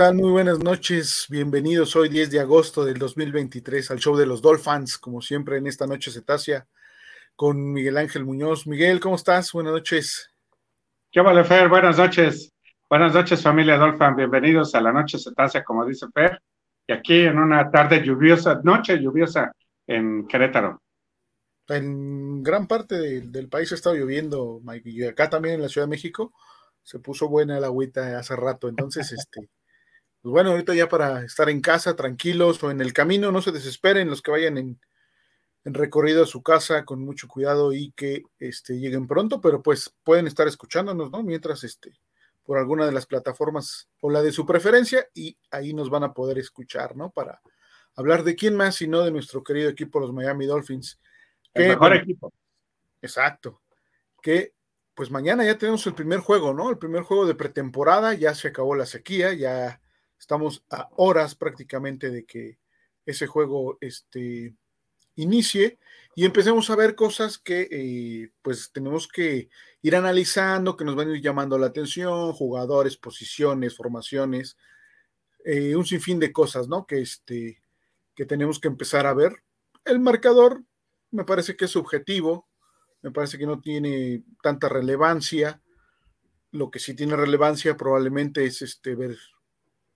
Hola amigos, ¿qué tal? Muy buenas noches, bienvenidos hoy 10 de agosto del 2023 al show de los Dolphins, como siempre en esta noche cetácea con Miguel Ángel Muñoz. Miguel, ¿cómo estás? Buenas noches. ¿Qué vale, Fer? Buenas noches. Buenas noches, familia Dolphin. Bienvenidos a la noche cetácea, como dice Fer. Y aquí en una tarde lluviosa, noche lluviosa en Querétaro. En gran parte del país ha estado lloviendo, Mike, y acá también en la Ciudad de México se puso buena el agüita hace rato. Entonces, este, pues bueno, ahorita ya para estar en casa, tranquilos o en el camino, no se desesperen los que vayan en, en recorrido a su casa con mucho cuidado y que este, lleguen pronto, pero pues pueden estar escuchándonos, ¿no? Mientras este, por alguna de las plataformas o la de su preferencia y ahí nos van a poder escuchar, ¿no? Para hablar de quién más, sino de nuestro querido equipo, los Miami Dolphins. el mejor equipo. Exacto. Que pues mañana ya tenemos el primer juego, ¿no? El primer juego de pretemporada, ya se acabó la sequía, ya estamos a horas prácticamente de que ese juego este, inicie y empecemos a ver cosas que eh, pues tenemos que ir analizando, que nos van a ir llamando la atención, jugadores, posiciones, formaciones, eh, un sinfín de cosas, ¿no? Que, este, que tenemos que empezar a ver. El marcador me parece que es subjetivo, me parece que no tiene tanta relevancia. Lo que sí tiene relevancia probablemente es este ver,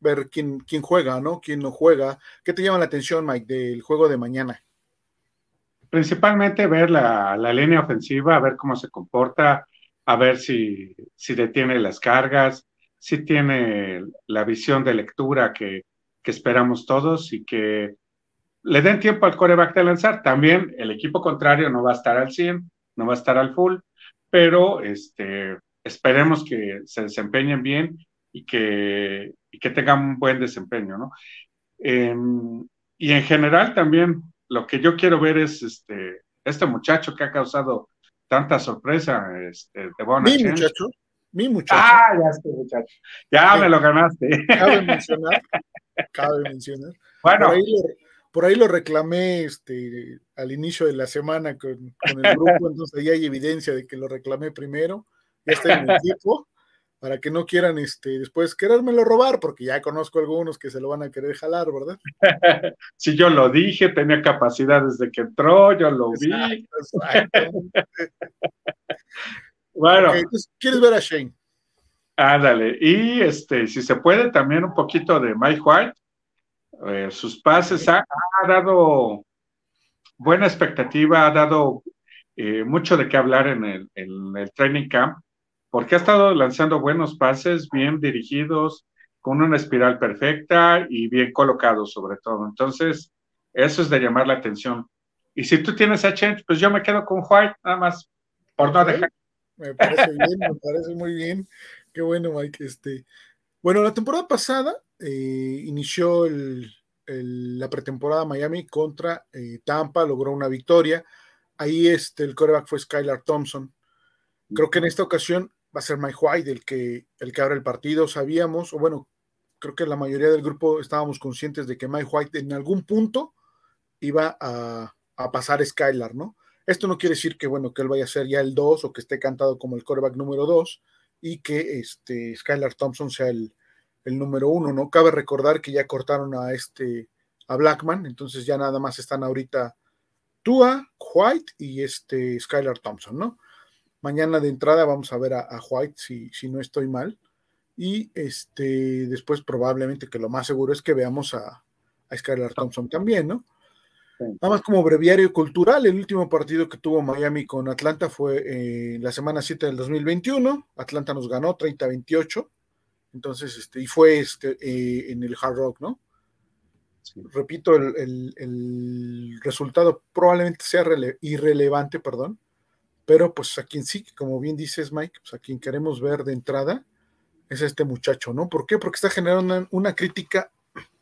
ver quién, quién juega, ¿no? Quién no juega. ¿Qué te llama la atención, Mike, del juego de mañana? Principalmente ver la, línea ofensiva, a ver cómo se comporta, a ver si, si detiene las cargas, si tiene la visión de lectura que, que esperamos todos y que le den tiempo al coreback de lanzar. También el equipo contrario no va a estar al 100, no va a estar al full, pero este, esperemos que se desempeñen bien y que, y que tengan un buen desempeño, ¿no? Em, y en general también lo que yo quiero ver es este, este muchacho que ha causado tanta sorpresa, este, de Mi muchacho, mi muchacho. Ah, ya este muchacho. Ya me lo ganaste. Cabe mencionar, cabe mencionar. Bueno, por ahí lo reclamé este, al inicio de la semana con, el grupo, entonces ya hay evidencia de que lo reclamé primero, ya está en el equipo, para que no quieran este, después querérmelo robar, porque ya conozco algunos que se lo van a querer jalar, ¿verdad? Si yo lo dije, tenía capacidad desde que entró, yo lo vi. bueno. ¿Quieres ver a Shane? Ándale, y este, si se puede, también un poquito de Mike White eh, sus pases ha, dado buena expectativa, ha dado eh, mucho de qué hablar en el, training camp, porque ha estado lanzando buenos pases, bien dirigidos, con una espiral perfecta y bien colocados sobre todo. Entonces, eso es de llamar la atención. Y si tú tienes a Change, pues yo me quedo con White, nada más, por no dejar. Me parece bien, me parece muy bien. Qué bueno, Mike. Este, bueno, la temporada pasada eh, inició la pretemporada Miami contra eh, Tampa, logró una victoria. Ahí este, el coreback fue Skylar Thompson. Creo que en esta ocasión va a ser Mike White el que, el que abre el partido. Sabíamos, o bueno, creo que la mayoría del grupo estábamos conscientes de que Mike White en algún punto iba a, a pasar Skylar, ¿no? Esto no quiere decir que, bueno, que él vaya a ser ya el 2 o que esté cantado como el coreback número 2, y que este, Skylar Thompson sea el, número uno, ¿no? Cabe recordar que ya cortaron a este, a Blackman, entonces ya nada más están ahorita Tua, White y este Skylar Thompson, ¿no? Mañana de entrada vamos a ver a, White si, si, no estoy mal. Y este, después probablemente que lo más seguro es que veamos a, a Skylar Thompson también, ¿no? Nada más como breviario cultural, el último partido que tuvo Miami con Atlanta fue eh, la semana 7 del 2021. Atlanta nos ganó 30-28. Entonces, este, y fue este, eh, en el Hard Rock, ¿no? Repito, el, resultado probablemente sea irrelevante, perdón, pero pues a quien sí, como bien dices, Mike, pues a quien queremos ver de entrada es este muchacho, ¿no? ¿Por qué? Porque está generando una, crítica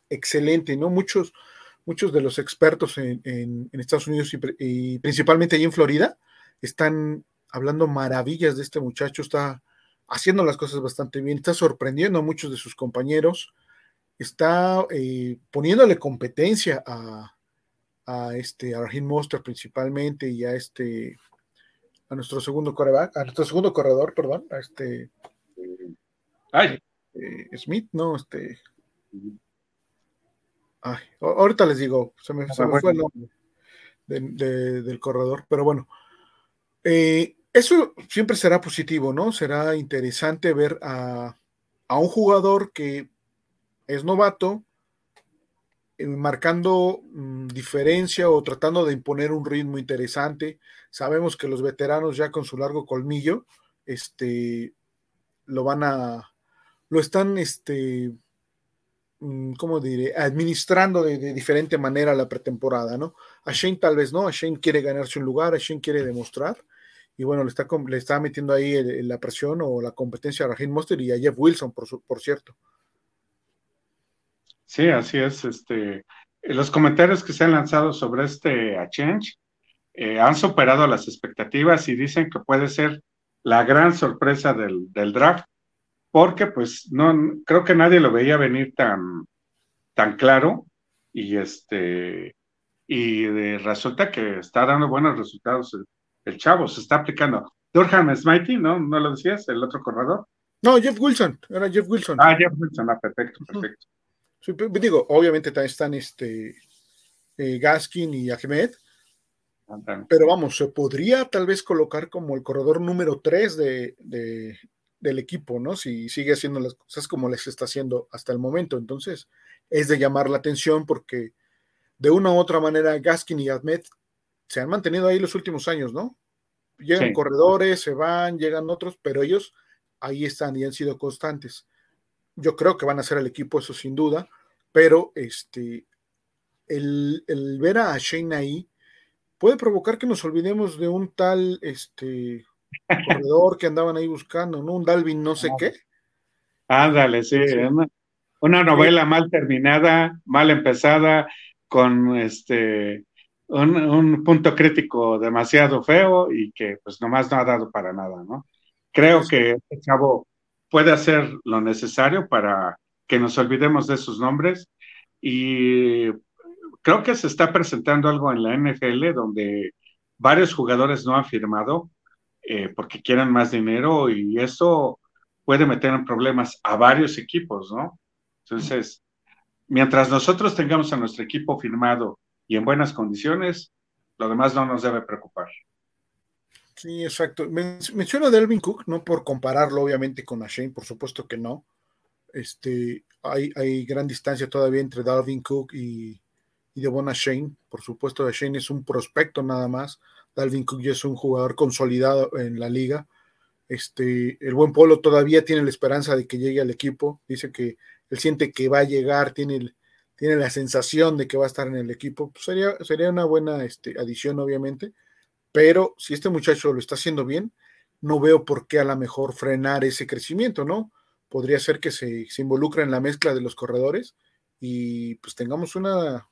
excelente, ¿no? Muchos, muchos de los expertos en, Estados Unidos y, principalmente ahí en Florida están hablando maravillas de este muchacho, está haciendo las cosas bastante bien, está sorprendiendo a muchos de sus compañeros, está eh, poniéndole competencia a, a este a Monster principalmente y a este a nuestro segundo coreback, a nuestro segundo corredor, perdón, a este Ay. este, Smith, no, este. Ay, ahorita les digo, se me, fue el nombre del corredor, pero bueno. Eh, eso siempre será positivo, ¿no? Será interesante ver a, a un jugador que es novato, eh, marcando mm, diferencia o tratando de imponer un ritmo interesante. Sabemos que los veteranos ya con su largo colmillo, este, lo van a, lo están, este, mm, ¿cómo diré? Administrando de, diferente manera la pretemporada, ¿no? A Shane tal vez no, a Shane quiere ganarse un lugar, a Shane quiere demostrar. Y bueno, le está, le está metiendo ahí la presión o la competencia a Raheem Monster y a Jeff Wilson, por, por cierto. Sí, así es. Este, los comentarios que se han lanzado sobre este Change eh, han superado las expectativas y dicen que puede ser la gran sorpresa del, draft, porque pues no creo que nadie lo veía venir tan, tan claro y este y resulta que está dando buenos resultados el, chavo, se está aplicando. Durham Smitey, ¿no? ¿No lo decías? ¿El otro corredor? No, Jeff Wilson, era Jeff Wilson. Ah, Jeff Wilson, ah, perfecto, perfecto digo, obviamente también están este, eh, Gaskin y Ahmed, pero vamos, se podría tal vez colocar como el corredor número 3 de, del equipo, ¿no? Si sigue haciendo las cosas como les está haciendo hasta el momento. Entonces, es de llamar la atención porque de una u otra manera Gaskin y Ahmed se han mantenido ahí los últimos años, ¿no? Llegan corredores, se van, llegan otros, pero ellos ahí están y han sido constantes. Yo creo que van a ser el equipo, eso sin duda, pero este, el, ver a Shane ahí puede provocar que nos olvidemos de un tal este, corredor que andaban ahí buscando, ¿no? Un Dalvin no sé qué. Ándale, sí, Una, novela mal terminada, mal empezada, con este un, un, punto crítico demasiado feo y que pues nomás no ha dado para nada, ¿no? Creo que este chavo puede hacer lo necesario para que nos olvidemos de sus nombres y creo que se está presentando algo en la NFL donde varios jugadores no han firmado eh, porque quieren más dinero y eso puede meter en problemas a varios equipos, ¿no? Entonces, mientras nosotros tengamos a nuestro equipo firmado y en buenas condiciones, lo demás no nos debe preocupar. Sí, exacto. menciono a Delvin Cook, no por compararlo obviamente con Shane, por supuesto que no. Este, hay, hay gran distancia todavía entre Dalvin Cook y, y Devon Shane. Por supuesto, Shane es un prospecto nada más. Dalvin Cook ya es un jugador consolidado en la liga. Este, el buen Polo todavía tiene la esperanza de que llegue al equipo. Dice que él siente que va a llegar, tiene, tiene la sensación de que va a estar en el equipo. Pues sería, sería una buena este, adición, obviamente pero si este muchacho lo está haciendo bien, no veo por qué a lo mejor frenar ese crecimiento, ¿no? Podría ser que se, se involucre en la mezcla de los corredores y pues tengamos una,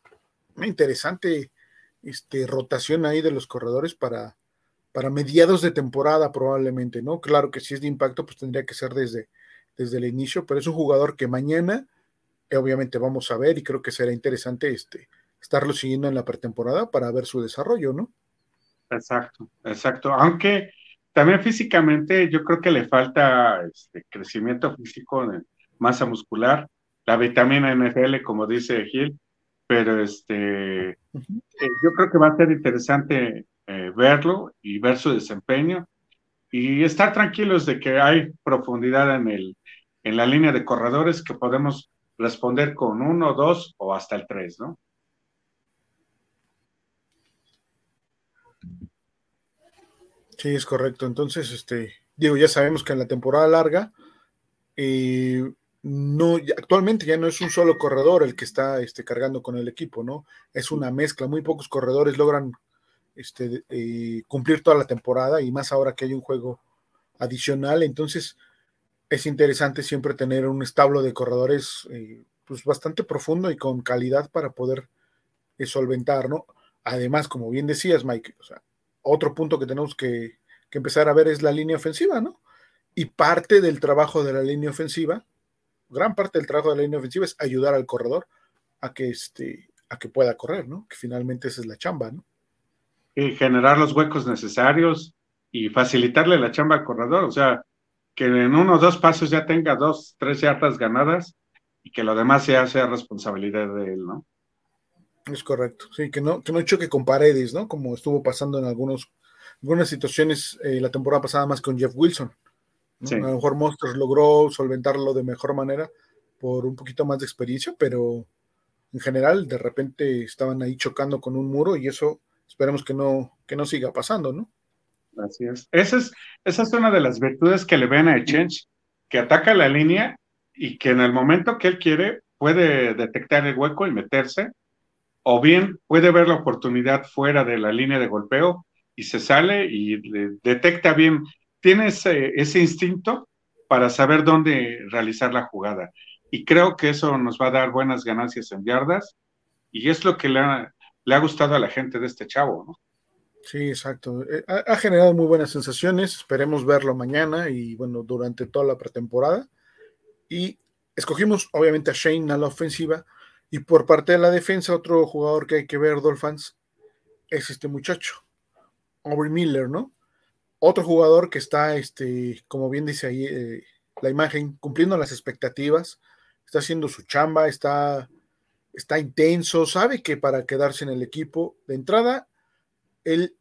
interesante este, rotación ahí de los corredores para, para mediados de temporada probablemente, ¿no? Claro que si es de impacto, pues tendría que ser desde, desde el inicio, pero es un jugador que mañana eh, obviamente vamos a ver y creo que será interesante este, estarlo siguiendo en la pretemporada para ver su desarrollo, ¿no? Exacto, exacto. Aunque también físicamente yo creo que le falta este crecimiento físico, de masa muscular, la vitamina NFL, como dice Gil, pero este, eh, yo creo que va a ser interesante eh, verlo y ver su desempeño y estar tranquilos de que hay profundidad en, el, en la línea de corredores que podemos responder con uno, dos o hasta el tres, ¿no? Sí, es correcto. Entonces, este, digo, ya sabemos que en la temporada larga, eh, no, actualmente ya no es un solo corredor el que está este, cargando con el equipo, ¿no? Es una mezcla. Muy pocos corredores logran este, eh, cumplir toda la temporada y más ahora que hay un juego adicional. Entonces, es interesante siempre tener un establo de corredores eh, pues bastante profundo y con calidad para poder solventar, ¿no? Además, como bien decías, Mike, o sea, otro punto que tenemos que, empezar a ver es la línea ofensiva, ¿no? Y parte del trabajo de la línea ofensiva, gran parte del trabajo de la línea ofensiva es ayudar al corredor a que, este, a que pueda correr, ¿no? Que finalmente esa es la chamba, ¿no? Y generar los huecos necesarios y facilitarle la chamba al corredor. O sea, que en uno o dos pasos ya tenga dos, tres yardas ganadas y que lo demás ya sea responsabilidad de él, ¿no? Es correcto, sí, que no, que no choque con paredes, ¿no? Como estuvo pasando en algunos, algunas situaciones eh, la temporada pasada más con Jeff Wilson. A lo mejor Monsters logró solventarlo de mejor manera por un poquito más de experiencia, pero en general de repente estaban ahí chocando con un muro y eso esperemos que no, que no siga pasando, ¿no? Así es. Esa es, esa es una de las virtudes que le ven a Echange, que ataca la línea y que en el momento que él quiere puede detectar el hueco y meterse, o bien puede ver la oportunidad fuera de la línea de golpeo y se sale y detecta bien, tiene ese, ese instinto para saber dónde realizar la jugada. Y creo que eso nos va a dar buenas ganancias en yardas y es lo que le ha, ha gustado a la gente de este chavo, ¿no? Sí, exacto. Eh, ha, generado muy buenas sensaciones. Esperemos verlo mañana y bueno, durante toda la pretemporada. Y escogimos obviamente a Shane a la ofensiva. Y por parte de la defensa, otro jugador que hay que ver, Dolphins, es este muchacho, Aubrey Miller, ¿no? Otro jugador que está, este, como bien dice ahí eh, la imagen, cumpliendo las expectativas, está haciendo su chamba, está, está intenso, sabe que para quedarse en el equipo de entrada él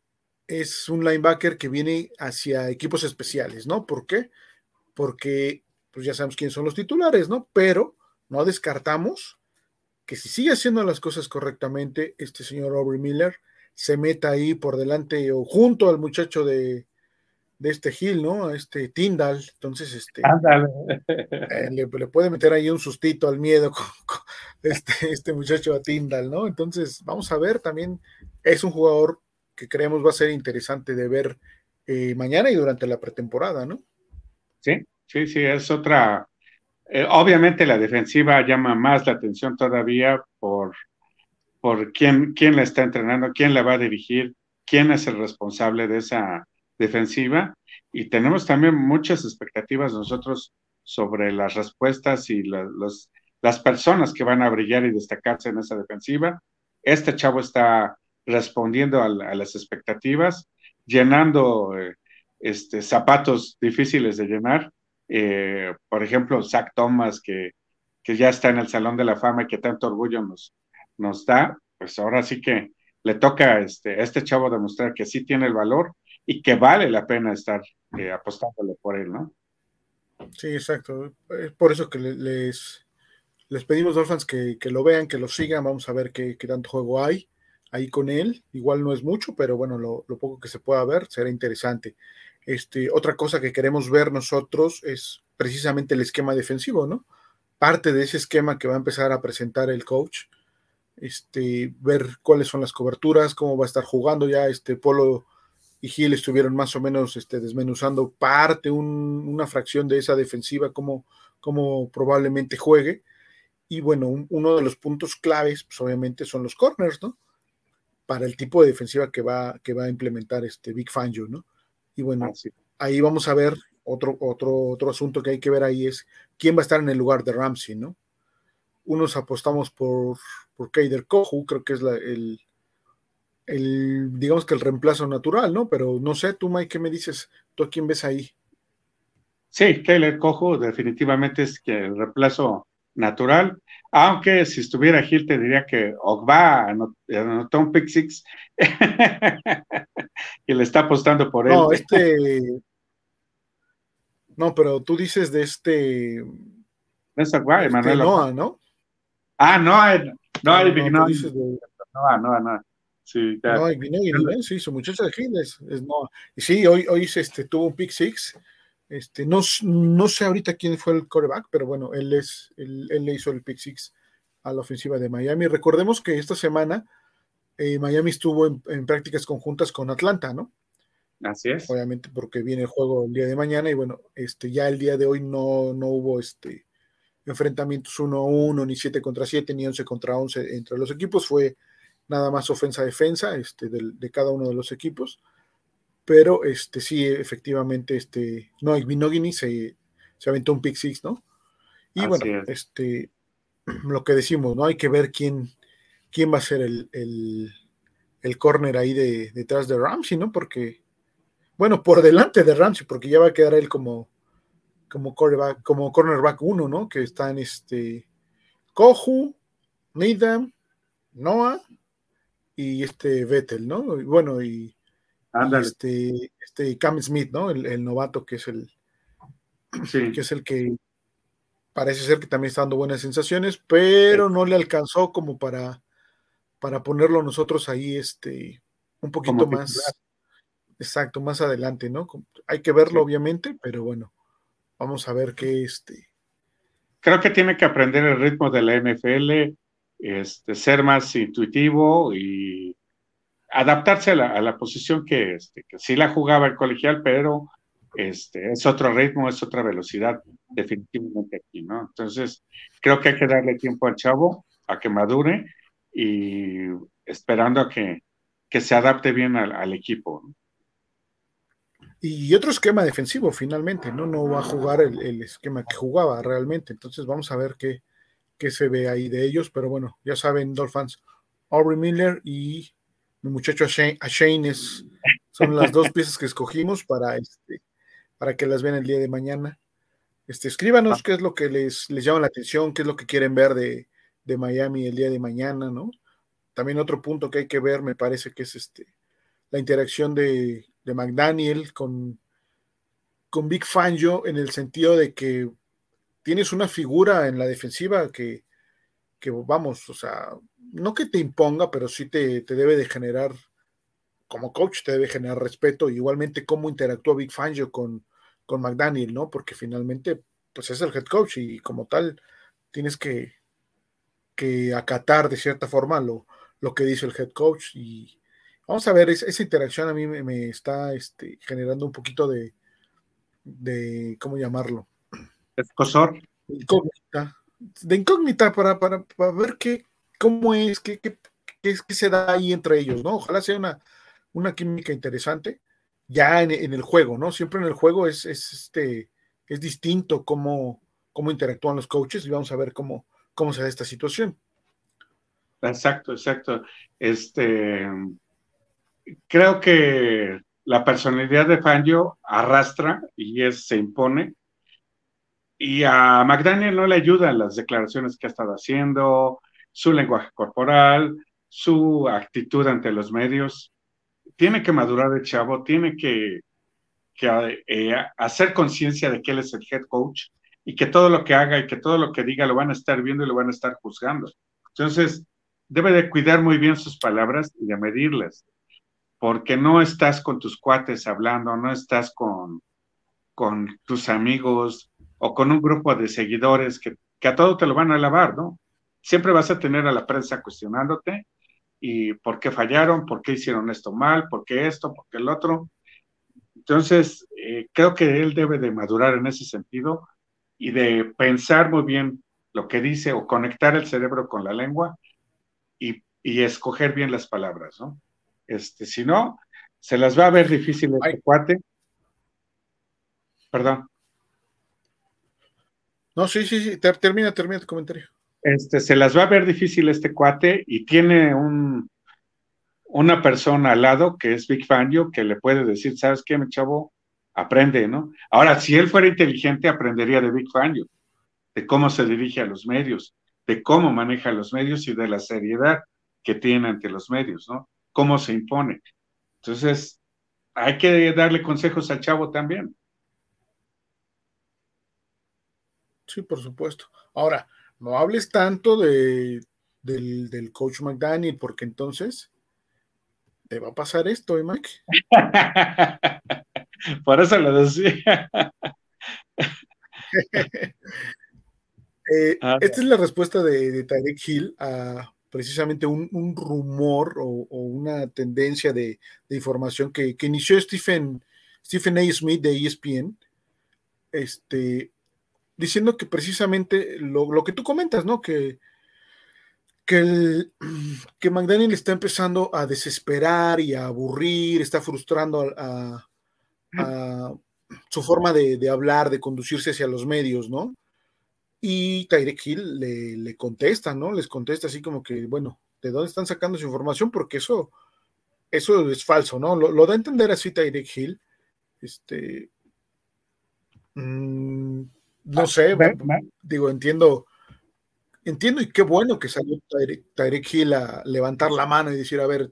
es un linebacker que viene hacia equipos especiales, ¿no? ¿Por qué? Porque pues ya sabemos quiénes son los titulares, ¿no? Pero no descartamos que si sigue haciendo las cosas correctamente, este señor Aubrey Miller se meta ahí por delante o junto al muchacho de, este Hill, ¿no? A este Tyndall. Entonces, este. Eh, le, puede meter ahí un sustito al miedo con, este, este muchacho a Tyndall, ¿no? Entonces, vamos a ver también. Es un jugador que creemos va a ser interesante de ver eh, mañana y durante la pretemporada, ¿no? Sí, sí, sí, es otra. Eh, obviamente la defensiva llama más la atención todavía por, por quién, quién la está entrenando, quién la va a dirigir, quién es el responsable de esa defensiva. Y tenemos también muchas expectativas nosotros sobre las respuestas y las personas que van a brillar y destacarse en esa defensiva. Este chavo está respondiendo a, las expectativas, llenando eh, este, zapatos difíciles de llenar. Eh, por ejemplo, Zach Thomas, que, que, ya está en el Salón de la Fama y que tanto orgullo nos, nos da, pues ahora sí que le toca este, a este chavo demostrar que sí tiene el valor y que vale la pena estar eh, apostándole por él, ¿no? Sí, exacto. Por eso que les, les pedimos, Dolphins, que, que, lo vean, que lo sigan. Vamos a ver qué, qué tanto juego hay ahí con él. Igual no es mucho, pero bueno, lo, poco que se pueda ver será interesante. Este, otra cosa que queremos ver nosotros es precisamente el esquema defensivo, ¿no? Parte de ese esquema que va a empezar a presentar el coach, este, ver cuáles son las coberturas, cómo va a estar jugando ya este Polo y Gil estuvieron más o menos este, desmenuzando parte, una fracción de esa defensiva, cómo, probablemente juegue. Y bueno, uno de los puntos claves, pues obviamente son los corners, ¿no? para el tipo de defensiva que va, que va a implementar este Big Fangio, ¿no? Y bueno, ah, ahí vamos a ver otro, otro, otro asunto que hay que ver ahí es quién va a estar en el lugar de Ramsey, ¿no? Unos apostamos por, por Keider Kohu, creo que es la, el, el, digamos que el reemplazo natural, ¿no? Pero no sé, tú, Mike, ¿qué me dices? ¿Tú a quién ves ahí? Sí, Keider Kohu definitivamente es que el reemplazo natural. Aunque si estuviera Gil te diría que Ogba anotó un pick six y le está apostando por él. No, este. No, pero tú dices de este. Es Ogba, este Emanuel. Noah, ¿no? Ah, no, no, hay no, no, no, no, no. Sí, no, hay sí, su muchacha de es, Noah. Y sí, hoy, hoy este, tuvo un pick six este, no, no sé ahorita quién fue el coreback, pero bueno, él, es, él, le hizo el pick six a la ofensiva de Miami. Recordemos que esta semana eh, Miami estuvo en, prácticas conjuntas con Atlanta, ¿no? Así es. Obviamente porque viene el juego el día de mañana y bueno, este, ya el día de hoy no, no hubo este, enfrentamientos 1 a 1, ni 7 contra 7, ni 11 contra 11 entre los equipos, fue nada más ofensa-defensa este, de cada uno de los equipos pero este sí, efectivamente, este, no, Binogini se, se aventó un pick six, ¿no? Y bueno, este, lo que decimos, ¿no? Hay que ver quién, quién va a ser el, el, el corner ahí de, detrás de Ramsey, ¿no? Porque, bueno, por delante de Ramsey, porque ya va a quedar él como, como, cornerback, como cornerback 1, ¿no? Que están este Kohu, Needham, Noah y este Vettel, ¿no? Y bueno, y, este, este Cam Smith, ¿no? El, novato que es el que es el que parece ser que también está dando buenas sensaciones, pero no le alcanzó como para, para ponerlo nosotros ahí este un poquito más exacto, más adelante, ¿no? Hay que verlo obviamente, pero bueno, vamos a ver qué este creo que tiene que aprender el ritmo de la NFL, este, ser más intuitivo y adaptarse a la, posición que, este, que sí la jugaba el colegial, pero este, es otro ritmo, es otra velocidad, definitivamente aquí, ¿no? Entonces, creo que hay que darle tiempo al chavo a que madure y esperando a que, que se adapte bien al, al equipo. ¿no? Y otro esquema defensivo, finalmente, ¿no? No va a jugar el, esquema que jugaba realmente. Entonces vamos a ver qué, qué, se ve ahí de ellos. Pero bueno, ya saben, Dolphins, Aubrey Miller y mi muchacho Shane es, son las dos piezas que escogimos para, este, para que las vean el día de mañana. Este, escríbanos qué es lo que les, les llama la atención, qué es lo que quieren ver de, de Miami el día de mañana, ¿no? También otro punto que hay que ver, me parece que es este, la interacción de de McDaniel con, con Big Fangio en el sentido de que tienes una figura en la defensiva que, que vamos, o sea, no que te imponga, pero sí te, debe de generar, como coach, te debe generar respeto, igualmente cómo interactúa Big Fangio con, con McDaniel, ¿no? Porque finalmente, pues es el head coach y como tal, tienes que, que acatar de cierta forma lo, lo que dice el head coach y, Vamos a ver, esa, interacción a mí me, está este, generando un poquito de, de ¿cómo llamarlo? Escosor. Incógnita. De incógnita para, para, ver qué, cómo es, qué, qué, qué, se da ahí entre ellos, ¿no? Ojalá sea una, una química interesante ya en, el juego, ¿no? Siempre en el juego es, es, este, es distinto cómo, cómo interactúan los coaches y vamos a ver cómo, cómo se da esta situación. Exacto, exacto. Este, creo que la personalidad de Fangio arrastra y se impone. Y a McDaniel no le ayudan las declaraciones que ha estado haciendo, su lenguaje corporal, su actitud ante los medios. Tiene que madurar el chavo, tiene que, eh, hacer conciencia de que él es el head coach y que todo lo que haga y que todo lo que diga lo van a estar viendo y lo van a estar juzgando. Entonces, debe de cuidar muy bien sus palabras y de medirlas porque no estás con tus cuates hablando, no estás con, con tus amigos o con un grupo de seguidores que, a todo te lo van a alabar, ¿no? Siempre vas a tener a la prensa cuestionándote y por qué fallaron, por qué hicieron esto mal, por qué esto, por qué el otro. Entonces, eh, creo que él debe de madurar en ese sentido y de pensar muy bien lo que dice o conectar el cerebro con la lengua y, y escoger bien las palabras, ¿no? Este, si no, se las va a ver difícil este cuate. Perdón. No, sí, sí, sí, termina, termina tu comentario. Este, se las va a ver difícil este cuate y tiene un, una persona al lado que es Big Fangio que le puede decir, ¿sabes qué, mi chavo? Aprende, ¿no? Ahora, si él fuera inteligente, aprendería de Big Fangio, de cómo se dirige a los medios, de cómo maneja los medios y de la seriedad que tiene ante los medios, ¿no? cómo se impone. Entonces, hay que darle consejos al chavo también. Sí, por supuesto. Ahora, no hables tanto de, del, coach McDaniel, porque entonces te va a pasar esto, ¿eh, Mike? por eso lo decía. Eh, ah, esta es la respuesta de, de Tarek Hill a precisamente un, rumor o, una tendencia de, información que, inició Stephen, Stephen A. Smith de ESPN, este, diciendo que precisamente lo, que tú comentas, ¿no? Que, que, que, McDaniel está empezando a desesperar y a aburrir, está frustrando a, su forma de, de, hablar, de conducirse hacia los medios, ¿no? Y Tyreek Hill le, contesta, ¿no? Les contesta así como que, bueno, ¿de dónde están sacando su información? Porque eso, eso es falso, ¿no? Lo, da a entender así Tyreek Hill. Este, Mm, no sé, digo, entiendo, entiendo y qué bueno que salió Tyreek Hill a levantar la mano y decir, a ver,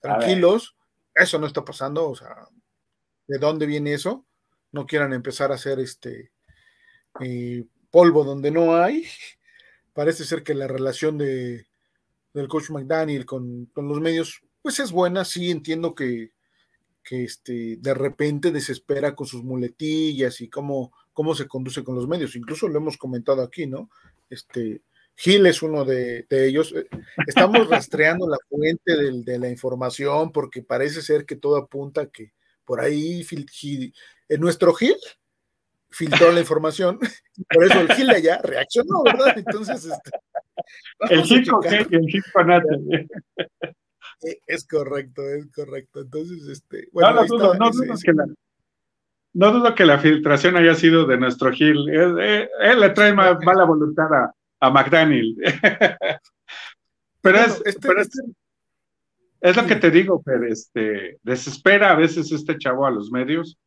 tranquilos, eso no está pasando, o sea, ¿de dónde viene eso? No quieran empezar a hacer este eh, polvo donde no hay. Parece ser que la relación de, del coach McDaniel con, con, los medios, pues es buena, sí entiendo que, que este, de repente desespera con sus muletillas y cómo, cómo se conduce con los medios. Incluso lo hemos comentado aquí, ¿no? Este, Gil es uno de, ellos. Eh, estamos rastreando la fuente de la información porque parece ser que todo apunta que por ahí en nuestro Gil filtró la información, por eso el Gil de allá reaccionó, ¿verdad? Entonces, este, el Gil con el Gil con eh, Es correcto, es correcto. Entonces, este, bueno, no, dudo, no, dudo que la, no, dudo que la, filtración haya sido de nuestro Gil. Él, le trae mala voluntad a, a McDaniel. pero, es, este, este es, lo que te digo, pero este, desespera a veces este chavo a los medios,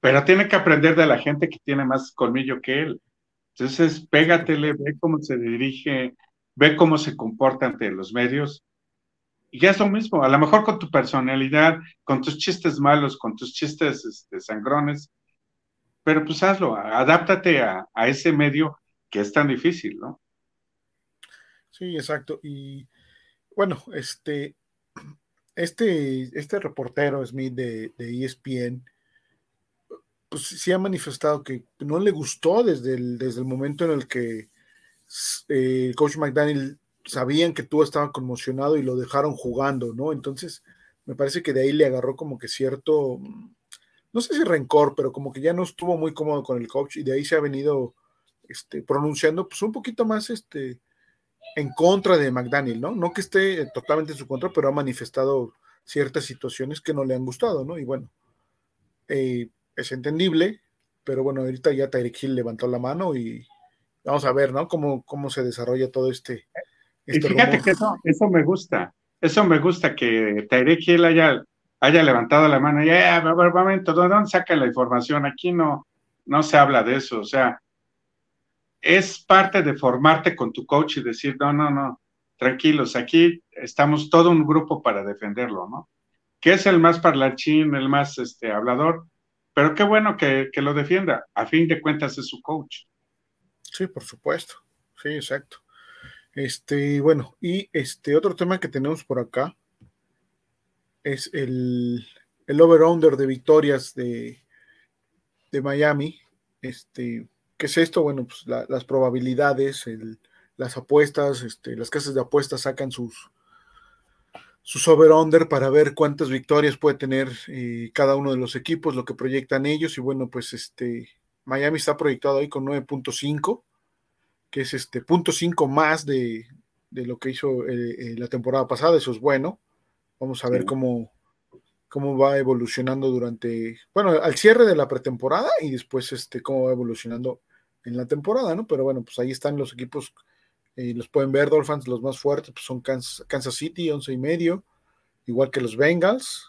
pero tiene que aprender de la gente que tiene más colmillo que él. Entonces, pégatele, ve cómo se dirige, ve cómo se comporta ante los medios. Y ya es lo mismo, a lo mejor con tu personalidad, con tus chistes malos, con tus chistes este, sangrones, pero pues hazlo, adáptate a, a ese medio que es tan difícil, ¿no? Sí, exacto. Y bueno, este, este, este reportero Smith de, ESPN, pues sí ha manifestado que no le gustó desde el, desde el momento en el que eh, el coach McDaniel sabían que tú estaba conmocionado y lo dejaron jugando, ¿no? Entonces, me parece que de ahí le agarró como que cierto, no sé si rencor, pero como que ya no estuvo muy cómodo con el coach y de ahí se ha venido este, pronunciando pues un poquito más este, en contra de McDaniel, ¿no? No que esté totalmente en su contra, pero ha manifestado ciertas situaciones que no le han gustado, ¿no? Y bueno, eh, es entendible, pero bueno, ahorita ya Tyreek Hill levantó la mano y vamos a ver, ¿no? Cómo, cómo se desarrolla todo este. este y fíjate que eso, eso me gusta, eso me gusta que Tyreek Hill haya, haya levantado la mano y, a ver, momento, ¿dónde saca la información? Aquí no, no se habla de eso, o sea, es parte de formarte con tu coach y decir, no, no, no, tranquilos, aquí estamos todo un grupo para defenderlo, ¿no? Que es el más parlanchín, el más este, hablador, pero qué bueno que, que lo defienda. A fin de cuentas es su coach. Sí, por supuesto. Sí, exacto. Este, bueno, y este otro tema que tenemos por acá es el, el over-under de victorias de, de Miami. Este, ¿Qué es esto? Bueno, pues las probabilidades, las apuestas, este, las casas de apuestas sacan sus, sus over-under para ver cuántas victorias puede tener eh, cada uno de los equipos, lo que proyectan ellos. Y bueno, pues este Miami está proyectado ahí con 9.5, que es este punto 5 más de, lo que hizo eh, eh, la temporada pasada. Eso es bueno. Vamos a ver cómo, cómo va evolucionando durante, bueno, al cierre de la pretemporada y después este, cómo va evolucionando en la temporada, ¿no? Pero bueno, pues ahí están los equipos, eh, los pueden ver, Dolphins, los más fuertes, pues son Kansas, City, once y medio, igual que los Bengals.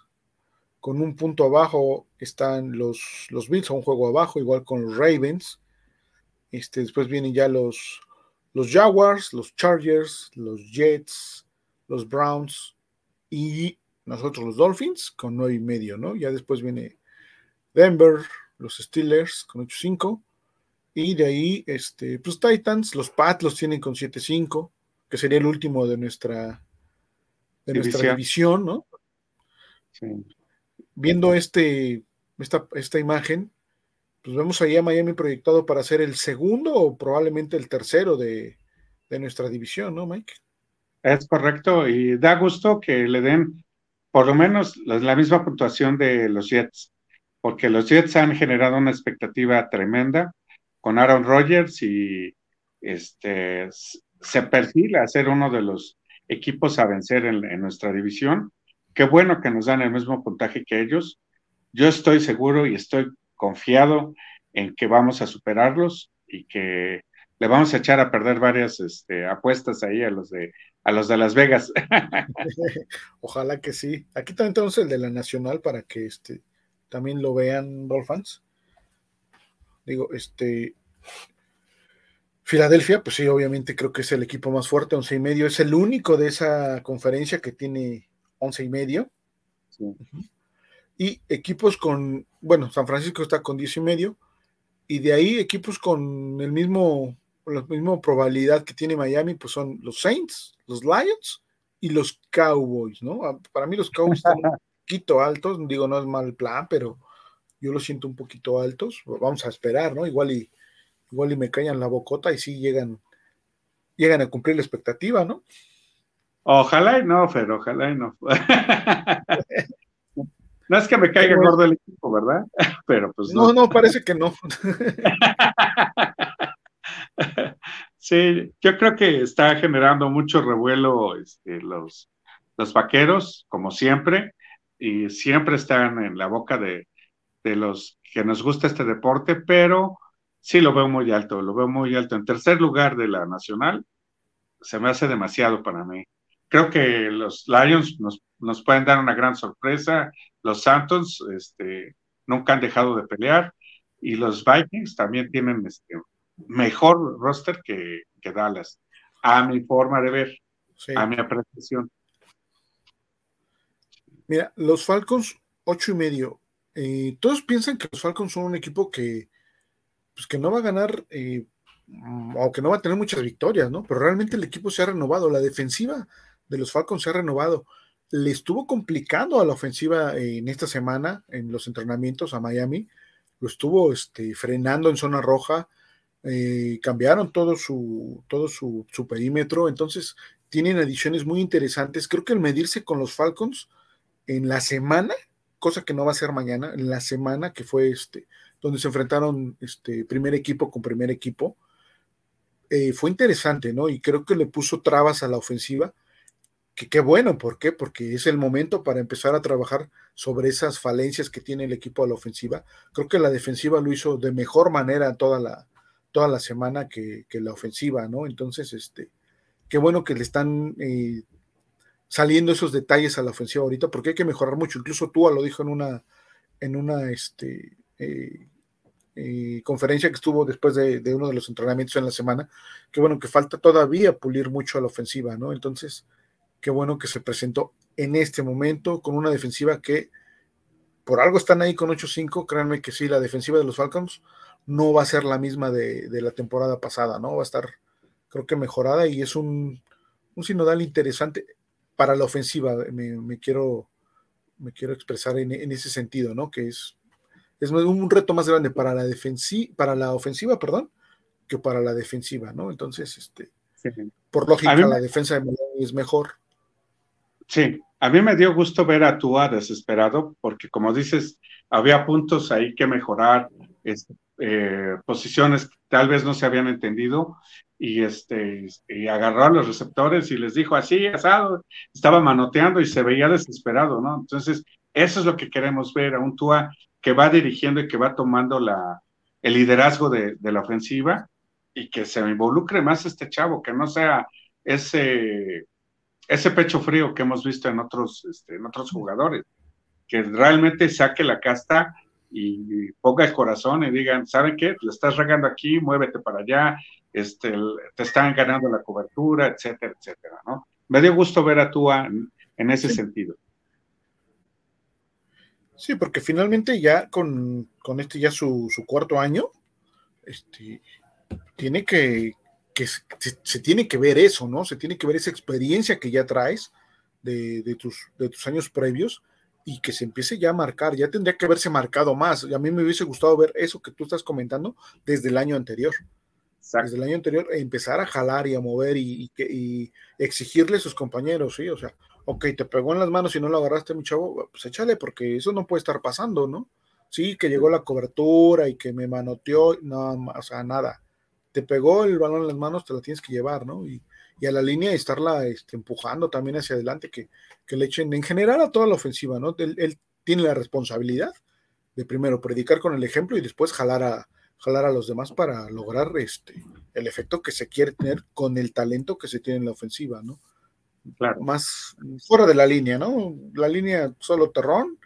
Con un punto abajo están los, los Bills, a un juego abajo, igual con los Ravens. Este, después vienen ya los, los Jaguars, los Chargers, los Jets, los Browns y nosotros los Dolphins con nueve y medio, ¿no? Ya después viene Denver, los Steelers con 8-5, y de ahí, este, pues Titans, los Pats los tienen con 7-5, que sería el último de nuestra, de división. nuestra división, ¿no? Viendo este, esta, esta imagen, pues vemos ahí a Miami proyectado para ser el segundo o probablemente el tercero de, de nuestra división, ¿no, Mike? Es correcto, y da gusto que le den por lo menos la misma puntuación de los Jets, porque los Jets han generado una expectativa tremenda con Aaron Rodgers y este, se perfila a ser uno de los equipos a vencer en, nuestra división. Qué bueno que nos dan el mismo puntaje que ellos. Yo estoy seguro y estoy confiado en que vamos a superarlos y que le vamos a echar a perder varias este, apuestas ahí a los de a los de Las Vegas. Ojalá que sí. Aquí también tenemos el de la Nacional para que este, también lo vean Dolphins Digo, este, Filadelfia, pues sí, obviamente creo que es el equipo más fuerte, once y medio, es el único de esa conferencia que tiene once y medio. Y equipos con, bueno, San Francisco está con diez y medio, y de ahí equipos con el mismo, la misma probabilidad que tiene Miami, pues son los Saints, los Lions y los Cowboys, ¿no? Ah, para mí los Cowboys están un poquito altos, digo, no es mal plan, pero yo los siento un poquito altos. Vamos a esperar, ¿no? Igual y igual y me callan la bocota y sí llegan, llegan a cumplir la expectativa, ¿no? Ojalá y no, Fer, ojalá y no. no es que me caiga gordo el equipo, ¿verdad? Pero pues no. No, no, parece que no. sí, yo creo que está generando mucho revuelo este, los, los vaqueros, como siempre, y siempre están en la boca de, de los que nos gusta este deporte, pero sí lo veo muy alto, lo veo muy alto. En tercer lugar de la nacional, se me hace demasiado para mí. Creo que los Lions nos, pueden dar una gran sorpresa. Los Santos este, nunca han dejado de pelear. Y los Vikings también tienen este, mejor roster que, Dallas, a mi forma de ver, a mi apreciación. Mira, los Falcons, ocho y medio. Eh, todos piensan que los Falcons son un equipo que, pues que no va a ganar eh, o que no va a tener muchas victorias, ¿no? Pero realmente el equipo se ha renovado, la defensiva de los Falcons se ha renovado. Le estuvo complicando a la ofensiva en esta semana en los entrenamientos a Miami, lo estuvo este, frenando en zona roja, eh, cambiaron todo su, todo su, su, perímetro, entonces tienen adiciones muy interesantes. Creo que el medirse con los Falcons en la semana, cosa que no va a ser mañana, en la semana que fue este, donde se enfrentaron este primer equipo con primer equipo. Eh, fue interesante, ¿no? Y creo que le puso trabas a la ofensiva, que qué bueno, ¿por qué? Porque es el momento para empezar a trabajar sobre esas falencias que tiene el equipo a la ofensiva. Creo que la defensiva lo hizo de mejor manera toda la, toda la semana que, la ofensiva, ¿no? Entonces, este, qué bueno que le están eh, saliendo esos detalles a la ofensiva ahorita, porque hay que mejorar mucho. Incluso Tua lo dijo en una, en una, este, eh, eh, conferencia que estuvo después de, uno de los entrenamientos en la semana, que bueno, que falta todavía pulir mucho a la ofensiva, ¿no? Entonces, qué bueno que se presentó en este momento con una defensiva que por algo están ahí con 8-5, créanme que sí, la defensiva de los Falcons no va a ser la misma de, la temporada pasada, ¿no? Va a estar, creo que mejorada y es un, un sinodal interesante para la ofensiva, me, quiero, me quiero expresar en, en ese sentido, ¿no? Que es es un reto más grande para la defensiva, para la ofensiva, perdón, que para la defensiva, ¿no? Entonces, este, por lógica, la defensa de Miami es mejor. Sí, a mí me dio gusto ver a Tua desesperado, porque como dices, había puntos ahí que mejorar, este, eh, posiciones tal vez no se habían entendido, y este y agarró a los receptores y les dijo así, asado, estaba manoteando y se veía desesperado, ¿no? Entonces, eso es lo que queremos ver, a un Tua que va dirigiendo y que va tomando la, el liderazgo de, la ofensiva y que se involucre más este chavo, que no sea ese, ese pecho frío que hemos visto en otros, este, en otros jugadores, que realmente saque la casta y, ponga el corazón y digan, ¿saben qué? Le estás regando aquí, muévete para allá, este, te están ganando la cobertura, etcétera, etcétera, ¿no? Me dio gusto ver a Tua en, ese sentido. Sí, porque finalmente ya con, este ya su, cuarto año, este, tiene que, que se, tiene que ver eso, ¿no? Se tiene que ver esa experiencia que ya traes de, tus, de tus años previos y que se empiece ya a marcar, ya tendría que haberse marcado más. Y a mí me hubiese gustado ver eso que tú estás comentando desde el año anterior. Desde el año anterior, empezar a jalar y a mover y, y, y exigirle a sus compañeros, ¿sí? O sea, ok, te pegó en las manos y no lo agarraste, mi chavo, pues échale, porque eso no puede estar pasando, ¿no? Sí, que llegó la cobertura y que me manoteó, no, o sea, nada. Te pegó el balón en las manos, te la tienes que llevar, ¿no? Y, a la línea y estarla este, empujando también hacia adelante, que, le echen en general a toda la ofensiva, ¿no? Él, tiene la responsabilidad de primero predicar con el ejemplo y después jalar a, jalar a los demás para lograr este, el efecto que se quiere tener con el talento que se tiene en la ofensiva, ¿no? más fuera de la línea, ¿no? La línea solo Terrón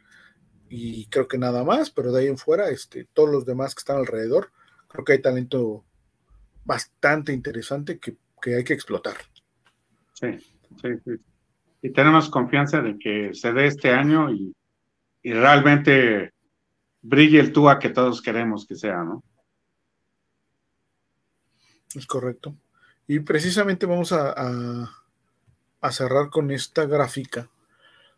y creo que nada más, pero de ahí en fuera, este, todos los demás que están alrededor, creo que hay talento bastante interesante que, hay que explotar. Sí, sí, sí. Y tenemos confianza de que se dé este año y, realmente brille el Tua que todos queremos que sea, ¿no? Es correcto. Y precisamente vamos a, a cerrar con esta gráfica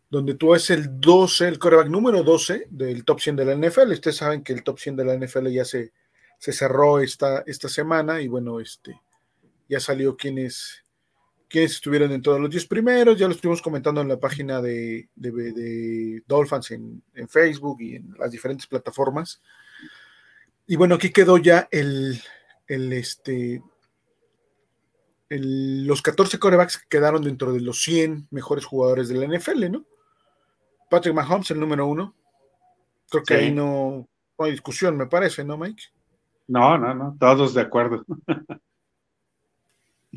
donde tú es el 12, el coreback número 12 del top 100 de la NFL. Ustedes saben que el top 100 de la NFL ya se, se cerró esta, esta semana y bueno, este, ya salió quienes, quienes estuvieron en todos los 10 primeros, ya lo estuvimos comentando en la página de, de, Dolphins en, en, Facebook y en las diferentes plataformas. Y bueno, aquí quedó ya el, el este, el, los 14 corebacks que quedaron dentro de los 100 mejores jugadores de la NFL, ¿no? Patrick Mahomes, el número uno. Creo que ahí no, hay discusión, me parece, ¿no, Mike? No, no, no, todos de acuerdo.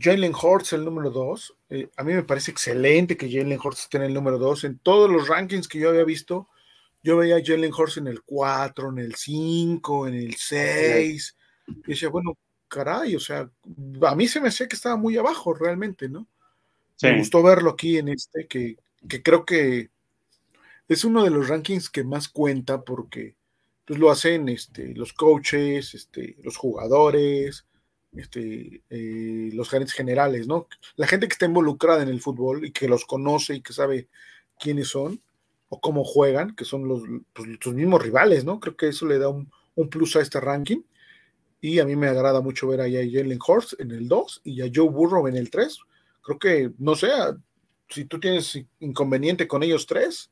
Jalen Hurts, el número dos. Eh, a mí me parece excelente que Jalen Hurts esté en el número dos. En todos los rankings que yo había visto, yo veía a Jalen Hurts en el 4, en el 5, en el 6. Y decía, bueno, caray, o sea, a mí se me hacía que estaba muy abajo realmente, ¿no? Me gustó verlo aquí en este, que, que creo que es uno de los rankings que más cuenta porque pues, lo hacen este, los coaches, este, los jugadores, este, eh, los gerentes generales, ¿no? La gente que está involucrada en el fútbol y que los conoce y que sabe quiénes son o cómo juegan, que son los, pues, mismos rivales, ¿no? Creo que eso le da un, plus a este ranking. Y a mí me agrada mucho ver ahí a Jalen Horst en el 2 y a Joe Burrow en el 3. Creo que, no sé, si tú tienes inconveniente con ellos tres,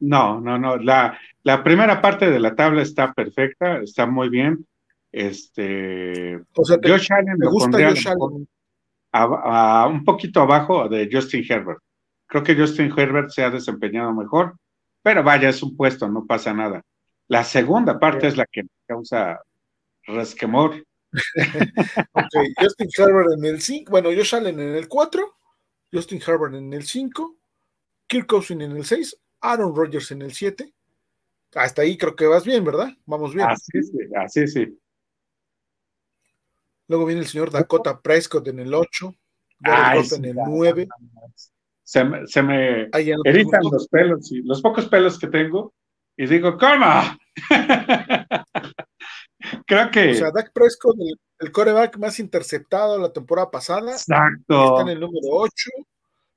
no, no, no. La, la primera parte de la tabla está perfecta, está muy bien. Este, Josh Allen lo pondría A, un poquito abajo de Justin Herbert. Creo que Justin Herbert se ha desempeñado mejor, pero vaya, es un puesto, no pasa nada. La segunda parte es la que causa resquemor. Justin Herbert en el 5, bueno, Josh Allen en el 4, Justin Herbert en el 5, Kirk Cousins en el 6, Aaron Rodgers en el 7. Hasta ahí creo que vas bien, ¿verdad? Vamos bien. Así sí, así sí. Luego viene el señor Dakota Prescott en el 8, Jared en el 9. Se me, se me eritan los pelos, y los pocos pelos que tengo, y digo, ¿cómo? Creo que. O sea, Dak Prescott, el, el, coreback más interceptado la temporada pasada. Exacto. Está en el número 8,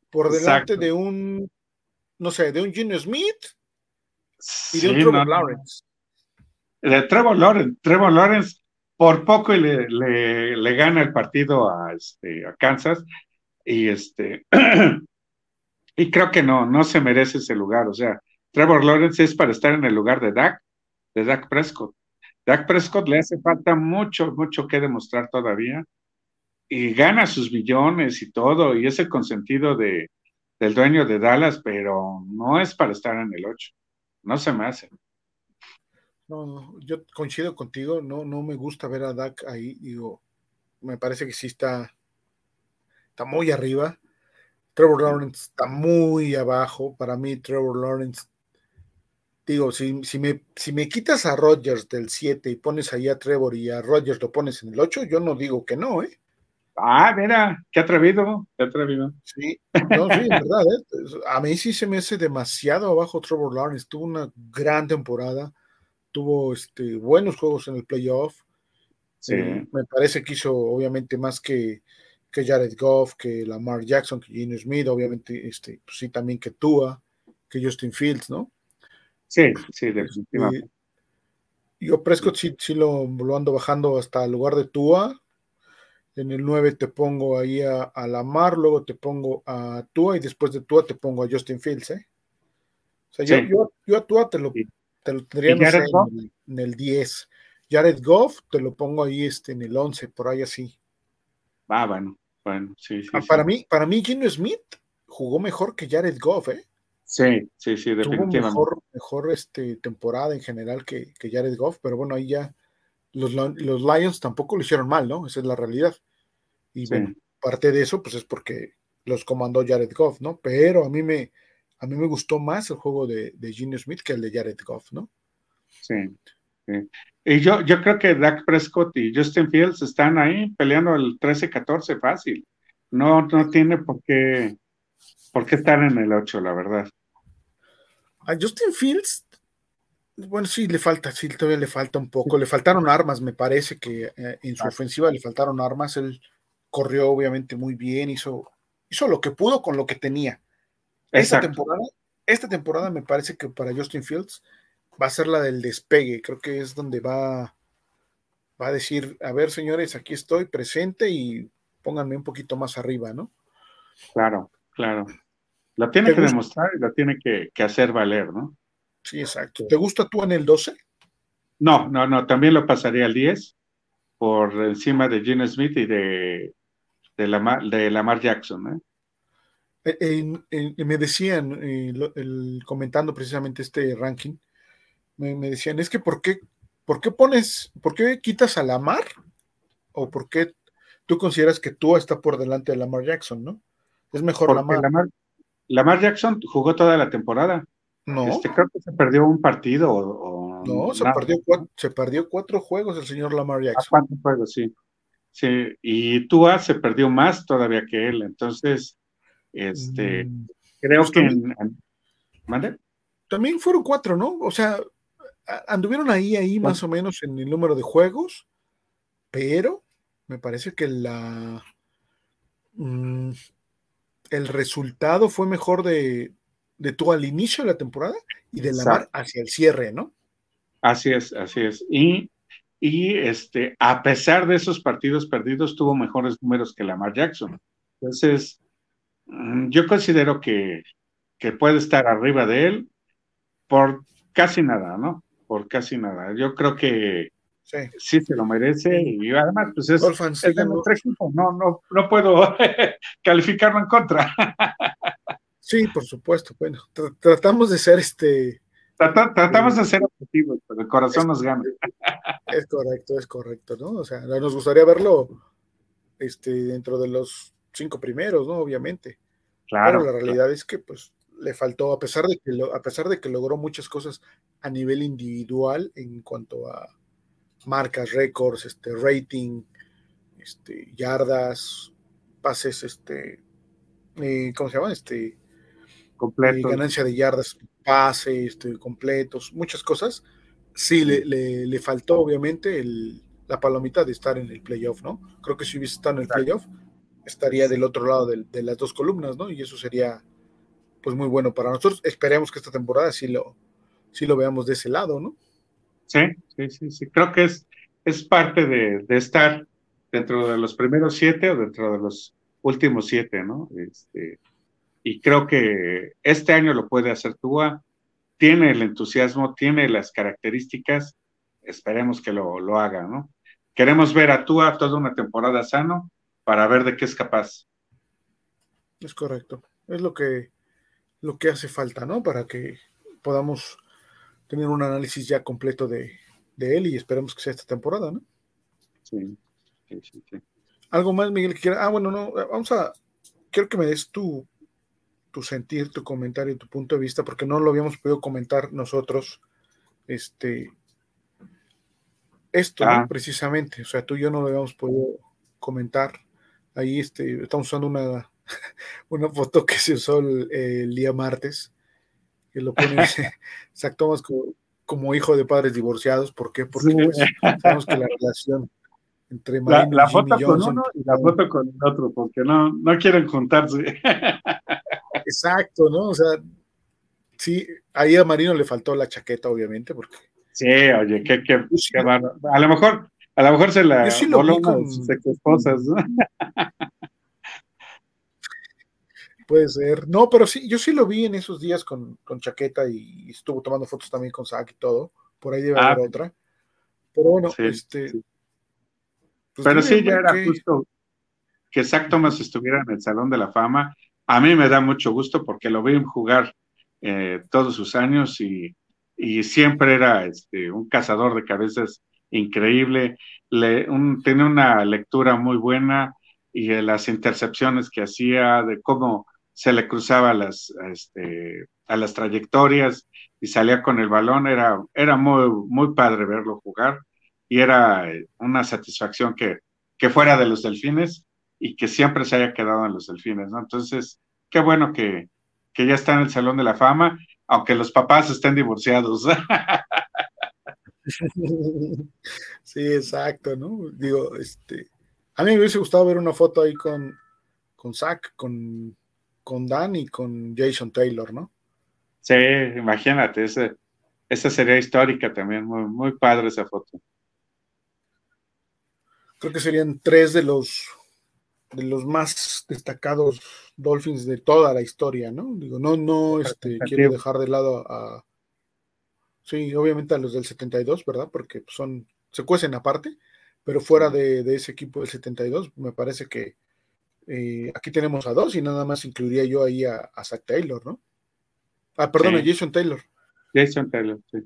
por delante de un no sé, de un Gino Smith y de un Trevor Lawrence. De Trevor Lawrence, Trevor Lawrence por poco le, gana el partido a, este, Kansas y este y creo que no, no se merece ese lugar. O sea, Trevor Lawrence es para estar en el lugar de Dak, de Dak Prescott. Dak Prescott le hace falta mucho, mucho que demostrar todavía y gana sus billones y todo, y ese consentido de, del dueño de Dallas, pero no es para estar en el 8. No se me hace. No, no, yo coincido contigo, no, no me gusta ver a Dak ahí, digo, me parece que sí está, está muy arriba. Trevor Lawrence está muy abajo. Para mí, Trevor Lawrence, digo, si, si, me, si me quitas a Rodgers del 7 y pones ahí a Trevor y a Rodgers lo pones en el 8, yo no digo que no, ¿eh? Ah, mira, qué atrevido, qué atrevido. Sí, no, sí, verdad, ¿eh? a mí sí se me hace demasiado abajo Trevor Lawrence, tuvo una gran temporada, tuvo este, buenos juegos en el playoff, sí. Eh, me parece que hizo obviamente más que, que Jared Goff, que Lamar Jackson, que Gene Smith, obviamente, este, pues sí, también que Tua, que Justin Fields, ¿no? Sí, sí, definitivamente. yo Prescott sí, sí lo, lo, ando bajando hasta el lugar de Tua, en el 9 te pongo ahí a, Lamar, luego te pongo a Tua y después de Tua te pongo a Justin Fields, ¿eh? O sea, yo, yo, a Tua te lo, te lo tendría en, el, 10. Jared Goff te lo pongo ahí este, en el 11, por ahí así. Ah, bueno, bueno, sí, sí. Ah, para, Mí, para mí, Gino Smith jugó mejor que Jared Goff, ¿eh? Sí, sí, sí, definitivamente. Tuvo mejor, mejor este, temporada en general que, que Jared Goff, pero bueno, ahí ya los, los Lions tampoco lo hicieron mal, ¿no? Esa es la realidad. Y bueno, parte de eso, pues es porque los comandó Jared Goff, ¿no? Pero a mí me, a mí me gustó más el juego de, de Gene Smith que el de Jared Goff, ¿no? Sí, sí. Y yo, yo creo que Dak Prescott y Justin Fields están ahí peleando el 13-14 fácil. No, no tiene por qué, por qué estar en el 8, la verdad. A Justin Fields, bueno, sí, le falta, sí, todavía le falta un poco. Le faltaron armas, me parece que eh, en su ofensiva le faltaron armas. Él corrió obviamente muy bien, hizo, hizo lo que pudo con lo que tenía. Esta temporada, esta temporada me parece que para Justin Fields va a ser la del despegue. Creo que es donde va, va a decir, a ver, señores, aquí estoy presente y pónganme un poquito más arriba, ¿no? Claro, claro. La tiene que demostrar y la tiene que, hacer valer, ¿no? Sí, exacto. ¿Te gusta tú en el 12? No, no, no, también lo pasaría al 10 por encima de Gene Smith y de, de, Lamar, de Lamar Jackson, ¿eh? Eh me decían, eh, el, comentando precisamente este ranking, me, decían, es que ¿por qué, ¿por qué pones, por qué quitas a Lamar? ¿O por qué tú consideras que tú está por delante de Lamar Jackson, no? Es mejor Lamar. Lamar. Jackson jugó toda la temporada. No. Este, creo que se perdió un partido o, no, se perdió, cuatro, se perdió cuatro juegos el señor Lamar Jackson. Cuatro juegos, sí. Sí, y Tua se perdió más todavía que él. Entonces, este, mm, creo pues que ¿Mande? También fueron cuatro, ¿no? O sea, anduvieron ahí, ahí más o menos en el número de juegos, pero me parece que la mm, el resultado fue mejor de, de tú al inicio de la temporada y de la mar hacia el cierre, ¿no? Así es, así es. Y, y este, a pesar de esos partidos perdidos, tuvo mejores números que Lamar Jackson. Entonces, yo considero que, que puede estar arriba de él por casi nada, ¿no? por casi nada. Yo creo que sí, se lo merece y además pues es, de nuestro equipo, no, no, no puedo calificarlo en contra. sí, por supuesto, bueno, tratamos de ser este... tratamos de ser objetivos, pero el corazón nos gana. es correcto, es correcto, ¿no? O sea, nos gustaría verlo este, dentro de los cinco primeros, ¿no? Obviamente. Claro. Pero la realidad es que pues le faltó, a pesar de que, a pesar de que logró muchas cosas a nivel individual en cuanto a marcas, récords, este, rating, este, yardas, pases, este, eh, ¿cómo se llama? Este, eh, ganancia de yardas, pases, este, completos, muchas cosas. Sí, le, le, faltó obviamente el, la palomita de estar en el playoff, ¿no? Creo que si hubiese estado en el playoff, estaría del otro lado de, de, las dos columnas, ¿no? Y eso sería pues muy bueno para nosotros. Esperemos que esta temporada sí lo, sí lo veamos de ese lado, ¿no? Sí, sí, sí, sí. Creo que es, es parte de, estar dentro de los primeros siete o dentro de los últimos siete, ¿no? Este, y creo que este año lo puede hacer Tua, tiene el entusiasmo, tiene las características, esperemos que lo, lo haga, ¿no? Queremos ver a Tua toda una temporada sano para ver de qué es capaz. Es correcto, es lo que lo que hace falta, ¿no? Para que podamos tener un análisis ya completo de, él y esperemos que sea esta temporada, ¿no? Sí, sí, sí. ¿Algo más, Miguel, que quiera? Ah, bueno, no, vamos a, quiero que me des tu, tu sentir, tu comentario, tu punto de vista, porque no lo habíamos podido comentar nosotros, este, esto, ah. precisamente, o sea, tú y yo no lo habíamos podido comentar, ahí este, estamos usando una una foto que se usó el, día martes, que lo pone exacto como, como, hijo de padres divorciados. ¿Por qué? Porque pues, sabemos que la relación entre la, la foto con uno y la foto con el otro, porque no, no quieren juntarse. Exacto, ¿no? O sea, sí, ahí a Marino le faltó la chaqueta, obviamente, porque. Sí, oye, qué, qué, A lo mejor, a lo mejor se la sí lo con... sus ex esposas, ¿no? Puede ser. No, pero sí, yo sí lo vi en esos días con, chaqueta y estuvo tomando fotos también con Zack y todo. Por ahí debe haber ah. otra. Pero bueno, este. Pues pero sí, ya era justo que Zach Thomas estuviera en el Salón de la Fama. A mí me da mucho gusto porque lo vi jugar eh, todos sus años y, siempre era este, un cazador de cabezas increíble. Le, tenía una lectura muy buena y las intercepciones que hacía, de cómo se le cruzaba las, este, a las trayectorias y salía con el balón, era, era muy, muy padre verlo jugar. y era eh, una satisfacción que, que fuera de los delfines y que siempre se haya quedado en los delfines. Entonces, qué bueno que, que ya está en el Salón de la Fama, aunque los papás estén divorciados. Sí, exacto, ¿no? Digo, este, a mí me hubiese gustado ver una foto ahí con, con Zach, con, con Dan y con Jason Taylor, ¿no? Sí, imagínate, ese, esa sería histórica también, muy, muy padre esa foto. Creo que serían tres de los de los más destacados Dolphins de toda la historia, ¿no? Digo, no, no, este, quiero dejar de lado a, sí, obviamente a los del 72, ¿verdad? Porque son, se cuecen aparte, pero fuera de, ese equipo del 72, me parece que eh, aquí tenemos a dos y nada más incluiría yo ahí a, Zach Taylor, ¿no? Ah, perdón, a Jason Taylor. Jason Taylor, sí.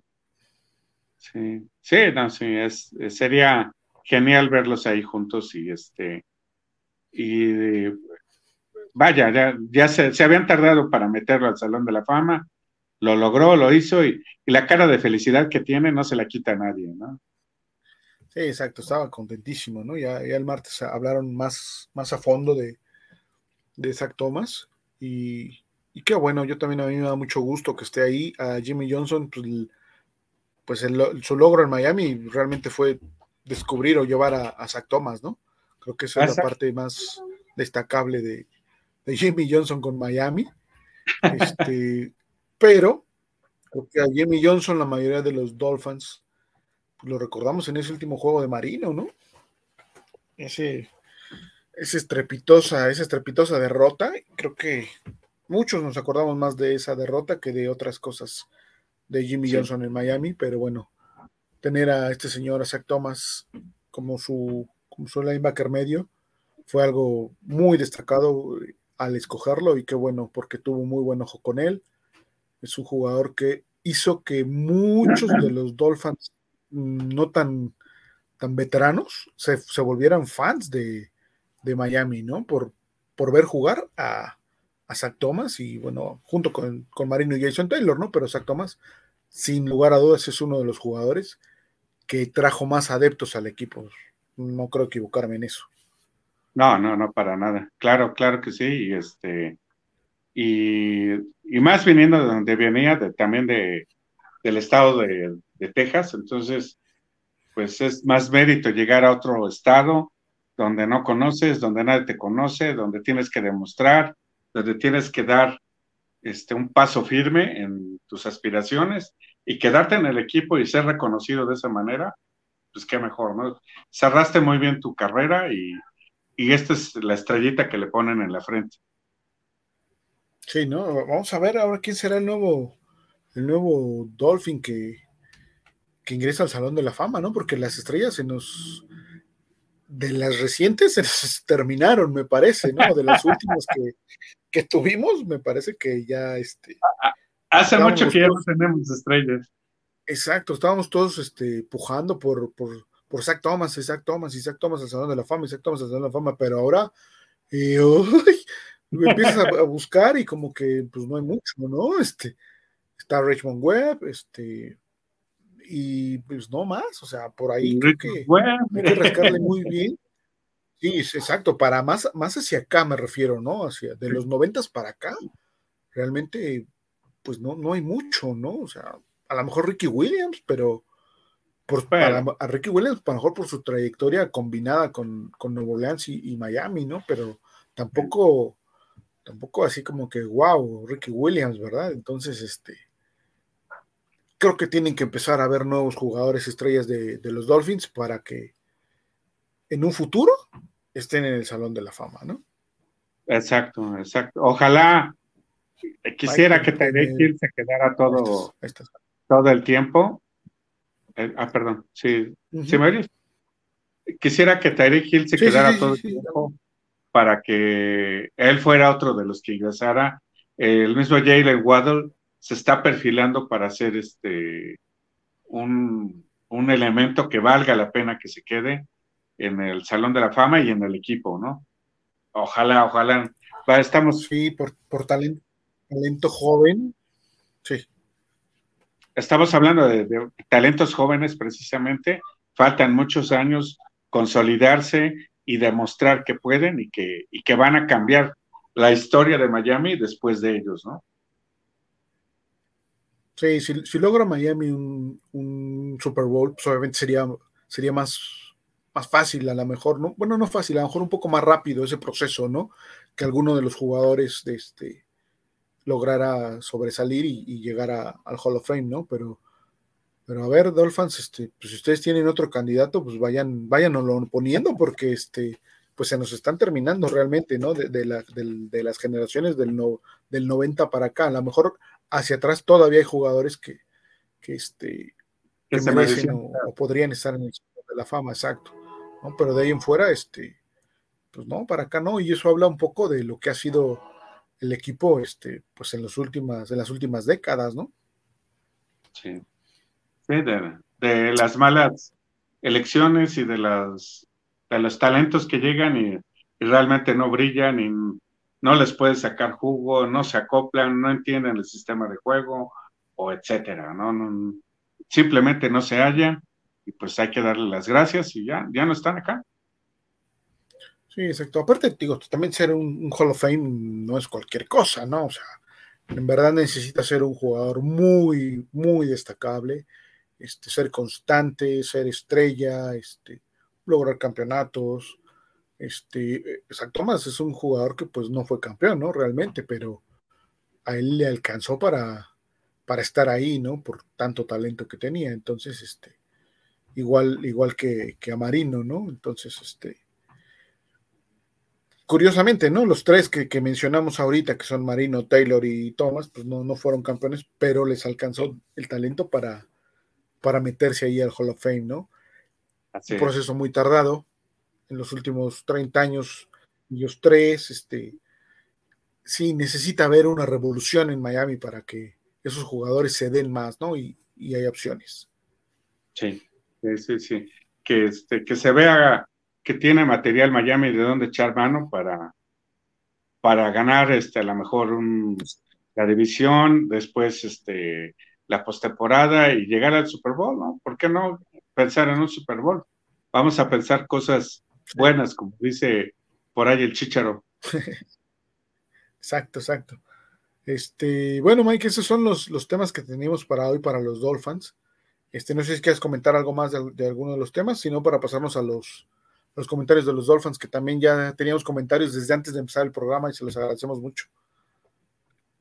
Sí, sí, no, sí, es, sería genial verlos ahí juntos y este, y vaya, ya, ya se, se, habían tardado para meterlo al Salón de la Fama, lo logró, lo hizo y, la cara de felicidad que tiene no se la quita a nadie, ¿no? Sí, exacto, estaba contentísimo, ¿no? Ya, el martes hablaron más, más a fondo de, de Zach Thomas y, y qué bueno, yo también a mí me da mucho gusto que esté ahí. A Jimmy Johnson, pues, pues su logro en Miami realmente fue descubrir o llevar a, a Zach Thomas, ¿no? Creo que esa es la parte más destacable de, Jimmy Johnson con Miami. Este, pero, porque a Jimmy Johnson, la mayoría de los Dolphins, pues, lo recordamos en ese último juego de Marino, ¿no? Ese, esa estrepitosa, esa estrepitosa derrota. Creo que muchos nos acordamos más de esa derrota que de otras cosas de Jimmy Johnson en Miami, pero bueno, tener a este señor Zach Thomas como su como su linebacker medio, fue algo muy destacado al escogerlo y qué bueno, porque tuvo muy buen ojo con él. Es un jugador que hizo que muchos de los Dolphins mm, no tan, tan veteranos se, volvieran fans de, Miami, ¿no? Por, por ver jugar a, a Zach Thomas y bueno, junto con, con Marino y Jason Taylor, ¿no? Pero Zach Thomas, sin lugar a dudas, es uno de los jugadores que trajo más adeptos al equipo no creo equivocarme en eso. No, no, no, para nada. Claro, claro que sí. Este, y, más viniendo de donde venía, también de, del estado de, Texas, entonces, pues es más mérito llegar a otro estado donde no conoces, donde nadie te conoce, donde tienes que demostrar, donde tienes que dar este, un paso firme en tus aspiraciones y quedarte en el equipo y ser reconocido de esa manera, pues qué mejor, ¿no? Cerraste muy bien tu carrera y, esta es la estrellita que le ponen en la frente. Sí, ¿no? Vamos a ver ahora quién será el nuevo, el nuevo Dolphin que, que ingresa al Salón de la Fama, ¿no? Porque las estrellas se nos, de las recientes se nos terminaron, me parece, ¿no? De las últimas que, tuvimos, me parece que ya, este... Hace mucho que ya no tenemos estrellas. Exacto, estábamos todos este, pujando por, por, por Zach Thomas, Zach Thomas, y Zach Thomas al Salón de la Fama, y Zach Thomas al Salón de la Fama, pero ahora eh, empiezas a, buscar y como que pues no hay mucho, ¿no? Este, está Richmond Webb, este, y pues no más, o sea, por ahí creo que hay que rascarle muy bien. Sí, exacto, para más, más hacia acá me refiero, ¿no? Hacia de los noventas para acá, realmente, pues no, no hay mucho, ¿no? O sea, a lo mejor Ricky Williams, pero por, a Ricky Williams, a lo mejor por su trayectoria combinada con, con Nuevo Orleans y, Miami, ¿no? Pero tampoco, tampoco así como que, wow, Ricky Williams, ¿verdad? Entonces, este, creo que tienen que empezar a ver nuevos jugadores estrellas de, de los Dolphins para que en un futuro estén en el Salón de la Fama, ¿no? Exacto, exacto. Ojalá quisiera que Tyreek Hill se quedara todo, todo el tiempo. Eh, ah, perdón, sí, ¿sí me Quisiera que Tyreek Hill se quedara todo el tiempo para que él fuera otro de los que ingresara. el mismo Jalen Waddle se está perfilando para hacer este un, un, elemento que valga la pena que se quede en el Salón de la Fama y en el equipo, ¿no? Ojalá, ojalá. Estamos. Sí, por, por talento, talento joven. Sí estamos hablando de, talentos jóvenes precisamente faltan muchos años consolidarse y demostrar que pueden y que, y que van a cambiar la historia de Miami después de ellos, ¿no? Sí, si, logra Miami un, Super Bowl, pues obviamente sería, sería más, más fácil, a lo mejor, ¿no? Bueno, no fácil, a lo mejor un poco más rápido ese proceso, ¿no? Que alguno de los jugadores de este, lograra sobresalir y, llegar al Hall of Fame, ¿no? Pero, pero a ver, Dolphins, este, pues si ustedes tienen otro candidato, pues vayan, váyanoslo poniendo, porque este, pues se nos están terminando realmente, ¿no? De, de, las generaciones del, no, del 90 para acá. A lo mejor hacia atrás todavía hay jugadores que, que, este, que, merecen o, podrían estar en el de la fama, exacto. ¿no? Pero de ahí en fuera, este, pues no, para acá no, y eso habla un poco de lo que ha sido el equipo, este, pues en las últimas, en las últimas décadas, ¿no? Sí. Sí de, las malas elecciones y de las de los talentos que llegan y, realmente no brillan y no les puedes sacar jugo, no se acoplan, no entienden el sistema de juego o etcétera, ¿no? simplemente no se hallan y pues hay que darle las gracias y ya, ya no están acá. Sí, exacto. Aparte, digo, también ser un, Hall of Fame no es cualquier cosa, ¿no? O sea, en verdad necesita ser un jugador muy, muy destacable, este, ser constante, ser estrella, este, lograr campeonatos. Este, exacto, más es un jugador que pues no fue campeón, ¿no? Realmente, pero a él le alcanzó para, para estar ahí, ¿no? Por tanto talento que tenía. Entonces, este, igual, igual que, que a Marino, ¿no? Entonces, este, curiosamente, ¿no? Los tres que, mencionamos ahorita, que son Marino, Taylor y Thomas, pues no, no fueron campeones, pero les alcanzó el talento para, para meterse ahí al Hall of Fame, ¿no? un proceso muy tardado. En los últimos 30 años, ellos tres, este, sí, necesita haber una revolución en Miami para que esos jugadores se den más, ¿no? Y, hay opciones. Sí, sí, sí. Que, este, que se vea que tiene material Miami de dónde echar mano para, para ganar este, a lo mejor la división, después este, la postemporada y llegar al Super Bowl, ¿no? ¿Por qué no pensar en un Super Bowl? Vamos a pensar cosas buenas, como dice por ahí el chicharo. exacto, exacto. Este, bueno, Mike, esos son los, los temas que tenemos para hoy para los Dolphins. Este, no sé si quieres comentar algo más de, de alguno de los temas, sino para pasarnos a los, los comentarios de los Dolphins, que también ya teníamos comentarios desde antes de empezar el programa y se los agradecemos mucho.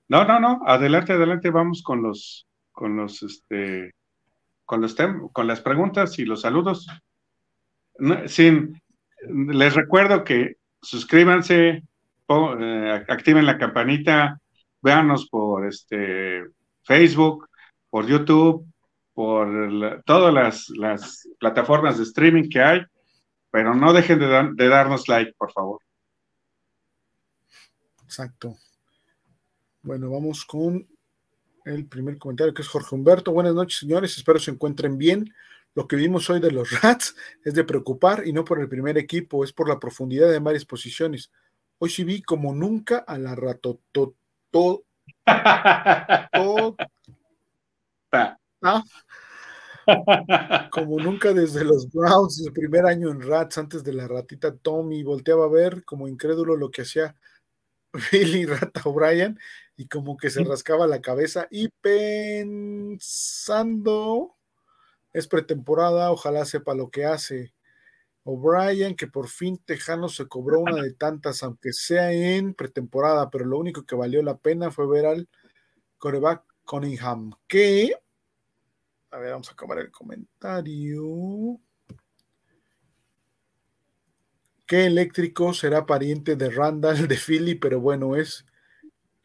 No, no, no, adelante, adelante, vamos con los, con los, este, con los con las preguntas y los saludos. sin, les recuerdo que suscríbanse, eh, activen la campanita, véanos por este Facebook, por YouTube, por todas las, las plataformas de streaming que hay pero no dejen de, darnos like, por favor. Exacto. Bueno, vamos con el primer comentario que es Jorge Humberto. Buenas noches, señores. Espero se encuentren bien. Lo que vimos hoy de los Rats es de preocupar y no por el primer equipo, es por la profundidad de varias posiciones. Hoy sí vi como nunca a la rato. ¿Ah? Como nunca desde los Browns, el primer año en Rats, antes de la ratita Tommy, volteaba a ver como incrédulo lo que hacía Billy Rata O'Brien y como que se rascaba la cabeza y pensando, es pretemporada, ojalá sepa lo que hace. O'Brien, que por fin Tejano se cobró una de tantas, aunque sea en pretemporada, pero lo único que valió la pena fue ver al coreback Cunningham, que a ver, vamos a acabar el comentario. ¿Qué eléctrico será pariente de Randall de Philly? Pero bueno, es,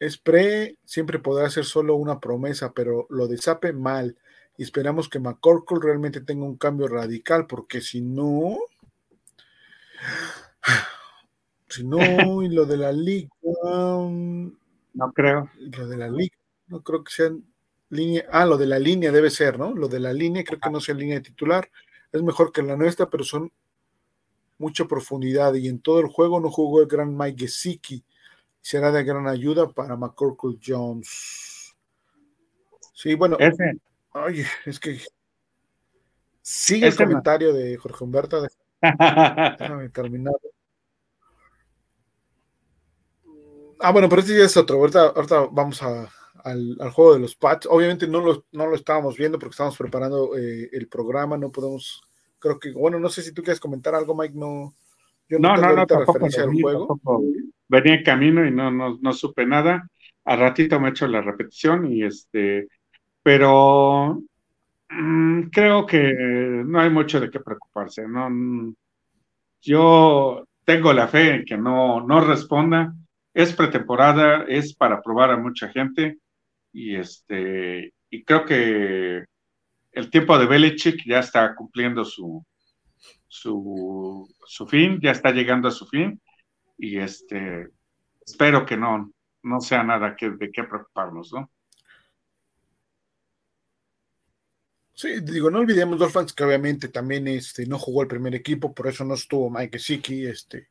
es pre, siempre podrá ser solo una promesa, pero lo desape mal. Y esperamos que McCorkle realmente tenga un cambio radical, porque si no, si no, y lo de la liga, no creo. Lo de la liga, no creo que sean línea, ah, lo de la línea debe ser, ¿no? Lo de la línea, creo que no sea línea titular, es mejor que la nuestra, pero son mucha profundidad y en todo el juego no jugó el gran Mike Gesicki. Será de gran ayuda para McCorkle Jones. Sí, bueno. Oye, es que Sigue el comentario de Jorge Humberto. Déjame terminar. Ah, bueno, pero este ya es otro. Ahorita, vamos al, juego de los Pats. Obviamente no lo, no lo estábamos viendo porque estamos preparando eh, el programa. No podemos, creo que, bueno, no sé si tú quieres comentar algo, Mike. No, yo no, no, no, referencia al juego. Venía en camino y no, no, no supe nada. Al ratito me he hecho la repetición y este, pero mm, creo que no hay mucho de qué preocuparse. No, yo tengo la fe en que no, no responda es pretemporada, es para probar a mucha gente y este y creo que el tiempo de Belichick ya está cumpliendo su, su, su fin, ya está llegando a su fin y este espero que no, no sea nada que, de qué preocuparnos, ¿no? Sí, digo, no olvidemos Dolphins que obviamente también este, no jugó el primer equipo, por eso no estuvo Mike Siki, este,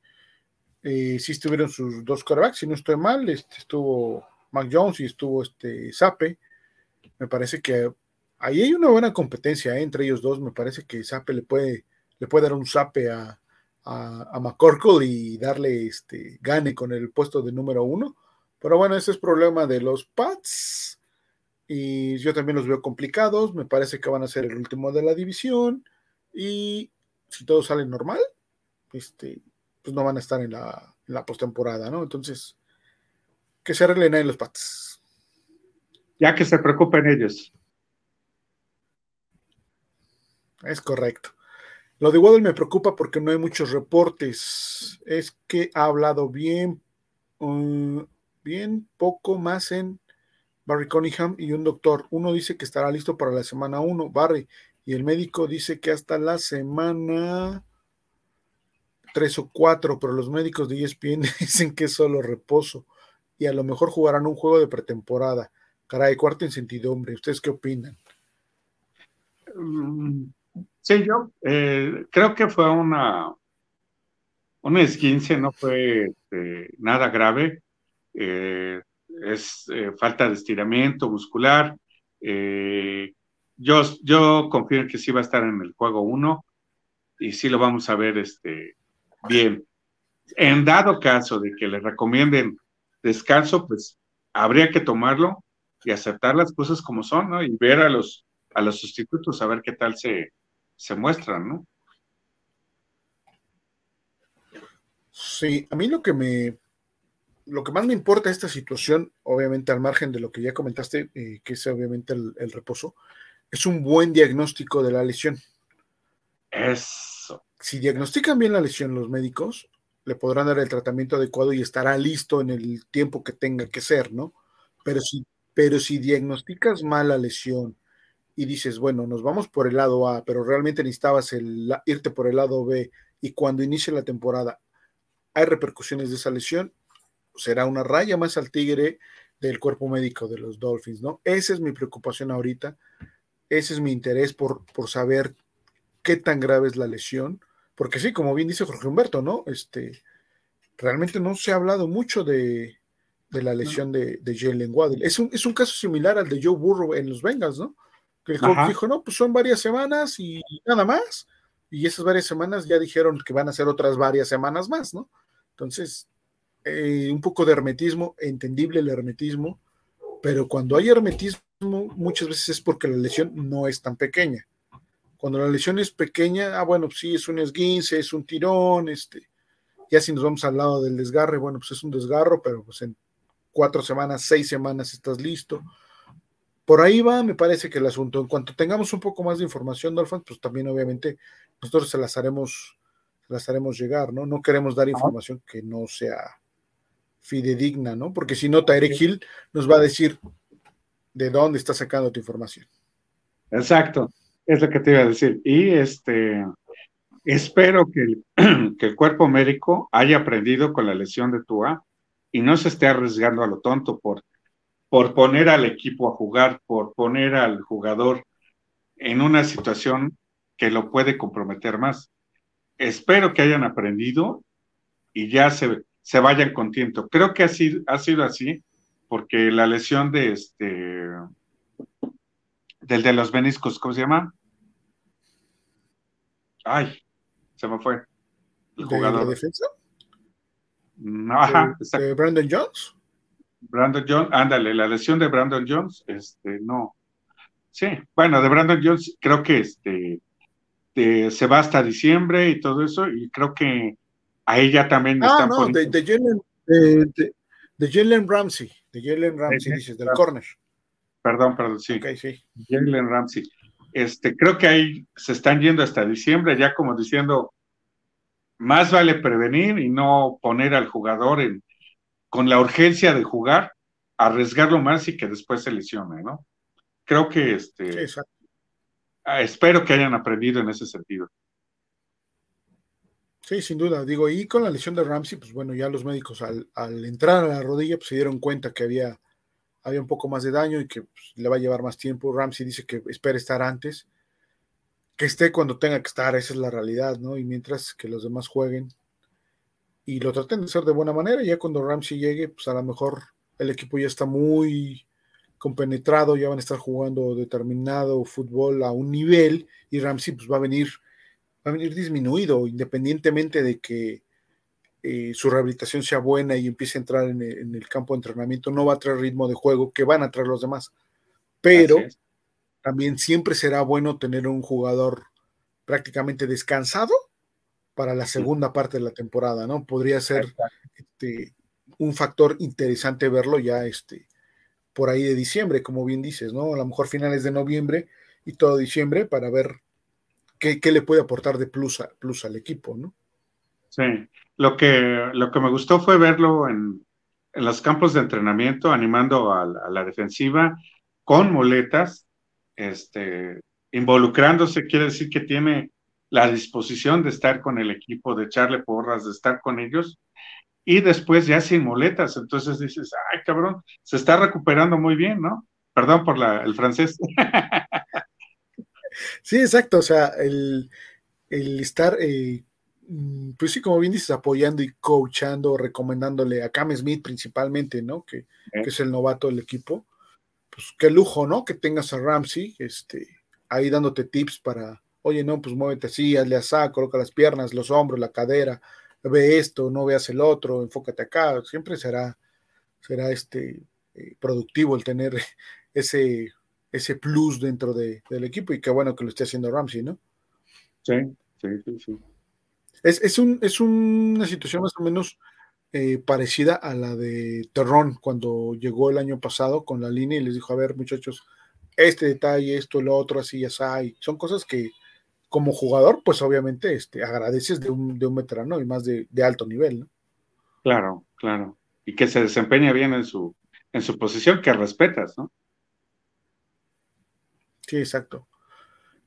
sí estuvieron sus dos quarterbacks, si no estoy mal, este, estuvo Mac Jones y estuvo este Sape. Me parece que ahí hay una buena competencia entre ellos dos. Me parece que Sape le puede, le puede dar un Sape a, a, McCorkle y darle este gane con el puesto de número uno. Pero bueno, ese es problema de los Pats. Y yo también los veo complicados. Me parece que van a ser el último de la división. Y si todo sale normal, este, pues no van a estar en la, en postemporada, ¿no? Entonces, que se arreglen ahí los Pats. Ya que se preocupen ellos. Es correcto. Lo de Waddle me preocupa porque no hay muchos reportes. Es que ha hablado bien, uh, bien poco más en Barry Cunningham y un doctor. Uno dice que estará listo para la semana 1, Barry, y el médico dice que hasta la semana tres o cuatro, pero los médicos de ESPN dicen que es solo reposo y a lo mejor jugarán un juego de pretemporada. Caray, cuarto hombre ¿Ustedes qué opinan? Mm, sí, yo eh, creo que fue una, una esguince, no fue este, nada grave. Eh, es eh, falta de estiramiento muscular. yo, yo confío en que sí va a estar en el juego uno y sí lo vamos a ver este, Bien, en dado caso de que le recomienden descanso, pues habría que tomarlo y aceptar las cosas como son, ¿no? Y ver a los, a los sustitutos, a ver qué tal se, se muestran, ¿no? Sí, a mí lo que me, lo que más me importa esta situación, obviamente al margen de lo que ya comentaste, eh, que es obviamente el, reposo, es un buen diagnóstico de la lesión. Es si diagnostican bien la lesión los médicos, le podrán dar el tratamiento adecuado y estará listo en el tiempo que tenga que ser, ¿no? Pero si, pero si diagnosticas mal la lesión y dices, bueno, nos vamos por el lado A, pero realmente necesitabas el, irte por el lado B y cuando inicie la temporada hay repercusiones de esa lesión, será una raya más al tigre del cuerpo médico de los Dolphins, ¿no? Esa es mi preocupación ahorita, ese es mi interés por, por saber qué tan grave es la lesión porque sí, como bien dice Jorge Humberto, ¿no? Este, realmente no se ha hablado mucho de, la lesión de, de Jalen Waddell. Es un, es un caso similar al de Joe Burrow en los Bengals, ¿no? Que el coach dijo, no, pues son varias semanas y nada más. Y esas varias semanas ya dijeron que van a ser otras varias semanas más, ¿no? Entonces, eh, un poco de hermetismo, entendible el hermetismo, pero cuando hay hermetismo, muchas veces es porque la lesión no es tan pequeña. Cuando la lesión es pequeña, ah, bueno, sí, es un esguince, es un tirón, este, ya si nos vamos al lado del desgarre, bueno, pues es un desgarro, pero pues en cuatro semanas, seis semanas estás listo. Por ahí va, me parece que el asunto. En cuanto tengamos un poco más de información, Dolphins, pues también obviamente nosotros se las haremos, se las haremos llegar, ¿no? No queremos dar información que no sea fidedigna, ¿no? Porque si no, Tyreek Hill nos va a decir de dónde está sacando tu información. Exacto. Es lo que te iba a decir. Y este, espero que el, que el cuerpo médico haya aprendido con la lesión de Tua y no se esté arriesgando a lo tonto por, por poner al equipo a jugar, por poner al jugador en una situación que lo puede comprometer más. Espero que hayan aprendido y ya se, se vayan contento. Creo que ha sido, ha sido así porque la lesión de este del de los meniscos, ¿cómo se llama? Ay, se me fue. El jugador. ¿De defensa? Mm, ajá, ¿De, Brandon Jones? Brandon Jones, ándale, la lesión de Brandon Jones, este, no. Sí, bueno, de Brandon Jones creo que este se va hasta diciembre y todo eso, y creo que a ella también ah, no, de, de, Jalen, de, de, Jalen Ramsey, de Jalen Ramsey, dices, del corner. Perdón, perdón, sí. Okay, sí. Jalen Ramsey. Este, creo que ahí se están yendo hasta diciembre, ya como diciendo, más vale prevenir y no poner al jugador en, con la urgencia de jugar, arriesgarlo más y que después se lesione, ¿no? Creo que este, ah, espero que hayan aprendido en ese sentido. Sí, sin duda. Digo, y con la lesión de Ramsey, pues bueno, ya los médicos al, entrar a la rodilla, pues se dieron cuenta que había, había un poco más de daño y que pues, le va a llevar más tiempo. Ramsey dice que espera estar antes que esté cuando tenga que estar, esa es la realidad, ¿no? Y mientras que los demás jueguen y lo traten de hacer de buena manera, ya cuando Ramsey llegue, pues a lo mejor el equipo ya está muy compenetrado, ya van a estar jugando determinado fútbol a un nivel y Ramsey pues va a venir, va a venir disminuido, independientemente de que eh, su rehabilitación sea buena y empiece a entrar en el, campo de entrenamiento, no va a traer ritmo de juego que van a traer los demás. Pero también siempre será bueno tener un jugador prácticamente descansado para la segunda parte de la temporada, ¿no? Podría ser este, un factor interesante verlo ya este, por ahí de diciembre, como bien dices, ¿no? A lo mejor finales de noviembre y todo diciembre para ver qué, le puede aportar de plus, plus al equipo, ¿no? Sí, lo que, lo que me gustó fue verlo en, los campos de entrenamiento, animando a la defensiva con muletas, este, involucrándose, quiere decir que tiene la disposición de estar con el equipo, de echarle porras, de estar con ellos, y después ya sin muletas. Entonces dices, ay, cabrón, se está recuperando muy bien, ¿no? Perdón por la, el francés. Sí, exacto, o sea, el, estar, eh, mm, pues sí, como bien dices, apoyando y coachando, recomendándole a Cam Smith principalmente, ¿no? Que, que es el novato del equipo pues qué lujo, ¿no? Que tengas a Ramsey, este, ahí dándote tips para, oye, no, pues muévete así, hazle así, coloca las piernas, los hombros, la cadera, ve esto, no veas el otro, enfócate acá, siempre será, será este, eh, productivo el tener ese, ese plus dentro del equipo y qué bueno que lo esté haciendo Ramsey, ¿no? Sí, sí, sí, sí. Es, es, un, es una situación más o menos eh, parecida a la de Terrón cuando llegó el año pasado con la línea y les dijo, a ver muchachos, este detalle, esto, lo otro, así, hay. Son cosas que como jugador, pues obviamente este, agradeces de un, de un veterano y más de, alto nivel, ¿no? Claro, claro. Y que se desempeña bien en su, en su posición, que respetas, ¿no? Sí, exacto.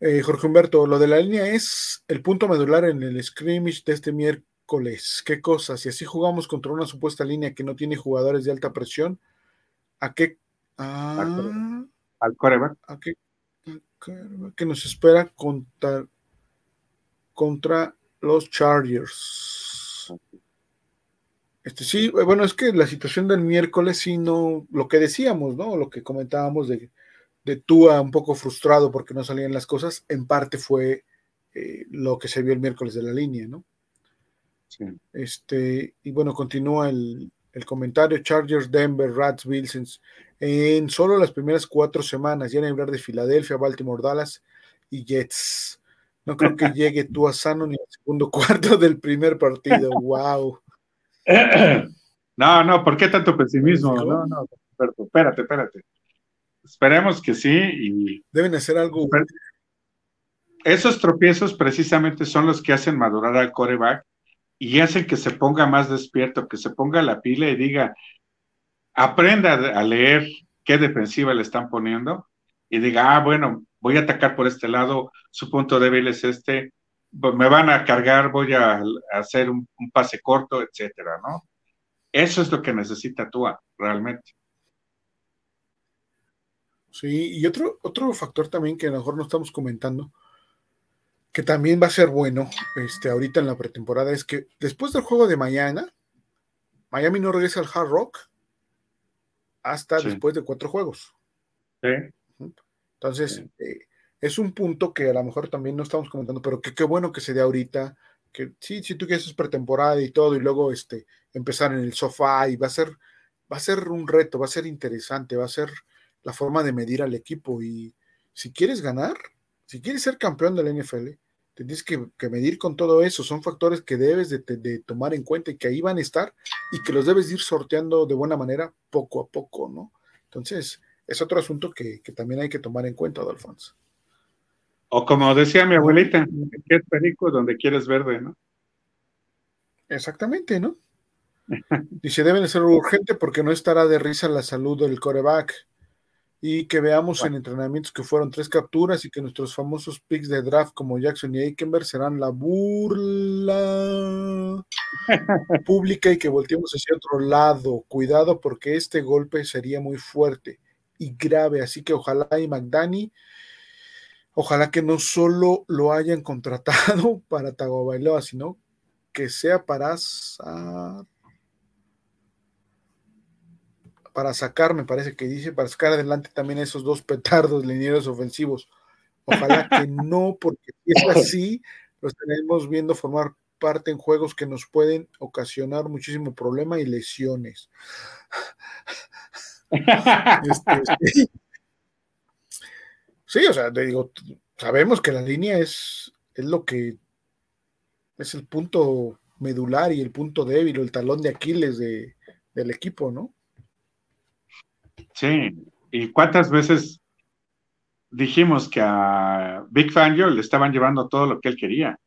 Eh, Jorge Humberto, lo de la línea es el punto medular en el scrimmage de este miércoles qué cosas. Si así jugamos contra una supuesta línea que no tiene jugadores de alta presión, ¿a qué? Ah, al coreback. ¿A qué? Que nos espera contra, contra los Chargers. Este sí, bueno, es que la situación del miércoles, sí, no, lo que decíamos, ¿no? Lo que comentábamos de, de Tua un poco frustrado porque no salían las cosas, en parte fue eh, lo que se vio el miércoles de la línea, ¿no? Este, y bueno, continúa el, comentario: Chargers, Denver, Rats, Bills. En solo las primeras cuatro semanas, ya en hablar de Filadelfia, Baltimore, Dallas y Jets. No creo que llegue tú a sano ni al segundo cuarto del primer partido. ¡Wow! No, no, ¿por qué tanto pesimismo? No, no, espérate, espérate. Esperemos que sí y. Deben hacer algo. Esos tropiezos precisamente son los que hacen madurar al coreback y hacen que se ponga más despierto, que se ponga la pila y diga, aprenda a leer qué defensiva le están poniendo y diga, ah, bueno, voy a atacar por este lado, su punto débil es este, me van a cargar, voy a, hacer un, pase corto, etcétera, ¿no? Eso es lo que necesita Tua, realmente. Sí, y otro, otro factor también que a lo mejor no estamos comentando, que también va a ser bueno este, ahorita en la pretemporada es que después del juego de mañana, Miami no regresa al Hard Rock hasta después de cuatro juegos. Sí. Entonces, eh, es un punto que a lo mejor también no estamos comentando, pero que qué bueno que se dé ahorita, que sí, si tú quieres es pretemporada y todo, y luego este, empezar en el sofá, y va a ser, va a ser un reto, va a ser interesante, va a ser la forma de medir al equipo. Y si quieres ganar, si quieres ser campeón del NFL, tienes que, medir con todo eso. Son factores que debes de, de, tomar en cuenta y que ahí van a estar y que los debes ir sorteando de buena manera poco a poco, ¿no? Entonces, es otro asunto que, también hay que tomar en cuenta, Alfonso. O como decía mi abuelita, que es perico donde quieres verde, ¿no? Exactamente, ¿no? Dice, deben de ser urgente porque no estará de risa la salud del coreback. Y que veamos en entrenamientos que fueron tres capturas y que nuestros famosos picks de draft como Jackson y Aikenberg serán la burla pública y que volteemos hacia otro lado. Cuidado porque este golpe sería muy fuerte y grave. Así que ojalá y McDani, ojalá que no solo lo hayan contratado para Tagovailoa, sino que sea para para sacar, me parece que dice, para sacar adelante también esos dos petardos linieros ofensivos. Ojalá que no, porque si es así, los tenemos viendo formar parte en juegos que nos pueden ocasionar muchísimo problema y lesiones. Este, sí. o sea, te digo, sabemos que la línea es, es lo que es el punto medular y el punto débil o el talón de Aquiles de, del equipo, ¿no? Sí, y cuántas veces dijimos que a Big Fangio le estaban llevando todo lo que él quería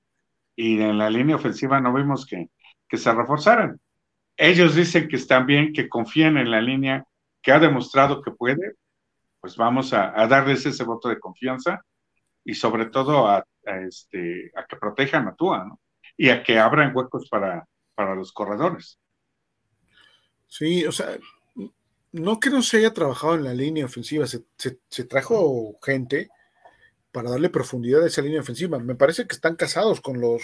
y en la línea ofensiva no vimos que, que se reforzaran. Ellos dicen que están bien, que confían en la línea que ha demostrado que puede, pues vamos a, darles ese voto de confianza y sobre todo a, este, a que protejan a Tua, ¿no? Y a que abran huecos para, para los corredores. Sí, o sea, no que no se haya trabajado en la línea ofensiva, se, trajo gente para darle profundidad a esa línea ofensiva. Me parece que están casados con los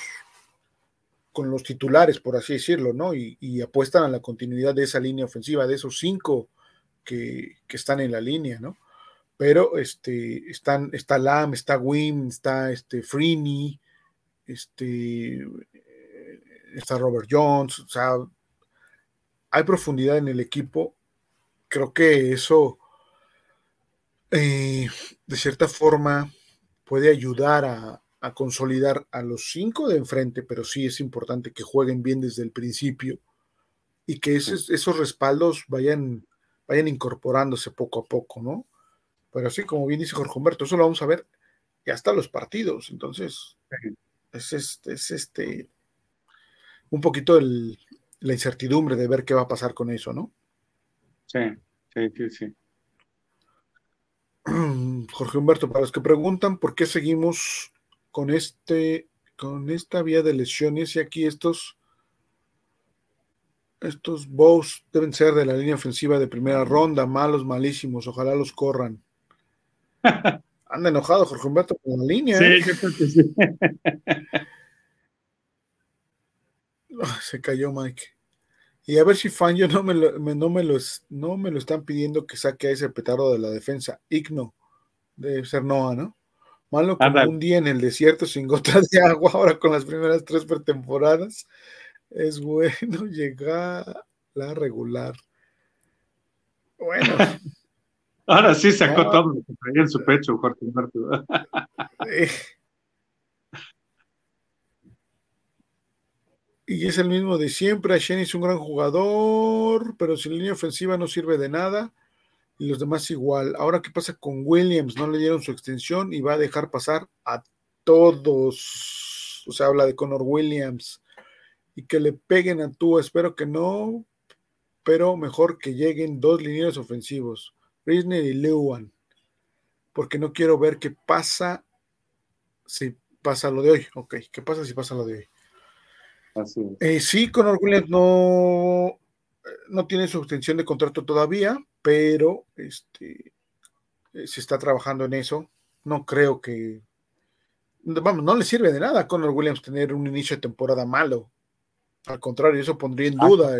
con los titulares, por así decirlo, ¿no? Y apuestan a la continuidad de esa línea ofensiva, de esos cinco que, están en la línea, ¿no? Pero este, están, está Lam, está Wim, está este, Freeney, este, está Robert Jones, o sea, hay profundidad en el equipo. Creo que eso, eh, de cierta forma, puede ayudar a, consolidar a los cinco de enfrente, pero sí es importante que jueguen bien desde el principio y que esos, esos respaldos vayan vayan incorporándose poco a poco, ¿no? Pero así como bien dice Jorge Humberto, eso lo vamos a ver ya hasta los partidos, entonces es este, es este un poquito la incertidumbre de ver qué va a pasar con eso, ¿no? Sí, sí, sí, sí. Jorge Humberto, para los que preguntan por qué seguimos con este, con esta vía de lesiones y aquí estos estos bows deben ser de la línea ofensiva de primera ronda, malos, malísimos, ojalá los corran. Anda enojado Jorge Humberto con la línea. Sí, ¿eh? yo creo que sí. Se cayó Mike. Y a ver si Fangio no me lo, no me no me lo están pidiendo que saque a ese petardo de la defensa. Igno, debe ser Noah, ¿no? Malo como un día en el desierto sin gotas de agua, ahora con las primeras tres pretemporadas es bueno llegar la regular. Bueno. Ahora sí sacó todo lo que traía en su pecho, Jorge Humberto. Y es el mismo de siempre. Shen es un gran jugador, pero sin línea ofensiva no sirve de nada. Y los demás igual. Ahora, ¿qué pasa con Williams? No le dieron su extensión y va a dejar pasar a todos. O sea, habla de Connor Williams y que le peguen a tú. Espero que no, pero mejor que lleguen dos lineros ofensivos, Risner y Lewan, porque no quiero ver qué pasa si pasa lo de hoy. Ok, ¿qué pasa si pasa lo de hoy? Así eh, sí, Conor Williams no, no tiene su extensión de contrato todavía, pero este, eh, se está trabajando en eso. No creo que. Vamos, no le sirve de nada a Conor Williams tener un inicio de temporada malo. Al contrario, eso pondría en duda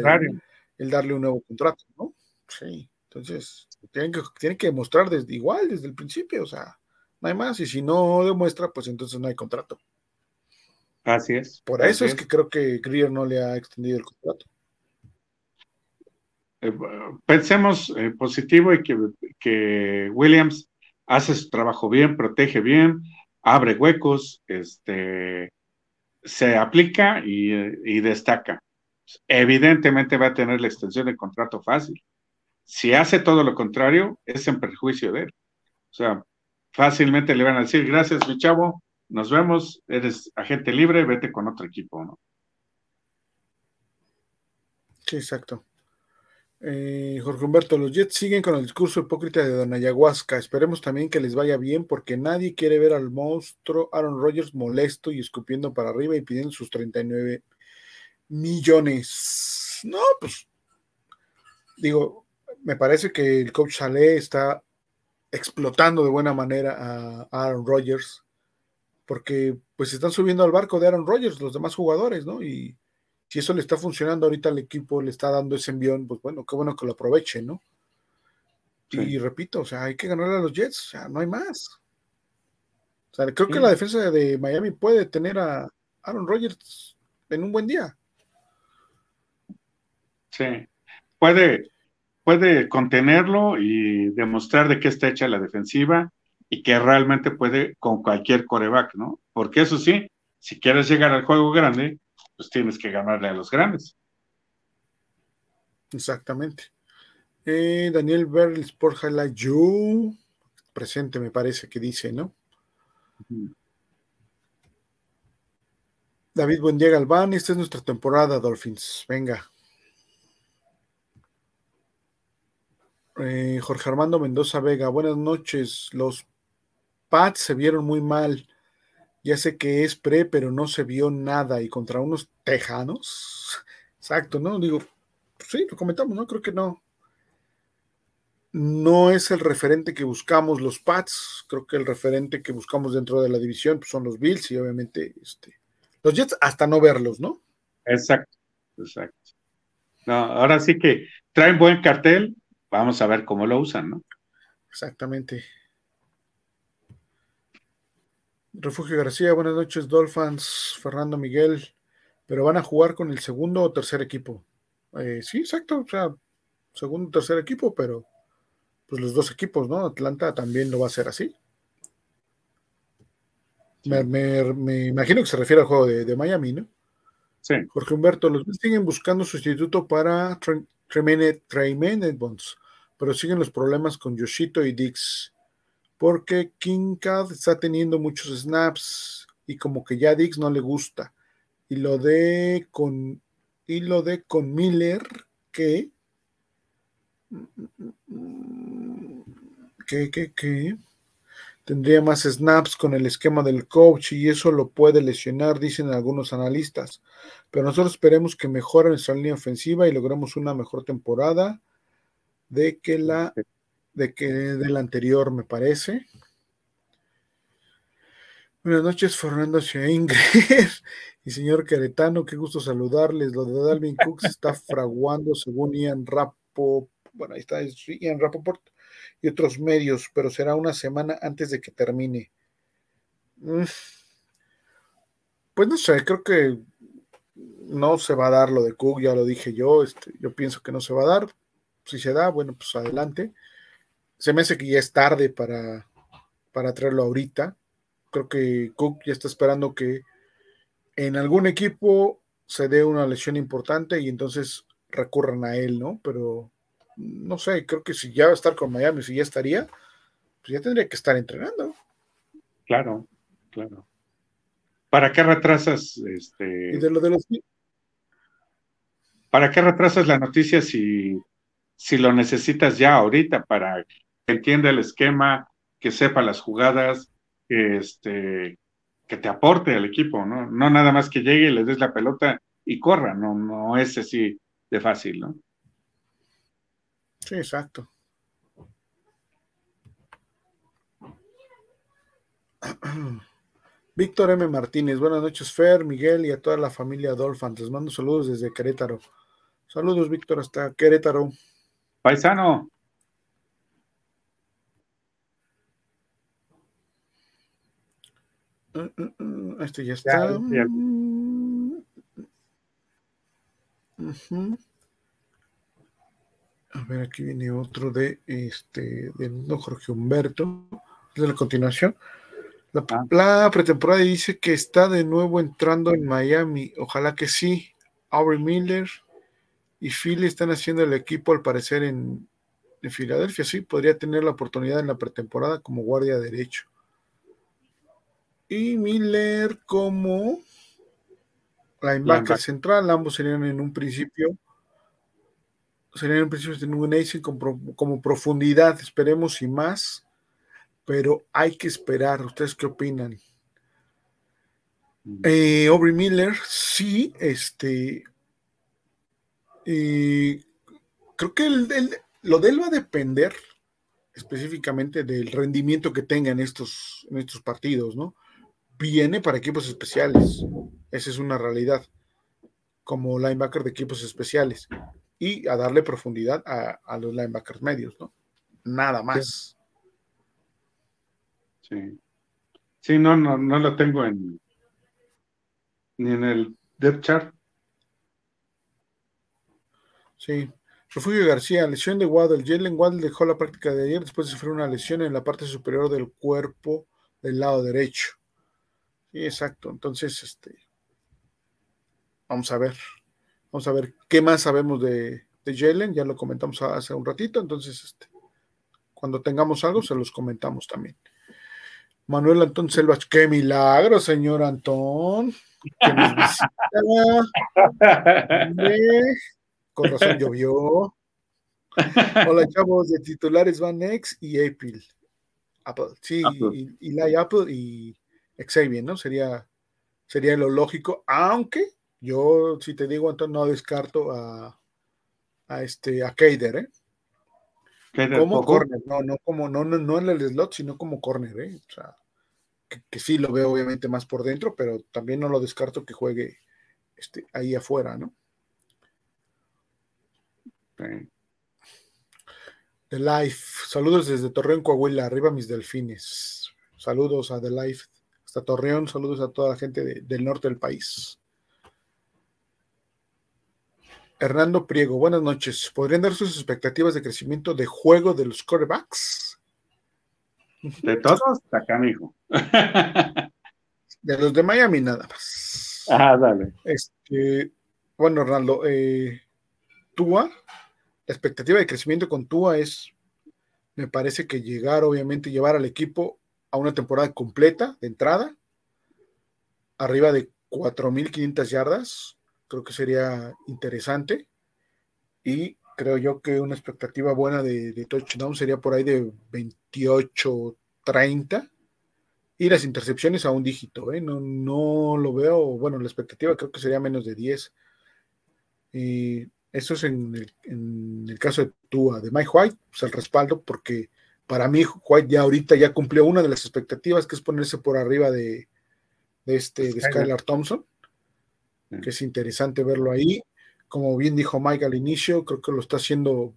el, darle un nuevo contrato, ¿no? Sí, entonces tienen que, tienen que demostrar desde igual, desde el principio, o sea, no hay más, y si no demuestra, pues entonces no hay contrato. Así es. Por eso es, que creo que Greer no le ha extendido el contrato. Eh, pensemos eh, positivo y que, que, Williams hace su trabajo bien, protege bien, abre huecos, este, se aplica y, destaca. Evidentemente va a tener la extensión de contrato fácil. Si hace todo lo contrario, es en perjuicio de él. O sea, fácilmente le van a decir, gracias, mi chavo, nos vemos, eres agente libre, vete con otro equipo, ¿no? Sí, exacto. Eh, Jorge Humberto, los Jets siguen con el discurso hipócrita de Don Ayahuasca. Esperemos también que les vaya bien porque nadie quiere ver al monstruo Aaron Rodgers molesto y escupiendo para arriba y pidiendo sus 39 millones. No, pues digo, me parece que el coach Saleh está explotando de buena manera a Aaron Rodgers, porque pues están subiendo al barco de Aaron Rodgers los demás jugadores, ¿no? Y si eso le está funcionando ahorita al equipo, le está dando ese envión, pues bueno, qué bueno que lo aproveche, ¿no? Y repito, o sea, hay que ganarle a los Jets, o sea, no hay más. O sea, creo que la defensa de Miami puede tener a Aaron Rodgers en un buen día. Sí, puede, puede contenerlo y demostrar de qué está hecha la defensiva y que realmente puede con cualquier coreback, ¿no? Porque eso sí, si quieres llegar al juego grande, pues tienes que ganarle a los grandes. Exactamente. Eh, Daniel Berles por You, presente me parece que dice, ¿no? David Buendía Galván, esta es nuestra temporada, Dolphins. Venga. Eh, Jorge Armando Mendoza Vega, buenas noches. Los Pats se vieron muy mal. Ya sé que es pre, pero no se vio nada. Y contra unos tejanos. Exacto, ¿no? Digo, sí, lo comentamos, ¿no? Creo que no. No es el referente que buscamos los Pats. Creo que el referente que buscamos dentro de la división pues, son los Bills y obviamente este, los Jets hasta no verlos, ¿no? Exacto, exacto. No, ahora sí que traen buen cartel, vamos a ver cómo lo usan, ¿no? Exactamente. Refugio García, buenas noches, Dolphins, Fernando Miguel, pero van a jugar con el segundo o tercer equipo. Eh, sí, exacto, o sea, segundo o tercer equipo, pero pues los dos equipos, ¿no? Atlanta también lo va a hacer así. Me, imagino que se refiere al juego de, Miami, ¿no? Sí. Jorge Humberto, los siguen buscando sustituto para Tremaine Bonds pero siguen los problemas con Yoshito y Dix, porque King Cad está teniendo muchos snaps y como que ya Dix no le gusta. Y lo de con y lo de con Miller que que, que, que tendría más snaps con el esquema del coach y eso lo puede lesionar, dicen algunos analistas. Pero nosotros esperemos que mejore nuestra línea ofensiva y logremos una mejor temporada de que la de que del anterior me parece. Buenas noches, Fernando Ingrid y señor Queretano, qué gusto saludarles. Lo de Dalvin Cook se está fraguando según Ian Rapo, bueno, ahí está Ian Rapoport y otros medios, pero será una semana antes de que termine. Mm. Pues no sé, creo que no se va a dar lo de Cook, ya lo dije yo, este, yo pienso que no se va a dar, si se da, bueno, pues adelante. Se me hace que ya es tarde para, para traerlo ahorita. Creo que Cook ya está esperando que en algún equipo se dé una lesión importante y entonces recurran a él, ¿no? Pero no sé, creo que si ya va a estar con Miami, si ya estaría, pues ya tendría que estar entrenando. Claro, claro. ¿Para qué retrasas este? Y de lo de los... ¿Para qué retrasas la noticia si si lo necesitas ya ahorita para que entienda el esquema, que sepa las jugadas, que, este, que te aporte al equipo, ¿no? No nada más que llegue y le des la pelota y corra, no, no es así de fácil, ¿no? Sí, exacto. Víctor M. Martínez, buenas noches, Fer, Miguel y a toda la familia Dolphins. Les mando saludos desde Querétaro. Saludos, Víctor, hasta Querétaro. Paisano. Este ya está. A ver, aquí viene otro de este de don Jorge Humberto. De la continuación. La, ah. la, pretemporada dice que está de nuevo entrando en Miami. Ojalá que sí. Aubrey Miller y Philly están haciendo el equipo al parecer en, en Filadelfia. Sí, podría tener la oportunidad en la pretemporada como guardia derecho. Y Miller como linebacker central. Ambos serían en un principio serían en un principio en un como, como profundidad, esperemos y más, pero hay que esperar. ¿Ustedes qué opinan? Mm. Eh, Aubrey Miller, sí, este. creo que lo de él va a depender específicamente del rendimiento que tenga en estos, en estos partidos, ¿no? Viene para equipos especiales, esa es una realidad, como linebacker de equipos especiales, y a darle profundidad a, los linebackers medios, ¿no? Nada más. Sí. Sí, no, no, no lo tengo en ni en el depth chart. Sí. Refugio García, lesión de Waddle. Jalen Waddle dejó la práctica de ayer después de sufrir una lesión en la parte superior del cuerpo del lado derecho. Sí, exacto. Entonces, este, vamos a ver. Vamos a ver qué más sabemos de, de Jalen. Ya lo comentamos hace un ratito. Entonces, este, cuando tengamos algo, se los comentamos también. Manuel Antón Selvas, qué milagro, señor Antón. Que nos visita. Con razón llovió. Hola, chavos, de titulares van X y Apple. Apple, sí, y, y Apple y Xavier, ¿no? Sería, sería lo lógico, aunque yo, si te digo, entonces no descarto a, a este, a Kader, ¿eh? como corner, no, no como, no, no, no en el slot, sino como corner, ¿eh? O sea, que, sí lo veo obviamente más por dentro, pero también no lo descarto que juegue este, ahí afuera, ¿no? The Life, saludos desde Torreón, Coahuila, arriba mis delfines. Saludos a The Life, hasta Torreón, saludos a toda la gente del norte del país. Hernando Priego, buenas noches. ¿Podrían dar sus expectativas de crecimiento de juego de los quarterbacks? De todos, acá, mijo. De los de Miami, nada más. Ah, dale. Este, bueno, Hernando, eh, Tua, la expectativa de crecimiento con Tua es, me parece que llegar, obviamente, llevar al equipo a una temporada completa de entrada, arriba de 4.500 yardas, creo que sería interesante. Y creo yo que una expectativa buena de, touchdown sería por ahí de 28, 30. Y las intercepciones a un dígito, ¿eh? no, no lo veo, bueno, la expectativa creo que sería menos de 10. Y eso es en el, caso de Tua, de Mike White, pues el respaldo, porque para mí White ya ahorita ya cumplió una de las expectativas, que es ponerse por arriba de, este, de Skylar Thompson, que es interesante verlo ahí. Como bien dijo Mike al inicio, creo que lo está haciendo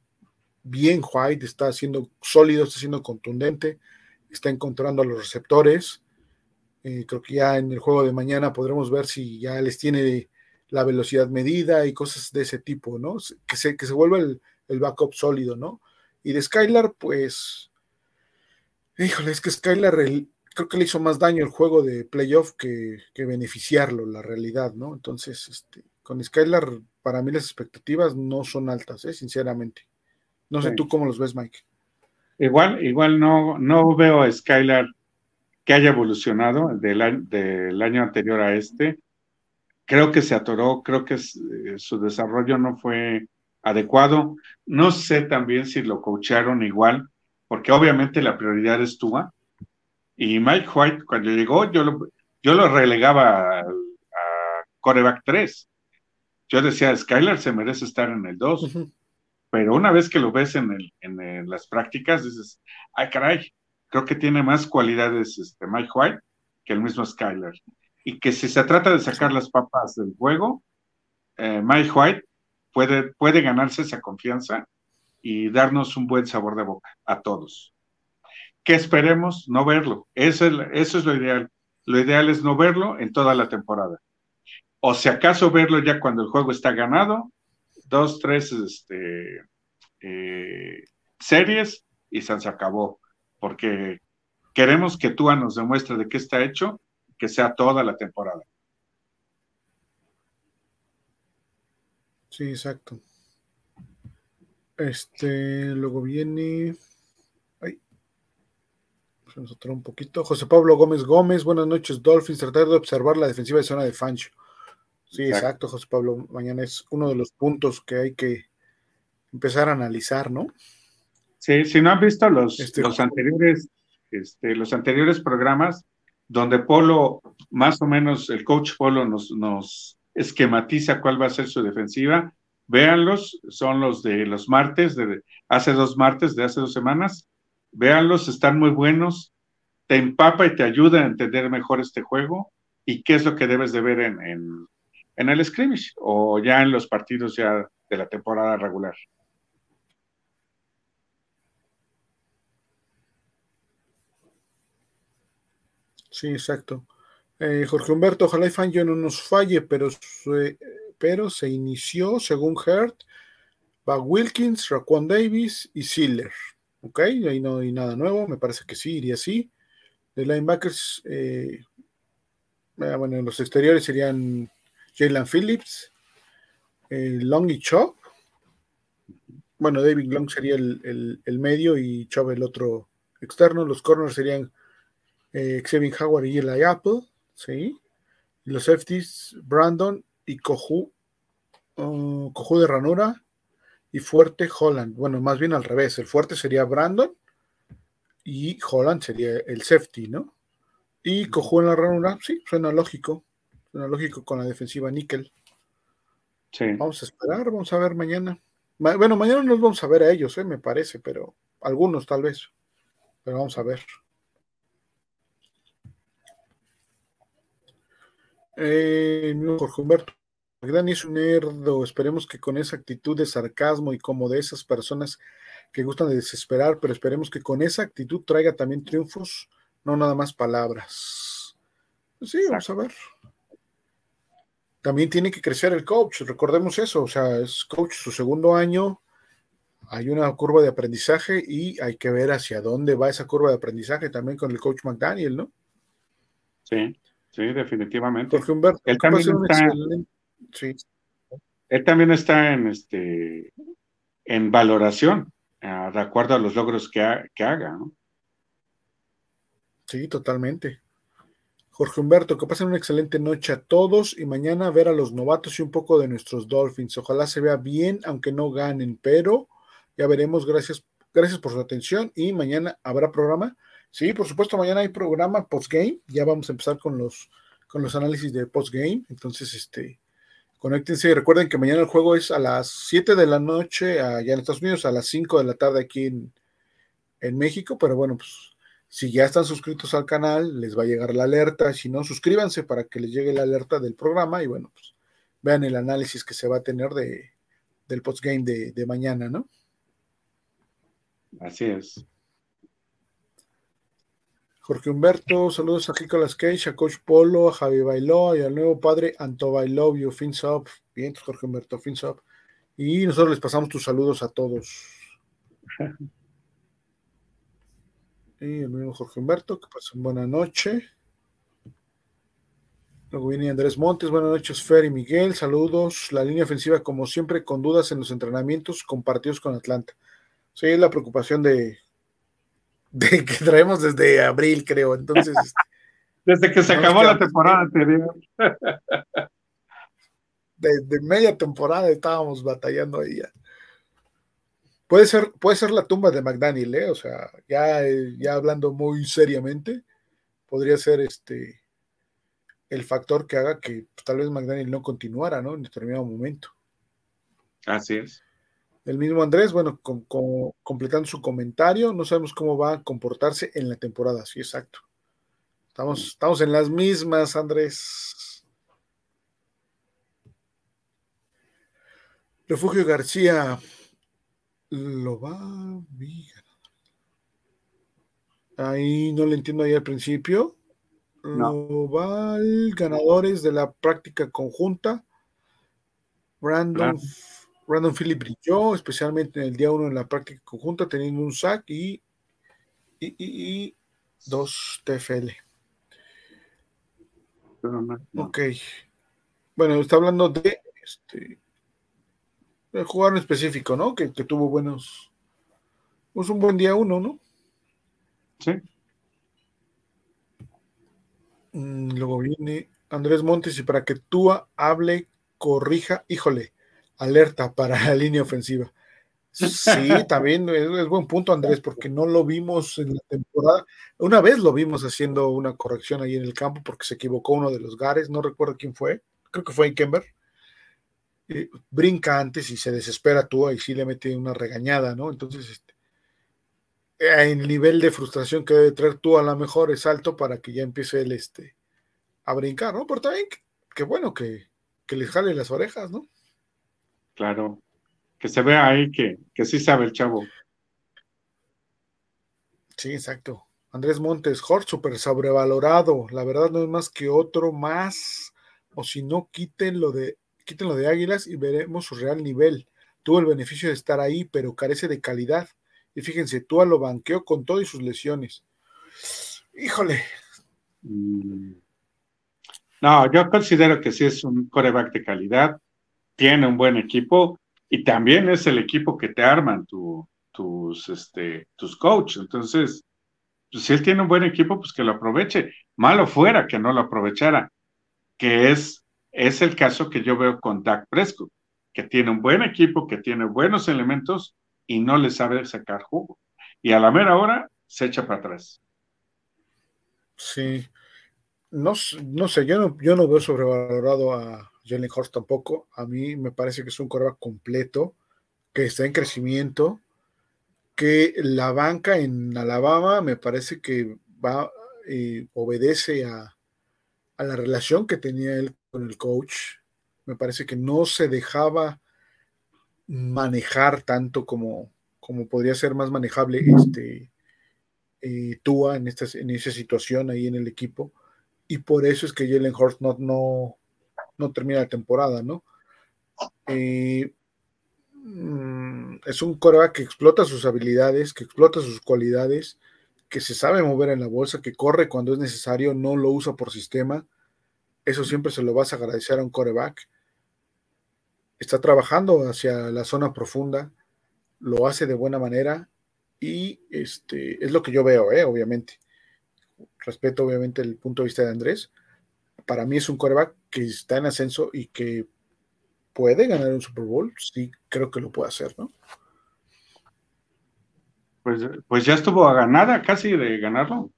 bien White, está haciendo sólido, está siendo contundente, está encontrando a los receptores. Eh, creo que ya en el juego de mañana podremos ver si ya les tiene la velocidad medida y cosas de ese tipo, ¿no? Que se, que se vuelva el, backup sólido, ¿no? Y de Skylar, pues, híjole, es que Skylar creo que le hizo más daño el juego de playoff que, beneficiarlo, la realidad, ¿no? Entonces, este, con Skylar, para mí las expectativas no son altas, ¿eh? sinceramente. No sé tú cómo los ves, Mike. Igual, igual no, no veo a Skylar que haya evolucionado del, del año anterior a este creo que se atoró, creo que eh, su desarrollo no fue adecuado. No sé también si lo coacharon igual, porque obviamente la prioridad es Tua. Y Mike White, cuando llegó, yo lo, yo lo relegaba a, coreback 3. Yo decía, Skylar se merece estar en el 2. Pero una vez que lo ves en, el, en las prácticas, dices, ay caray, creo que tiene más cualidades este Mike White que el mismo Skylar y que si se trata de sacar las papas del juego, eh, Mike White puede, puede ganarse esa confianza y darnos un buen sabor de boca a todos. Que esperemos no verlo. Eso es, lo ideal. lo ideal es no verlo en toda la temporada. O si acaso verlo ya cuando el juego está ganado, dos, tres este, eh, series y se acabó. Porque queremos que Tua nos demuestre de qué está hecho, que sea toda la temporada. Sí, exacto. Este, luego viene. Ay. Vamos a un poquito. José Pablo Gómez Gómez, buenas noches, Dolphins. Tratar de observar la defensiva de zona de Fancho. Sí, exacto. José Pablo. Mañana es uno de los puntos que hay que empezar a analizar, ¿no? Sí, si no han visto los, este, los anteriores, este, los anteriores programas, donde Polo, más o menos, el coach Polo nos, nos esquematiza cuál va a ser su defensiva. Véanlos, son los de los martes, de hace dos martes, de hace dos semanas. Véanlos, están muy buenos. Te empapa y te ayuda a entender mejor este juego y qué es lo que debes de ver en, en, el scrimmage o ya en los partidos ya de la temporada regular. Sí, exacto. Eh, Jorge Humberto, ojalá y Fangio no nos falle, pero, pero se inició, según Hurt, va Wilkins, Raquan Davis y Siller. Ok, ahí no hay nada nuevo, me parece que sí, iría así. De linebackers, eh, ah, bueno, los exteriores serían Jalen Phillips, eh, Long y Chop. Bueno, David Long sería el, medio y Chop el otro externo. Los corners serían Xavier Howard y Eli Apple. ¿sí? Los safeties, Brandon y Coju, uh, de ranura y fuerte Holland. Bueno, más bien al revés, el fuerte sería Brandon y Holland sería el safety, ¿no? Y Coju en la ranura, sí, suena lógico, suena lógico con la defensiva níquel. Sí. Vamos a esperar, vamos a ver mañana. bueno, mañana nos vamos a ver a ellos, ¿eh? me parece, pero algunos tal vez. Pero vamos a ver. Eh, Jorge Humberto. Dani es un nerdo. Esperemos que con esa actitud de sarcasmo y como de esas personas que gustan de desesperar, pero esperemos que con esa actitud traiga también triunfos, no nada más palabras. Sí, vamos a ver. También tiene que crecer el coach, recordemos eso, o sea, es coach su segundo año, hay una curva de aprendizaje y hay que ver hacia dónde va esa curva de aprendizaje también con el coach McDaniel, ¿no? Sí. Sí, definitivamente. Porque Humberto, él también está, sí. él también está en este en valoración, ah, de acuerdo a los logros que, haga, ¿no? Sí, totalmente. Jorge Humberto, que pasen una excelente noche a todos y mañana ver a los novatos y un poco de nuestros Dolphins. Ojalá se vea bien, aunque no ganen, pero ya veremos. Gracias, gracias por su atención y mañana habrá programa. Sí, por supuesto, mañana hay programa postgame. Ya vamos a empezar con los, con los análisis de postgame. Entonces, este, conéctense y recuerden que mañana el juego es a las 7 de la noche allá en Estados Unidos, a las 5 de la tarde aquí en, en México. Pero bueno, pues si ya están suscritos al canal, les va a llegar la alerta. Si no, suscríbanse para que les llegue la alerta del programa y bueno, pues vean el análisis que se va a tener de, del postgame de, de mañana, ¿no? Así es. Jorge Humberto, saludos a Nicolas Cage, a Coach Polo, a Javi Bailó y al nuevo padre Anto Bailovio, fins up. Bien, Jorge Humberto, fins up. Y nosotros les pasamos tus saludos a todos. y el nuevo Jorge Humberto, que pasen buena noche. Luego viene Andrés Montes, buenas noches, Fer y Miguel, saludos. La línea ofensiva, como siempre, con dudas en los entrenamientos compartidos con Atlanta. Sí, es la preocupación de, de que traemos desde abril, creo. Entonces. Este, desde que se acabó la temporada anterior. Desde media temporada estábamos batallando ahí ya. Puede ser, puede ser la tumba de McDaniel, ¿eh? O sea, ya, ya hablando muy seriamente, podría ser este el factor que haga que pues, tal vez McDaniel no continuara, ¿no? En determinado momento. Así es. El mismo Andrés, bueno, completando su comentario, no sabemos cómo va a comportarse en la temporada, sí, exacto. Estamos, estamos en las mismas, Andrés. Refugio García lo va a Ahí no le entiendo ahí al principio. global, ganadores de la práctica conjunta. Brandon, Brandon Philip brilló, especialmente en el día uno en la práctica conjunta, teniendo un sack y, y, dos TFL. Ok. Bueno, está hablando de este el jugador específico, ¿no? Que, que tuvo buenos. Pues un buen día uno, ¿no? Sí. Mm, luego viene Andrés Montes y para que tú hable, corrija, híjole, alerta para la línea ofensiva. Sí, también es, buen punto, Andrés, porque no lo vimos en la temporada. Una vez lo vimos haciendo una corrección ahí en el campo porque se equivocó uno de los Gares, no recuerdo quién fue, creo que fue en Kember. Eh, brinca antes y se desespera tú y sí le mete una regañada, ¿no? Entonces, este, el nivel de frustración que debe traer tú a lo mejor es alto para que ya empiece él este, a brincar, ¿no? Pero también, qué bueno que, que les jale las orejas, ¿no? Claro, que se vea ahí que, que sí sabe el chavo. Sí, exacto. Andrés Montes, Jorge, súper sobrevalorado. La verdad no es más que otro más. O si no, quítenlo de, quítenlo de Águilas y veremos su real nivel. Tuvo el beneficio de estar ahí, pero carece de calidad. Y fíjense, Tua lo banqueó con todo y sus lesiones. Híjole. Mm. No, yo considero que sí es un coreback de calidad, tiene un buen equipo y también es el equipo que te arman tus, este, tus coaches. Entonces, pues, si él tiene un buen equipo, pues que lo aproveche. Malo fuera que no lo aprovechara, que es, es el caso que yo veo con Dak Prescott, que tiene un buen equipo, que tiene buenos elementos, y no le sabe sacar jugo. Y a la mera hora se echa para atrás. Sí. No, no sé, yo no, yo no veo sobrevalorado a Jalen Horst tampoco. A mí me parece que es un coreback completo, que está en crecimiento, que la banca en Alabama me parece que va y obedece a, a la relación que tenía él con el coach. Me parece que no se dejaba manejar tanto como, como podría ser más manejable este eh, Tua en, esta, en esa situación ahí en el equipo. Y por eso es que Jalen no, no, no termina la temporada, ¿no? Eh, mm, es un coreback que explota sus habilidades, que explota sus cualidades, que se sabe mover en la bolsa, que corre cuando es necesario, no lo usa por sistema. Eso siempre se lo vas a agradecer a un coreback está trabajando hacia la zona profunda, lo hace de buena manera y este, es lo que yo veo, ¿eh? obviamente. Respeto obviamente el punto de vista de Andrés. Para mí es un coreback que está en ascenso y que puede ganar un Super Bowl. Sí, creo que lo puede hacer, ¿no? Pues, pues ya estuvo a ganada casi de ganarlo.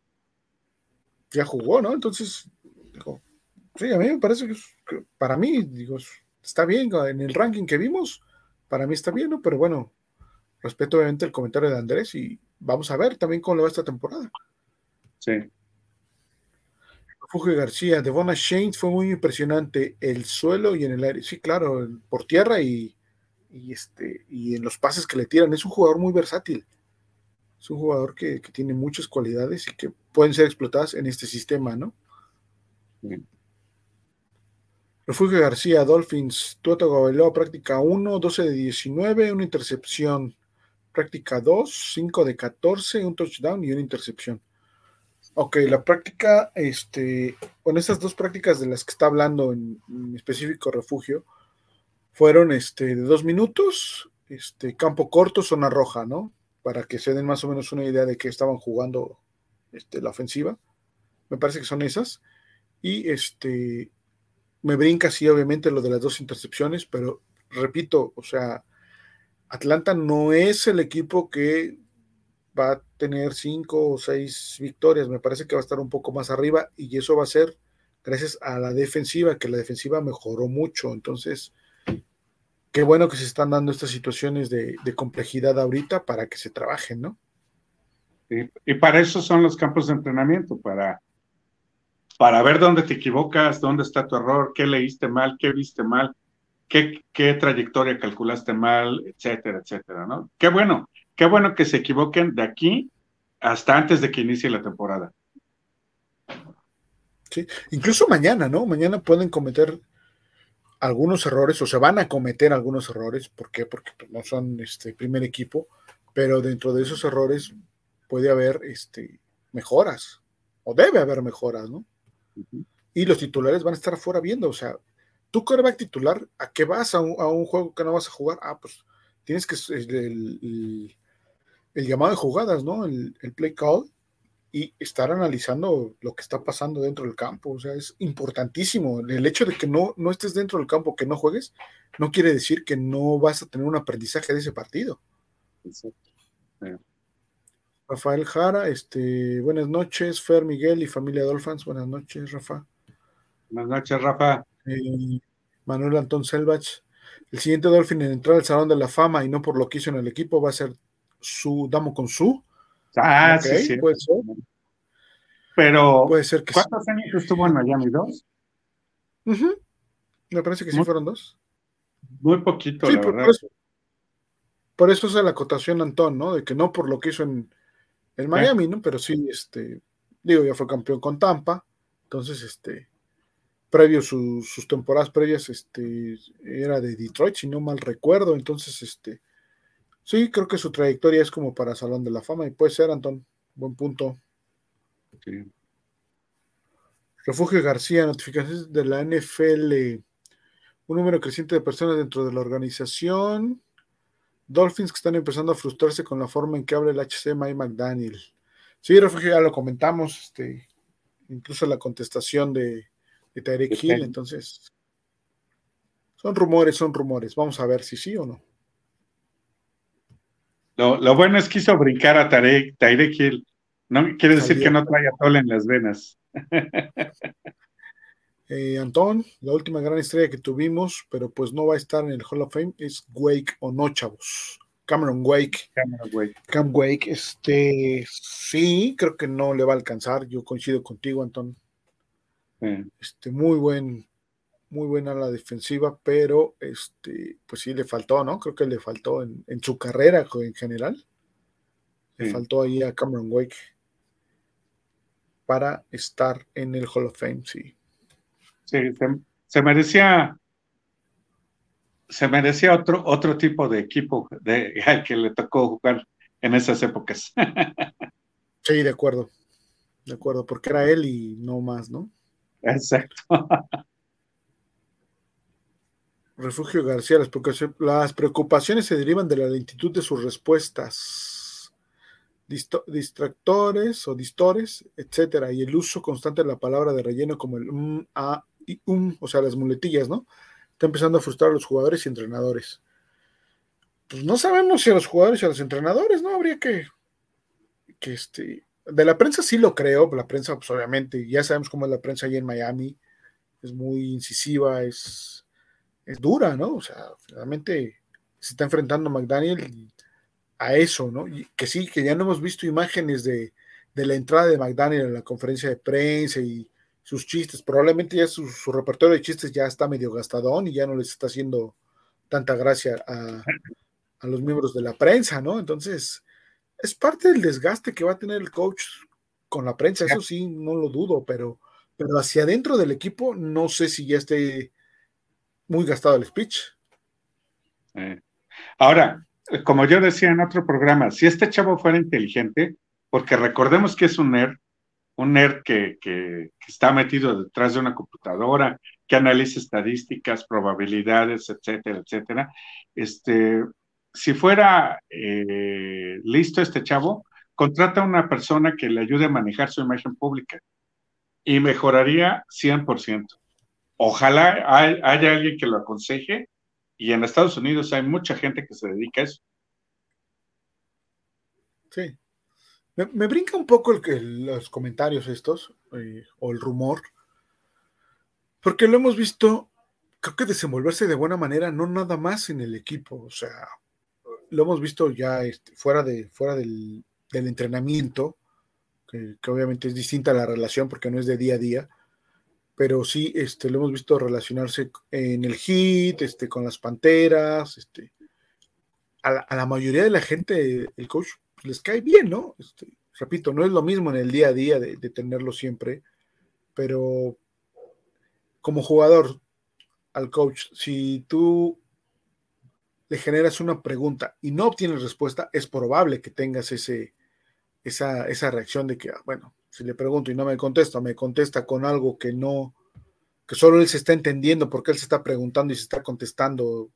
Ya jugó, ¿no? Entonces, digo, sí, a mí me parece que, para mí, digo, está bien en el ranking que vimos, para mí está bien, ¿no? Pero bueno, respeto obviamente el comentario de Andrés y vamos a ver también cómo le va esta temporada. Sí. Refugio García, Devona Shane fue muy impresionante, el suelo y en el aire, sí, claro, por tierra y, este, y en los pases que le tiran, es un jugador muy versátil, es un jugador que, tiene muchas cualidades y que pueden ser explotadas en este sistema, ¿no? Refugio García, Dolphins, Tuata Gabeló, práctica 1, 12 de 19, una intercepción. Práctica 2, 5 de 14, un touchdown y una intercepción. Ok, la práctica, este, con estas dos prácticas de las que está hablando en, específico Refugio, fueron este, de dos minutos, este, campo corto, zona roja, ¿no? Para que se den más o menos una idea de que estaban jugando este, la ofensiva. Me parece que son esas. Y este, me brinca, sí, obviamente, lo de las dos intercepciones, pero repito, o sea, Atlanta no es el equipo que va a tener cinco o seis victorias, me parece que va a estar un poco más arriba y eso va a ser gracias a la defensiva, que la defensiva mejoró mucho, entonces, qué bueno que se están dando estas situaciones de, complejidad ahorita para que se trabajen, ¿no? y para eso son los campos de entrenamiento, para para ver dónde te equivocas, dónde está tu error, qué leíste mal, qué viste mal, qué, qué trayectoria calculaste mal, etcétera, etcétera, ¿no? Qué bueno, qué bueno que se equivoquen de aquí hasta antes de que inicie la temporada. Sí, incluso mañana, ¿no? Mañana pueden cometer algunos errores o se van a cometer algunos errores. ¿Por qué? Porque pues, no son este primer equipo, pero dentro de esos errores puede haber este, mejoras o debe haber mejoras, ¿no? Y los titulares van a estar afuera viendo, o sea, tú quarterback titular, ¿a qué vas a un, juego que no vas a jugar? Ah, pues tienes que el, el, llamado de jugadas, ¿no? El, el, play call y estar analizando lo que está pasando dentro del campo. O sea, es importantísimo. El hecho de que no, no estés dentro del campo, que no juegues, no quiere decir que no vas a tener un aprendizaje de ese partido. Rafael Jara, este, buenas noches, Fer Miguel y familia Dolphins, buenas noches, Rafa. Buenas noches, Rafa. Eh, Manuel Antón Selvach, el siguiente Dolphin en entrar al Salón de la Fama y no por lo que hizo en el equipo va a ser su Damo con su. Ah, sí, sí. Puede ser. Pero, puede ser que ¿cuántos años estuvo en Miami? ¿Dos? Me parece que sí fueron dos. Muy poquito, la verdad. Por eso, es la acotación, Antón, ¿no? De que no por lo que hizo en, en Miami, ¿no? Pero sí, este, digo, ya fue campeón con Tampa, entonces, este, previo sus temporadas previas, este, era de Detroit, si no mal recuerdo, entonces, este, sí, creo que su trayectoria es como para Salón de la Fama y puede ser, Antón, buen punto. Refugio García, notificaciones de la NFL, un número creciente de personas dentro de la organización. Dolphins que están empezando a frustrarse con la forma en que habla el HC Mike McDaniel. Sí, Refugio, ya lo comentamos, este, incluso la contestación de, de Tarek Hill, entonces son rumores, son rumores. Vamos a ver si sí o no. Lo, bueno es que hizo brincar a Tarek, Hill. No quiere decir que no traiga tole en las venas. Eh, Antón, la última gran estrella que tuvimos, pero pues no va a estar en el Hall of Fame, es Wake o no, chavos. Cameron Wake. Cameron Wake. Cam Wake, este, sí, creo que no le va a alcanzar. Yo coincido contigo, Antón. Este, muy buen, muy buena la defensiva, pero este, pues sí le faltó, ¿no? Creo que le faltó en, su carrera en general. Le faltó ahí a Cameron Wake para estar en el Hall of Fame, sí. Sí, se, merecía se merecía otro, otro tipo de equipo de, al que le tocó jugar en esas épocas. Sí, de acuerdo. De acuerdo, porque era él y no más, ¿no? Exacto. Refugio García, las preocupaciones, las preocupaciones se derivan de la lentitud de sus respuestas, distractores o distores, etcétera, y el uso constante de la palabra de relleno como el mm, a, y um, o sea, las muletillas, ¿no? Está empezando a frustrar a los jugadores y entrenadores. Pues no sabemos si a los jugadores y a los entrenadores, ¿no? Habría que, que este, de la prensa sí lo creo, la prensa, pues obviamente, ya sabemos cómo es la prensa ahí en Miami, es muy incisiva, es, es dura, ¿no? O sea, realmente se está enfrentando McDaniel a eso, ¿no? Y que sí, que ya no hemos visto imágenes de, de la entrada de McDaniel en la conferencia de prensa y sus chistes. Probablemente ya su, repertorio de chistes ya está medio gastadón y ya no les está haciendo tanta gracia a, los miembros de la prensa, ¿no? Entonces, es parte del desgaste que va a tener el coach con la prensa, eso sí, no lo dudo, pero, pero hacia adentro del equipo no sé si ya esté muy gastado el speech. Ahora, como yo decía en otro programa, si este chavo fuera inteligente, porque recordemos que es un nerd, un nerd que, está metido detrás de una computadora, que analiza estadísticas, probabilidades, etcétera, etcétera. Este, si fuera eh, listo este chavo, contrata a una persona que le ayude a manejar su imagen pública y mejoraría 100%. Ojalá haya alguien que lo aconseje y en Estados Unidos hay mucha gente que se dedica a eso. Sí, me, brinca un poco el, los comentarios estos, eh, o el rumor, porque lo hemos visto, creo que desenvolverse de buena manera, no nada más en el equipo, o sea, lo hemos visto ya este, fuera, de, fuera del, entrenamiento, que, obviamente es distinta la relación porque no es de día a día, pero sí este, lo hemos visto relacionarse en el hit, este, con las panteras, este, a la, mayoría de la gente, el coach les cae bien, ¿no? Este, repito, no es lo mismo en el día a día de, tenerlo siempre pero como jugador al coach, si tú le generas una pregunta y no obtienes respuesta, es probable que tengas ese, esa, esa reacción de que, ah, bueno, si le pregunto y no me contesta, me contesta con algo que no, que solo él se está entendiendo porque él se está preguntando y se está contestando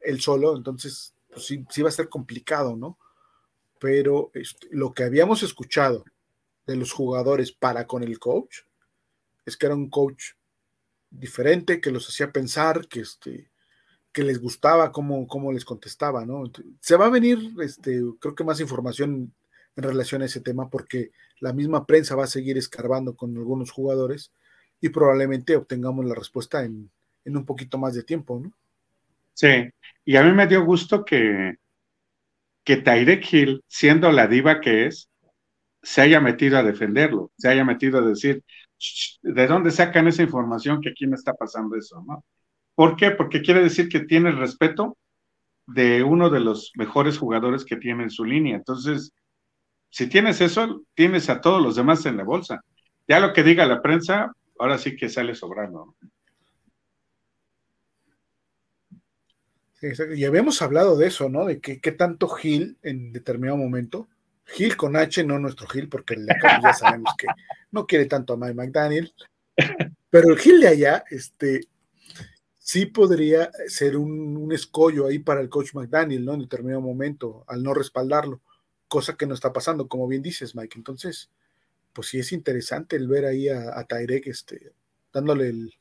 él solo, entonces pues sí, sí va a ser complicado, ¿no? Pero este, lo que habíamos escuchado de los jugadores para con el coach es que era un coach diferente, que los hacía pensar, que, este, que les gustaba cómo, cómo les contestaba, ¿no? Se va a venir, este, creo que más información en relación a ese tema, porque la misma prensa va a seguir escarbando con algunos jugadores y probablemente obtengamos la respuesta en, en un poquito más de tiempo, ¿no? Sí, y a mí me dio gusto que, que Hill, siendo la diva que es, se haya metido a defenderlo, se haya metido a decir, ¿de dónde sacan esa información que aquí me está pasando eso? ¿no? ¿Por qué? Porque quiere decir que tiene el respeto de uno de los mejores jugadores que tiene en su línea. Entonces, si tienes eso, tienes a todos los demás en la bolsa. Ya lo que diga la prensa, ahora sí que sale sobrando. y habíamos hablado de eso, ¿no? De que qué tanto Gil en determinado momento, Gil con H, no nuestro Gil, porque acá ya sabemos que no quiere tanto a Mike McDaniel, pero el Gil de allá, este, sí podría ser un, escollo ahí para el coach McDaniel, ¿no? En determinado momento, al no respaldarlo, cosa que no está pasando, como bien dices, Mike. Entonces, pues sí es interesante el ver ahí a, a Tyrek, este, dándole el,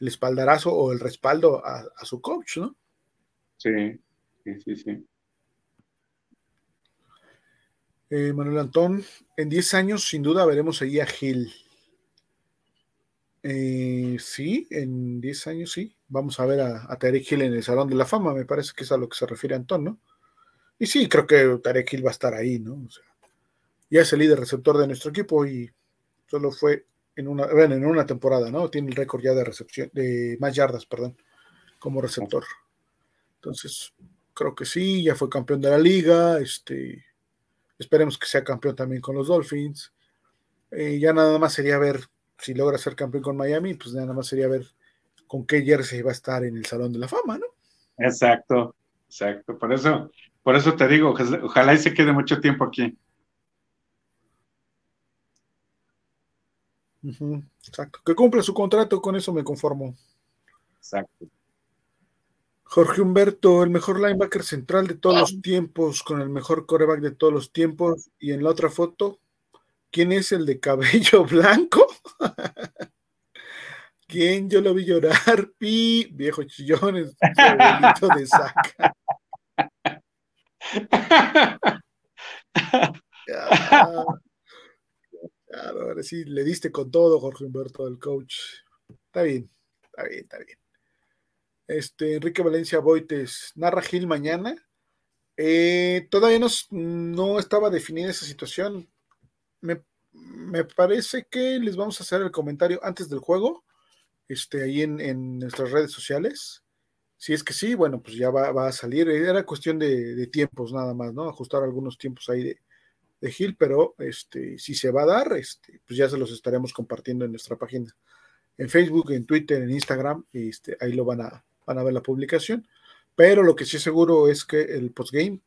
el, espaldarazo o el respaldo a, a su coach, ¿no? Sí, sí, sí, sí. Eh, Manuel Antón, en 10 años sin duda veremos ahí a Gil. Eh, sí, en 10 años sí. Vamos a ver a, a, Tarek Hill en el Salón de la Fama, me parece que es a lo que se refiere Antón, ¿no? Y sí, creo que Tarek Hill va a estar ahí, ¿no? O sea, ya es el líder receptor de nuestro equipo y solo fue en una, bueno, en una temporada, ¿no? Tiene el récord ya de recepción, de más yardas, perdón, como receptor. Entonces, creo que sí, ya fue campeón de la liga, este, esperemos que sea campeón también con los Dolphins. Eh, ya nada más sería ver si logra ser campeón con Miami, pues nada más sería ver con qué jersey va a estar en el Salón de la Fama, ¿no? Exacto, exacto. Por eso, por eso te digo, ojalá y se quede mucho tiempo aquí. Uh -huh, exacto. Que cumpla su contrato, con eso me conformo. Exacto. Jorge Humberto, el mejor linebacker central de todos los tiempos, con el mejor coreback de todos los tiempos. Y en la otra foto, ¿quién es el de cabello blanco? ¿Quién yo lo vi llorar? Pi, viejo chillones, abuelito de saca. Claro, ahora sí, le diste con todo, Jorge Humberto, el coach. Está bien, está bien, está bien. Este, Enrique Valencia Boites, narra Gil mañana. Eh, todavía no, no, estaba definida esa situación. Me, me, parece que les vamos a hacer el comentario antes del juego, este, ahí en, en nuestras redes sociales. Si es que sí, bueno, pues ya va, va a salir. Era cuestión de, tiempos nada más, ¿no? Ajustar algunos tiempos ahí de, de Gil, pero este, si se va a dar, este, pues ya se los estaremos compartiendo en nuestra página. En Facebook, en Twitter, en Instagram, este, ahí lo van a, van a ver la publicación. Pero lo que sí seguro es que el postgame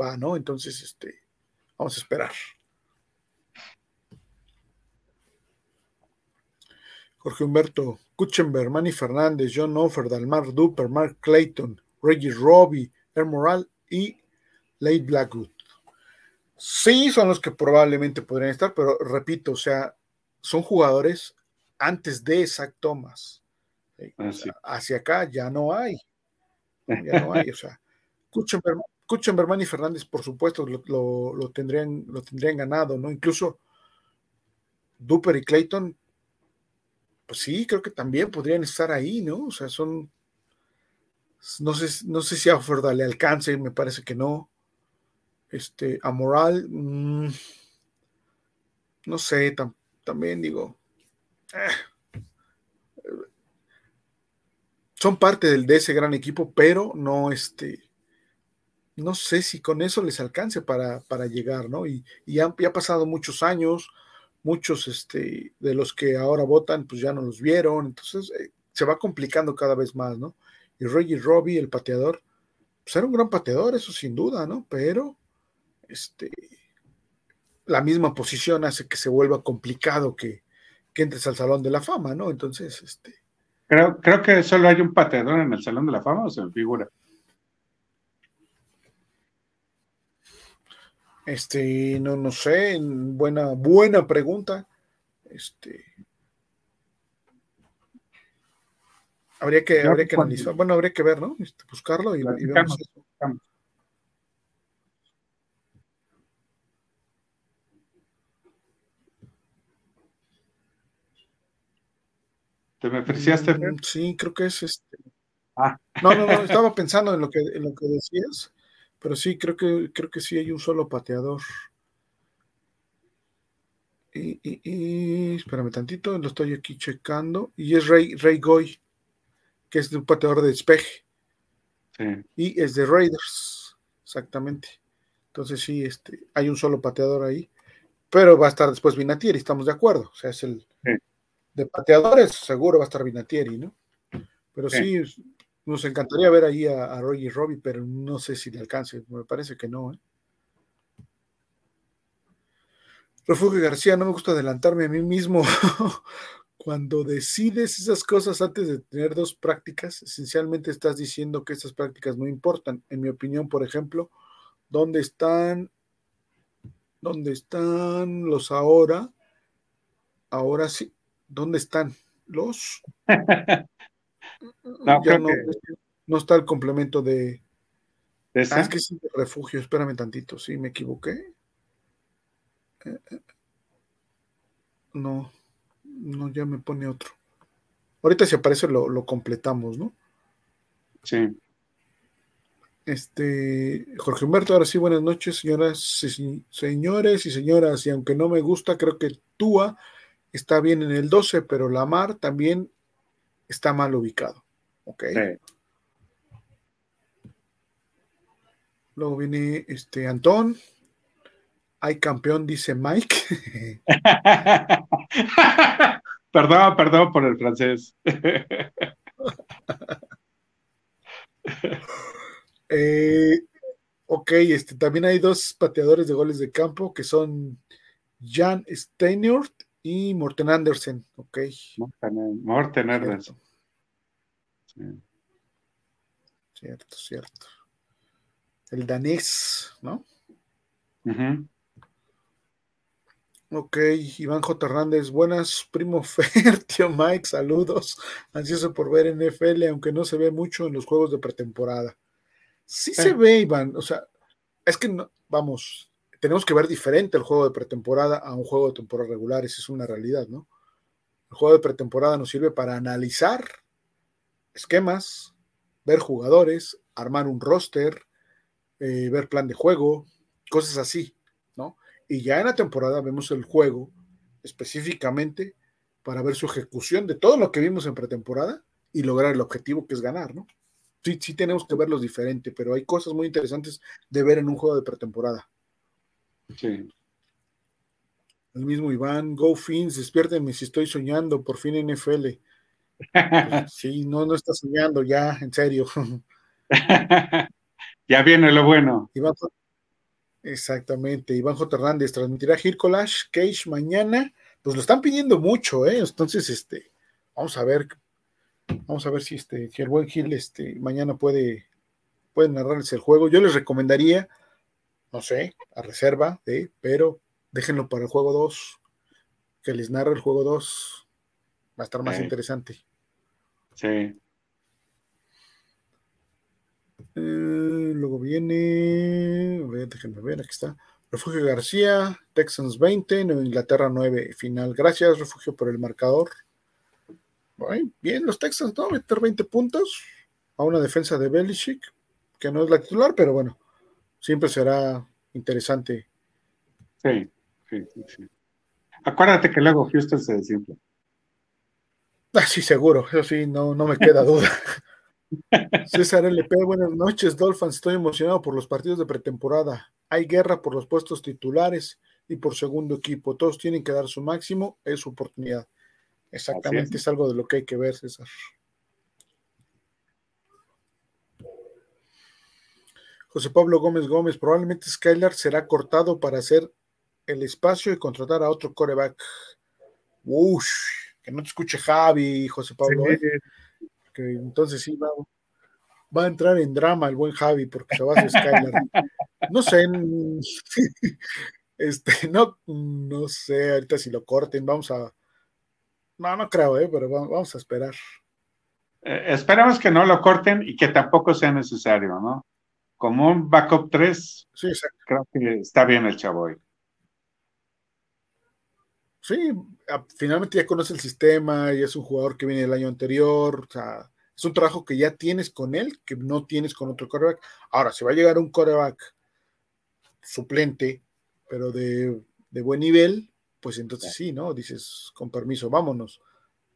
va, ¿no? Entonces, este, vamos a esperar. Jorge Humberto, Kuchenberg, Manny Fernández, John Offer, Dalmar Duper, Mark Clayton, Reggie Robbie, Er Moral y Late Blackwood. Sí, son los que probablemente podrían estar, pero repito, o sea, son jugadores antes de Zach Thomas. Ah, sí. Hacia acá ya no hay. Ya no hay. O sea, Kuchenberg, y Fernández, por supuesto, lo, lo, lo, tendrían, lo tendrían ganado, ¿no? Incluso Duper y Clayton, pues sí, creo que también podrían estar ahí, ¿no? O sea, son. No sé, no sé si a Oferda le alcance, me parece que no. Este, a Moral, mmm, no sé, tam, también digo. Eh, son parte del, de ese gran equipo, pero no este, no sé si con eso les alcance para, para llegar, ¿no? Y, y han, ha pasado muchos años, muchos este, de los que ahora votan, pues ya no los vieron, entonces eh, se va complicando cada vez más, ¿no? Y Reggie Robbie, el pateador, pues era un gran pateador, eso sin duda, ¿no? Pero, este, la misma posición hace que se vuelva complicado que, que entres al Salón de la Fama, ¿no? Entonces, este... Creo, creo que solo hay un pateador en el Salón de la Fama o se me figura. Este, no, no sé, buena, buena pregunta. Este, habría que, habría que analizar, bueno, habría que ver, ¿no? Este, buscarlo y, y vemos eso. ¿Te me apreciaste? Mm, sí, creo que es este. Ah. No, no, no, estaba pensando en lo que, en lo que decías. Pero sí, creo que, creo que sí hay un solo pateador. Y, y, espérame tantito, lo estoy aquí checando. Y es Ray, Ray Goy, que es un pateador de despeje. Y es de Raiders, exactamente. Entonces sí, este, hay un solo pateador ahí. Pero va a estar después Vinatieri, estamos de acuerdo. O sea, es el de pateadores, seguro va a estar Vinatieri, ¿no? Pero sí nos encantaría ver ahí a, a Roger Robbie, pero no sé si le alcance. Me parece que no. ¿eh? Refugio García, no me gusta adelantarme a mí mismo. Cuando decides esas cosas antes de tener dos prácticas, esencialmente estás diciendo que estas prácticas no importan. En mi opinión, por ejemplo, ¿dónde están? ¿Dónde están los ahora? Ahora sí. ¿Dónde están los? No, no, está el complemento de. Ah, es que es de refugio, espérame tantito, sí, me equivoqué. Eh, eh, no, no, ya me pone otro. Ahorita si aparece lo, lo completamos, ¿no? Sí. Este, Jorge Humberto, ahora sí, buenas noches, señoras, señores y señoras. Y aunque no me gusta, creo que Tua está bien en el 12, pero Lamar también está mal ubicado. Ok. Luego viene este Antón. Hay campeón, dice Mike. perdón, perdón por el francés. Eh, ok, este, también hay dos pateadores de goles de campo que son Jan Steinert y Morten Andersen, ok. Morten, Andersen. Cierto. cierto, El danés, ¿no? Ok, Iván J. Hernández, buenas, primo Fer, tío Mike, saludos. Ansioso por ver NFL, aunque no se ve mucho en los juegos de pretemporada. Sí se ve, Iván, o sea, es que no, vamos, tenemos que ver diferente el juego de pretemporada a un juego de temporada regular, esa es una realidad, ¿no? El juego de pretemporada nos sirve para analizar esquemas, ver jugadores, armar un roster, eh, ver plan de juego, cosas así, ¿no? Y ya en la temporada vemos el juego específicamente para ver su ejecución de todo lo que vimos en pretemporada y lograr el objetivo que es ganar, ¿no? Sí, sí tenemos que verlos diferente, pero hay cosas muy interesantes de ver en un juego de pretemporada. Sí. El mismo Iván, Go Fins, despiértenme si estoy soñando, por fin NFL. sí, no, no está soñando, ya, en serio. ya viene lo bueno. exactamente, Iván J. Hernández transmitirá Hirkolash Cage mañana. Pues lo están pidiendo mucho, ¿eh? Entonces, este, vamos a ver, vamos a ver si este, si el buen Gil este, mañana puede, puede narrarles el juego. Yo les recomendaría no sé, a reserva, pero déjenlo para el juego 2, que les narre el juego 2, va a estar más interesante. Sí. Eh, luego viene, a ver, déjenme ver, aquí está. Refugio García, Texans 20, Nueva Inglaterra 9, final. Gracias, Refugio, por el marcador. bien, los Texans, ¿no? Meter 20 puntos a una defensa de Belichick, que no es la titular, pero bueno, siempre será interesante. Sí, sí, sí. Acuérdate que luego Houston se desinfla. Ah, sí, seguro, eso sí, no, no me queda duda. César LP, buenas noches, Dolphins. Estoy emocionado por los partidos de pretemporada. Hay guerra por los puestos titulares. y por segundo equipo. Todos tienen que dar su máximo, es su oportunidad. Exactamente, es. algo de lo que hay que ver, César. José Pablo Gómez Gómez, probablemente Skylar será cortado para hacer el espacio y contratar a otro coreback. Ush, que no te escuche Javi, José Pablo. ¿eh? Que entonces sí va, va, a entrar en drama el buen Javi porque se va a hacer Skylar. No sé, este, no, no sé ahorita si lo corten, vamos a, no, no creo, ¿eh? pero vamos a esperar. Eh, esperamos que no lo corten y que tampoco sea necesario, ¿no? Como un backup 3, sí, creo que está bien el chavoy. Sí, finalmente ya conoce el sistema y es un jugador que viene del año anterior, o sea, es un trabajo que ya tienes con él, que no tienes con otro coreback. Ahora, si va a llegar un coreback suplente, pero de, de buen nivel, pues entonces sí, ¿no? Dices, con permiso, vámonos.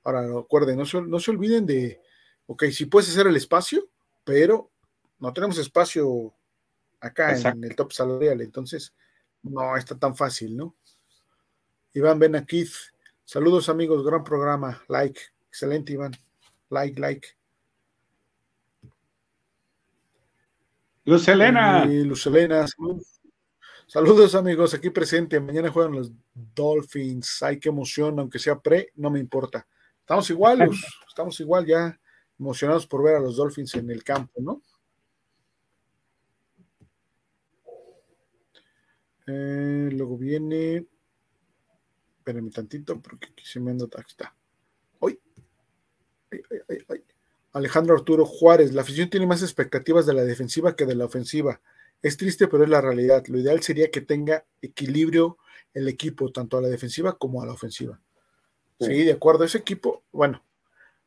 Ahora, recuerden, no se, no se olviden de, ok, sí puedes hacer el espacio, pero no tenemos espacio acá en el top salarial, entonces no está tan fácil, ¿no? Iván Benakith, saludos amigos, gran programa, like, excelente Iván, like, like. Luz Elena. Luz Elena, saludos. Saludos amigos, aquí presente. Mañana juegan los Dolphins. Ay, qué emoción, aunque sea pre, no me importa. Estamos igual, estamos igual ya emocionados por ver a los Dolphins en el campo, ¿no? Eh, luego viene. Espérenme tantito, porque aquí se me anda. Aquí está. Hoy. Alejandro Arturo Juárez. La afición tiene más expectativas de la defensiva que de la ofensiva. Es triste, pero es la realidad. Lo ideal sería que tenga equilibrio el equipo, tanto a la defensiva como a la ofensiva. Sí, de acuerdo. Ese equipo, bueno,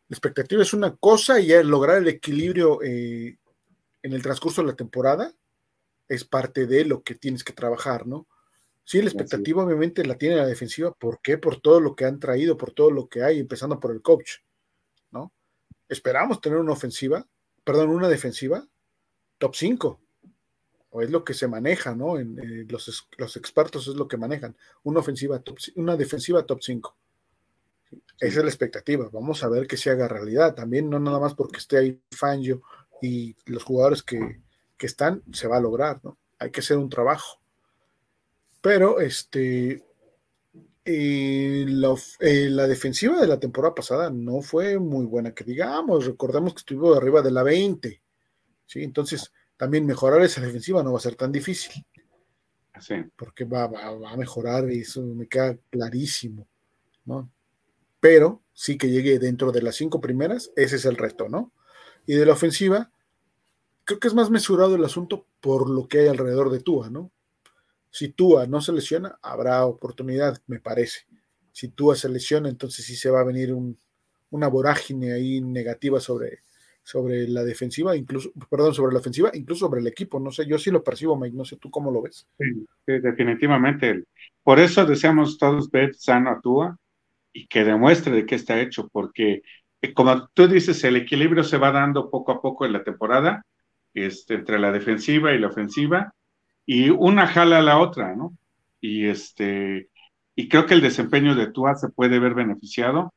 la expectativa es una cosa y lograr el equilibrio eh, en el transcurso de la temporada es parte de lo que tienes que trabajar, ¿no? Sí, la expectativa obviamente la tiene la defensiva. ¿Por qué? Por todo lo que han traído, por todo lo que hay, empezando por el coach, ¿no? Esperamos tener una ofensiva, perdón, una defensiva top 5 o es lo que se maneja, ¿no? En, eh, los, los, expertos es lo que manejan, una ofensiva top, una defensiva top 5. Esa es la expectativa. Vamos a ver que se haga realidad. También no nada más porque esté ahí Fangio y los jugadores que, están, se va a lograr, ¿no? Hay que hacer un trabajo. Pero este eh, la, eh, la, defensiva de la temporada pasada no fue muy buena, que digamos, recordemos que estuvo arriba de la 20. ¿sí? Entonces, también mejorar esa defensiva no va a ser tan difícil. Sí. Porque va, a mejorar y eso me queda clarísimo, ¿no? Pero sí que llegue dentro de las cinco primeras, ese es el reto, ¿no? Y de la ofensiva, creo que es más mesurado el asunto por lo que hay alrededor de Tua, ¿no? Si Tua no se lesiona, habrá oportunidad, me parece. Si Tua se lesiona, entonces sí se va a venir una vorágine ahí negativa sobre, sobre la defensiva, incluso, perdón, sobre la ofensiva, incluso sobre el equipo. No sé, yo sí lo percibo, Mike, no sé tú cómo lo ves. Sí, definitivamente. Por eso deseamos todos ver sano a Tua y que demuestre de qué está hecho, porque eh, como tú dices, el equilibrio se va dando poco a poco en la temporada, este, entre la defensiva y la ofensiva, y una jala a la otra, ¿no? Y este, y creo que el desempeño de Tua se puede ver beneficiado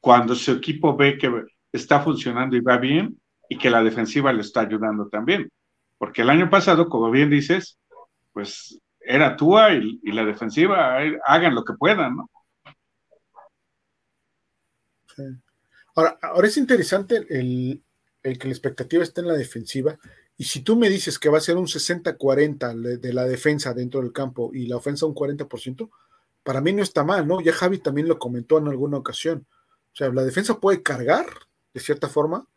cuando su equipo ve que está funcionando y va bien y que la defensiva le está ayudando también. Porque el año pasado, como bien dices, pues era Tua y, la defensiva eh, hagan lo que puedan, ¿no? Ahora, ahora es interesante el, el, que la expectativa esté en la defensiva. Y si tú me dices que va a ser un 60-40 de la defensa dentro del campo y la ofensa un 40%, para mí no está mal, ¿no? Ya Javi también lo comentó en alguna ocasión. O sea, la defensa puede cargar de cierta forma,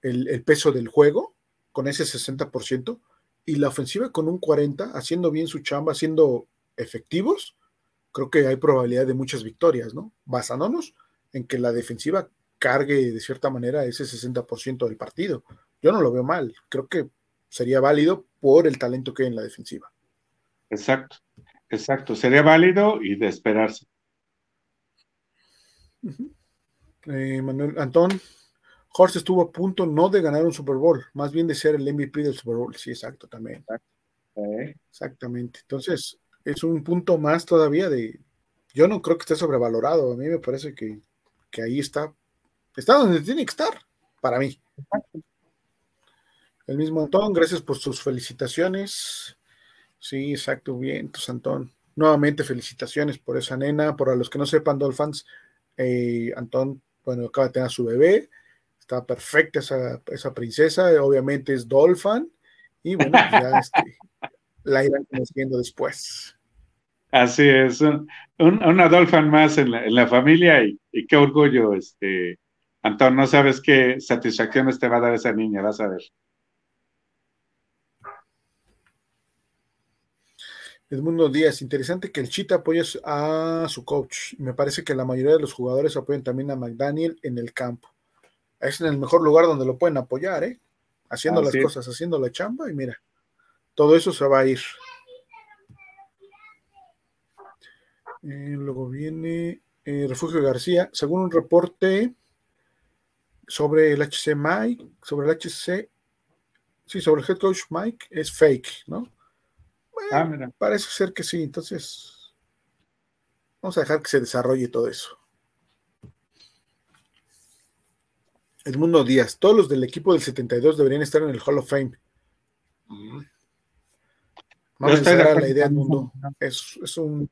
el, peso del juego con ese 60% y la ofensiva con un 40%, haciendo bien su chamba, siendo efectivos, creo que hay probabilidad de muchas victorias, ¿no? Basándonos en que la defensiva cargue de cierta manera ese 60% del partido. Yo no lo veo mal, creo que sería válido por el talento que hay en la defensiva. Exacto, exacto, sería válido y de esperarse. Eh, Manuel Antón, Horst estuvo a punto no de ganar un Super Bowl, más bien de ser el MVP del Super Bowl. Sí, exacto, también. Exactamente. Entonces, es un punto más todavía de. Yo no creo que esté sobrevalorado. A mí me parece que, que ahí está. Está donde tiene que estar, para mí. El mismo Antón, gracias por sus felicitaciones. Sí, exacto, bien, entonces Antón. Nuevamente felicitaciones por esa nena. Por a los que no sepan, Dolphins, eh, Antón, bueno, acaba de tener a su bebé. Está perfecta esa, esa princesa. Obviamente es Dolphin. Y bueno, pues ya este, la irán conociendo después. Así es, un, una Dolphin más en la, en la familia y, y, qué orgullo, este, Antón, no sabes qué satisfacciones te va a dar esa niña, vas a ver. Edmundo Díaz, interesante que el Chita apoye a su coach. Me parece que la mayoría de los jugadores apoyan también a McDaniel en el campo. Es en el mejor lugar donde lo pueden apoyar, ¿eh? Haciendo las cosas, haciendo la chamba y mira, todo eso se va a ir. Eh, luego viene eh, Refugio García. Según un reporte sobre el HC Mike, sobre el HC, sí, sobre el head coach Mike, es fake, ¿no? Ah, parece ser que sí, entonces vamos a dejar que se desarrolle todo eso. Edmundo Díaz, todos los del equipo del 72 deberían estar en el Hall of Fame. Vamos a la idea, Edmundo. Es, es, un,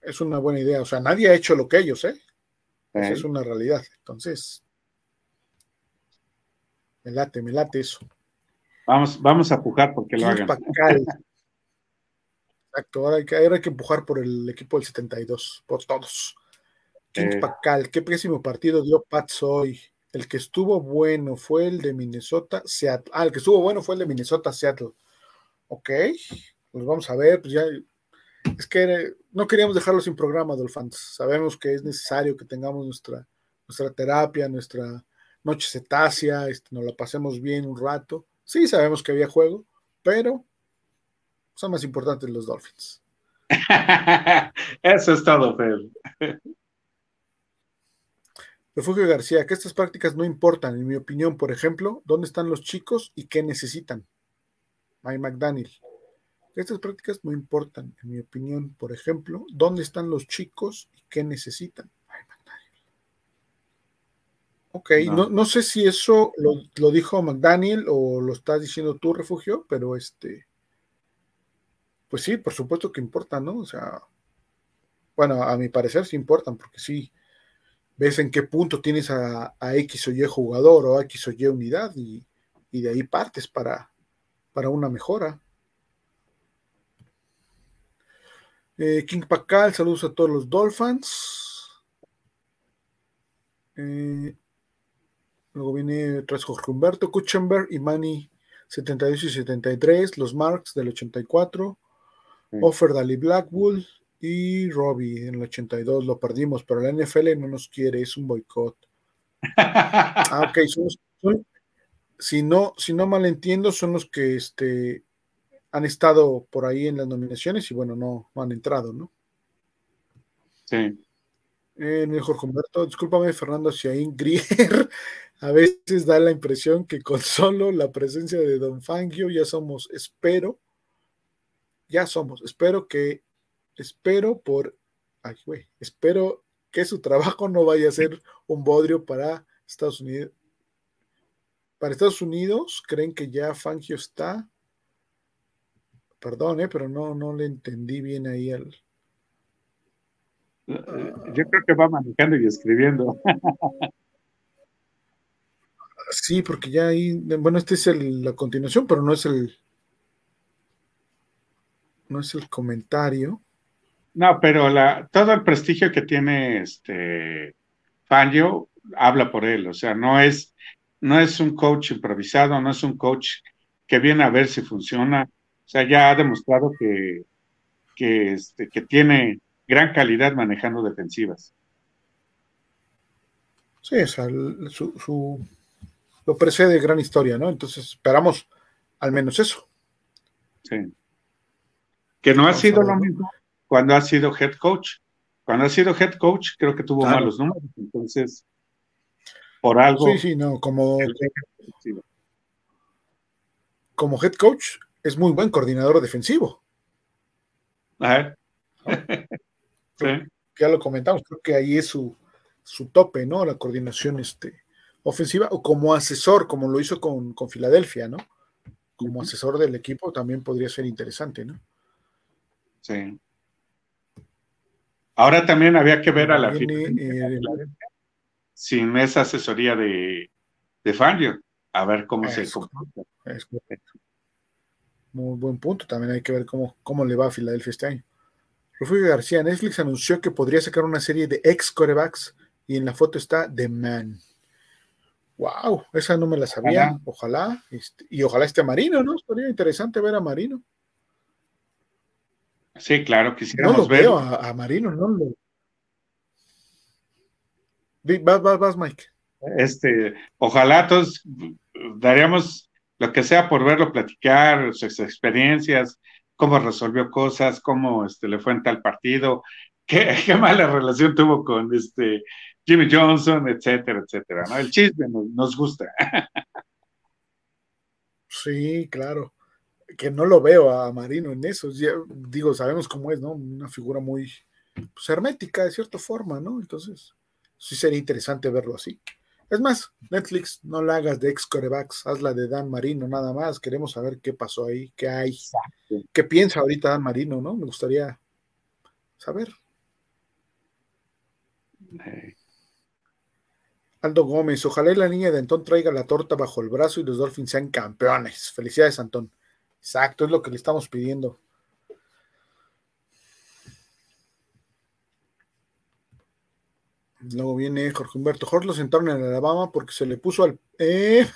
es una buena idea. O sea, nadie ha hecho lo que ellos, ¿eh? Esa es una realidad. Entonces, me late, me late eso. Vamos, vamos a empujar porque lo hagan. Exacto, ahora hay, que, hay que empujar por el equipo del 72, por todos. King eh. Pacal, qué pésimo partido dio Pat hoy. El que estuvo bueno fue el de Minnesota, Seattle. Ah, el que estuvo bueno fue el de Minnesota, Seattle. Ok, pues vamos a ver, pues ya. Es que no queríamos dejarlo sin programa, Dolphins. Sabemos que es necesario que tengamos nuestra, nuestra terapia, nuestra noche cetácea, este, nos la pasemos bien un rato Sí, sabemos que había juego, pero son más importantes los Dolphins. Eso es todo, Fer. Refugio García, que estas prácticas no importan, en mi opinión, por ejemplo, ¿dónde están los chicos y qué necesitan? Mike McDaniel. Estas prácticas no importan, en mi opinión, por ejemplo, ¿dónde están los chicos y qué necesitan? Ok, no. sé si eso lo, dijo McDaniel o lo estás diciendo tú, Refugio, pero este, pues sí, por supuesto que importa, ¿no? O sea, bueno, a mi parecer sí importan, porque sí, ves en qué punto tienes a, X o Y jugador o a X o Y unidad y, de ahí partes para, para una mejora. Eh, King Pacal, saludos a todos los Dolphins. Eh, Luego viene tras Jorge Humberto Kuchenberg y Manny 72 y 73, los Marks del 84, Offer Dali Blackwood y Robbie en el 82. Lo perdimos, pero la NFL no nos quiere, es un boicot. ah, ok, si, no, si no mal entiendo, son los que este, han estado por ahí en las nominaciones y bueno, no, no han entrado, ¿no? Sí. Eh, Jorge Humberto, discúlpame, Fernando Ciaín Grier. A veces da la impresión que con solo la presencia de Don Fangio ya somos, espero, ya somos, espero que, espero por, ay, güey, espero que su trabajo no vaya a ser un bodrio para Estados Unidos. Para Estados Unidos, creen que ya Fangio está. Perdón, eh, pero no, no le entendí bien ahí al, yo creo que va manejando y escribiendo. Sí, porque ya ahí, bueno, este es la continuación, pero no es el, no es el comentario. No, pero la, todo el prestigio que tiene este Fangio habla por él, o sea, no es, no es un coach improvisado, no es un coach que viene a ver si funciona, o sea, ya ha demostrado que, que, este, que tiene gran calidad manejando defensivas. Sí, o sea, su, lo precede gran historia, ¿no? Entonces esperamos al menos eso. Sí. Que no ha sido lo mismo cuando ha sido head coach. Cuando ha sido head coach, creo que tuvo malos números, entonces, por algo. Sí, sí, no, como, como head coach, es muy buen coordinador defensivo. Ya lo comentamos, creo que ahí es su, su tope, ¿no? La coordinación este, ofensiva, o como asesor, como lo hizo con, con Filadelfia, ¿no? Como asesor del equipo también podría ser interesante, ¿no? Sí. Ahora también había que ver a la eh, sin esa asesoría de, de Fangio, a ver cómo se comporta. Muy buen punto, también hay que ver cómo, cómo le va a Filadelfia este año. Rufio García, Netflix anunció que podría sacar una serie de ex corebacks y en la foto está The Man. Wow, esa no me la sabía. Ojalá, este, y ojalá esté Marino, ¿no? Sería interesante ver a Marino. Sí, claro, quisiéramos no lo Veo a, Marino, no lo. Vas, vas, vas, Mike. Este, ojalá todos daríamos lo que sea por verlo platicar, sus experiencias, cómo resolvió cosas, cómo este, le fue en tal partido, qué, mala relación tuvo con este Jimmy Johnson, etcétera, etcétera. El chisme nos, gusta. Sí, claro. Que no lo veo a Marino en eso. digo, sabemos cómo es, ¿no? Una figura muy pues, hermética de cierta forma, ¿no? Entonces, sí sería interesante verlo así. Es más, Netflix, no la hagas de ex corebacks, hazla de Dan Marino nada más. Queremos saber qué pasó ahí, qué hay, qué piensa ahorita Dan Marino, ¿no? Me gustaría saber. Aldo Gómez, ojalá la niña de Antón traiga la torta bajo el brazo y los Dolphins sean campeones. Felicidades, Antón. Exacto, es lo que le estamos pidiendo. Luego viene Jorge Humberto. Jorge lo sentaron en Alabama porque se le puso al, eh,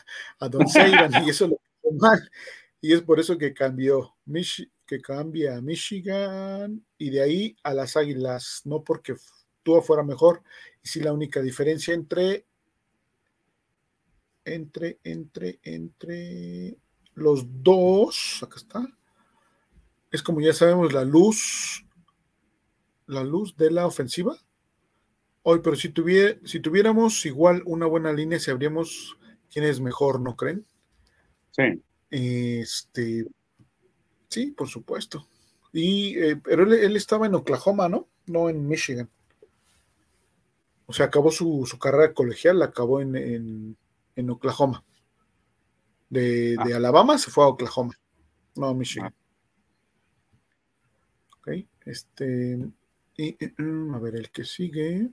a Don Seiban y eso lo puso mal. Y es por eso que cambió, que cambia a Michigan y de ahí a las Águilas, no porque tú fuera mejor. Y si la única diferencia entre entre, entre, entre los dos, acá está, es como ya sabemos la luz, la luz de la ofensiva. Hoy, pero si, tuviera, si tuviéramos igual una buena línea, sabríamos quién es mejor, ¿no creen? Sí. Este, sí, por supuesto. Y, eh, pero él, estaba en Oklahoma, ¿no? No en Michigan. O sea, acabó su, carrera colegial, la acabó en en Oklahoma. De, ah. Alabama se fue a Oklahoma, no a Michigan. Ah. Ok, este. Y, mm, a ver, el que sigue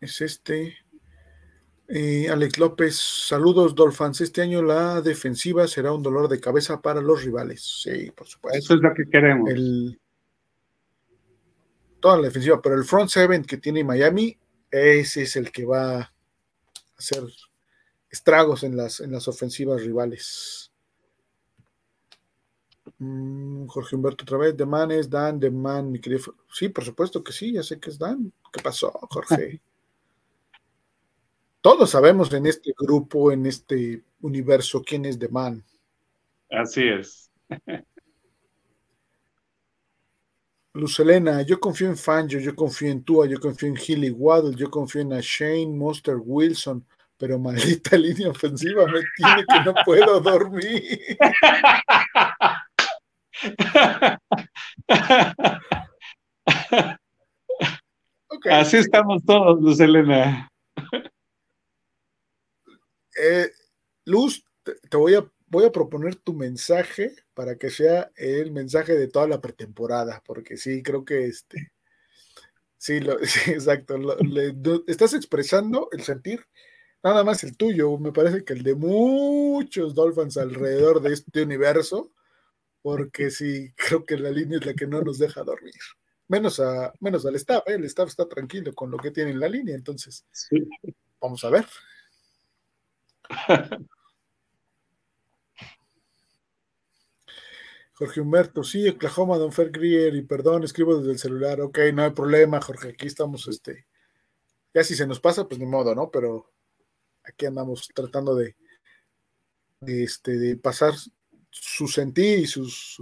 es este. Eh, Alex López, saludos Dolphins. Este año la defensiva será un dolor de cabeza para los rivales. Sí, por supuesto. Eso es lo que queremos. toda la defensiva, pero el front seven que tiene Miami ese es el que va a hacer estragos en las, en las ofensivas rivales. Mm, Jorge Humberto otra vez, de Man es Dan, de Man, mi querido. Sí, por supuesto que sí, ya sé que es Dan. ¿Qué pasó, Jorge? Todos sabemos en este grupo, en este universo, quién es de Man. Así es. Luz Elena, yo confío en Fangio, yo confío en Tua, yo confío en Hilly Waddle, yo confío en Shane Monster Wilson, pero maldita línea ofensiva me tiene que no puedo dormir. Así estamos todos, Luz Elena. Eh, Luz, te voy a voy a proponer tu mensaje para que sea el mensaje de toda la pretemporada, porque sí, creo que este, sí, lo, exacto, estás expresando el sentir, nada más el tuyo, me parece que el de muchos Dolphins alrededor de este universo, porque sí, creo que la línea es la que no nos deja dormir. Menos, a, menos al staff, ¿eh? el staff está tranquilo con lo que tiene en la línea, entonces vamos a ver. Jorge Humberto, sí, Oklahoma, Don Fer Grier, y perdón, escribo desde el celular. Ok, no hay problema, Jorge, aquí estamos, este, ya si se nos pasa, pues ni modo, ¿no? Pero aquí andamos tratando de, este, de pasar su sentir y sus,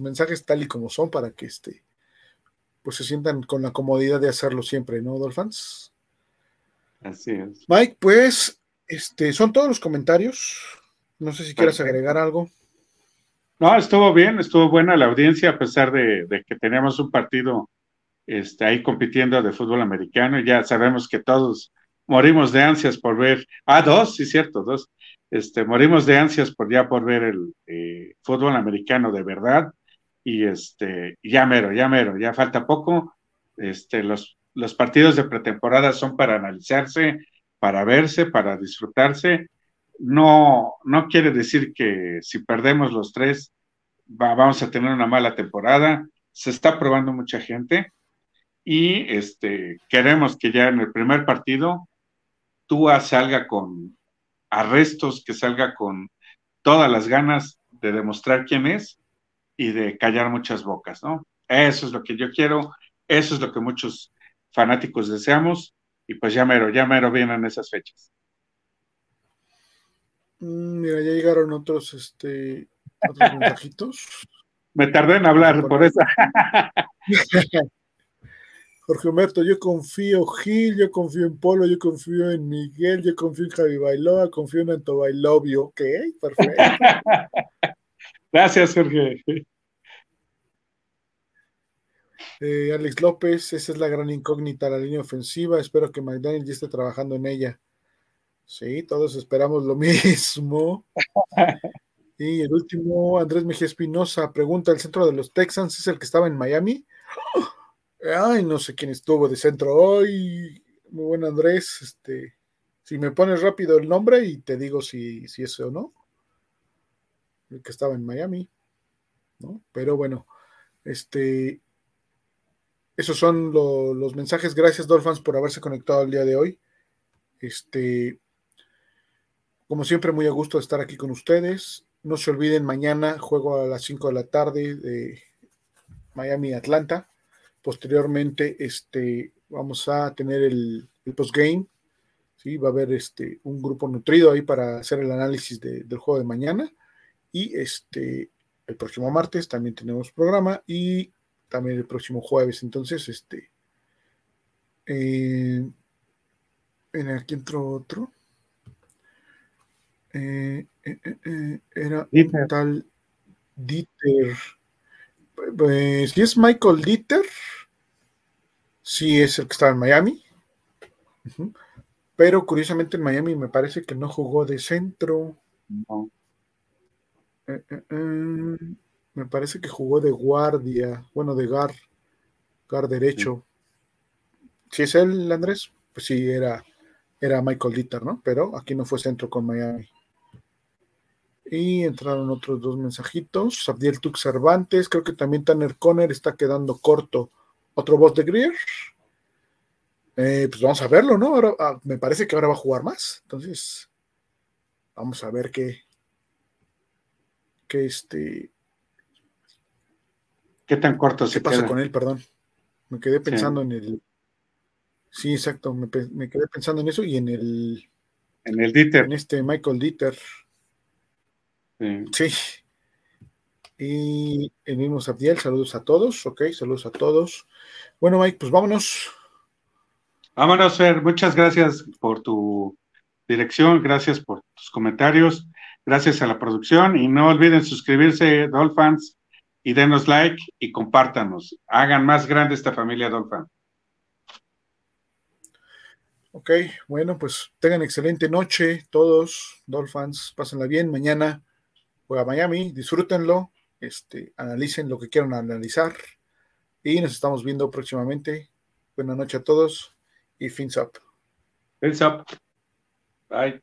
mensajes tal y como son para que este, pues se sientan con la comodidad de hacerlo siempre, ¿no, Dolphins? Así es. Mike, pues, este, son todos los comentarios. No sé si quieras agregar algo. No, estuvo bien, estuvo buena la audiencia a pesar de, que teníamos un partido este, ahí compitiendo de fútbol americano. Ya sabemos que todos morimos de ansias por ver, ah, dos, sí, cierto, dos, este, morimos de ansias por ya por ver el eh, fútbol americano de verdad. Y este, ya mero, ya mero, ya falta poco, este, los, los partidos de pretemporada son para analizarse, para verse, para disfrutarse no, no quiere decir que si perdemos los tres vamos a tener una mala temporada. Se está probando mucha gente y este, queremos que ya en el primer partido Tua salga con arrestos, que salga con todas las ganas de demostrar quién es y de callar muchas bocas, ¿no? Eso es lo que yo quiero, eso es lo que muchos fanáticos deseamos y pues ya mero, ya mero vienen esas fechas. Mm, mira, ya llegaron otros, este, otros mensajitos. Me tardé en hablar, por eso. Jorge Humberto, yo confío Gil, yo confío en Polo, yo confío en Miguel, yo confío en Javi Bailoa, confío en Anto Bailovio. Ok, perfecto. Gracias, Jorge. Eh, Alex López, esa es la gran incógnita, la línea ofensiva. Espero que McDaniel ya esté trabajando en ella. Sí, todos esperamos lo mismo. Y el último, Andrés Mejía Espinosa, pregunta, ¿el centro de los Texans es el que estaba en Miami? Ay, no sé quién estuvo de centro hoy. Muy bueno, Andrés. Este, si me pones rápido el nombre y te digo si, si es o no. El que estaba en Miami. ¿no? Pero bueno, este, esos son los mensajes. Gracias, Dolphins, por haberse conectado el día de hoy. Este, como siempre, muy a gusto de estar aquí con ustedes. No se olviden, mañana juego a las 5 de la tarde de Miami-Atlanta. Posteriormente, este, vamos a tener el, postgame. ¿sí? Va a haber este, un grupo nutrido ahí para hacer el análisis del juego de mañana. Y este, el próximo martes también tenemos programa y también el próximo jueves. Entonces, este, eh, en aquí entró otro. Eh, eh, eh, era un tal Dieter. Pues, si es Michael Dieter, sí es el que estaba en Miami. Pero curiosamente en Miami me parece que no jugó de centro. Me parece que jugó de guardia, bueno, de gar, gar derecho. Si es él, Andrés, pues sí, era, era Michael Dieter, ¿no? Pero aquí no fue centro con Miami. Y entraron otros dos mensajitos. Abdiel Tux Cervantes, creo que también Tanner Conner está quedando corto. Otro voz de Greer. Eh, pues vamos a verlo, ¿no? Ahora, ah, me parece que ahora va a jugar más. Entonces, vamos a ver qué. qué este. ¿Qué tan corto se pasa con él? Perdón. Me quedé pensando en el. Sí, exacto. Me, me, quedé pensando en eso y en el. En el Dieter. En este Michael Dieter. Sí. Y el mismo Sabdiel, saludos a todos, ok, saludos a todos. Bueno, Mike, pues vámonos. Vámonos, Fer, muchas gracias por tu dirección, gracias por tus comentarios, gracias a la producción y no olviden suscribirse, Dolphins, y denos like y compártanos. Hagan más grande esta familia Dolphin. Ok, bueno, pues tengan excelente noche todos, Dolphins, pásenla bien. Mañana juega Miami, disfrútenlo, este, analicen lo que quieran analizar y nos estamos viendo próximamente. Buenas noches a todos y fins up. Fins up. Bye.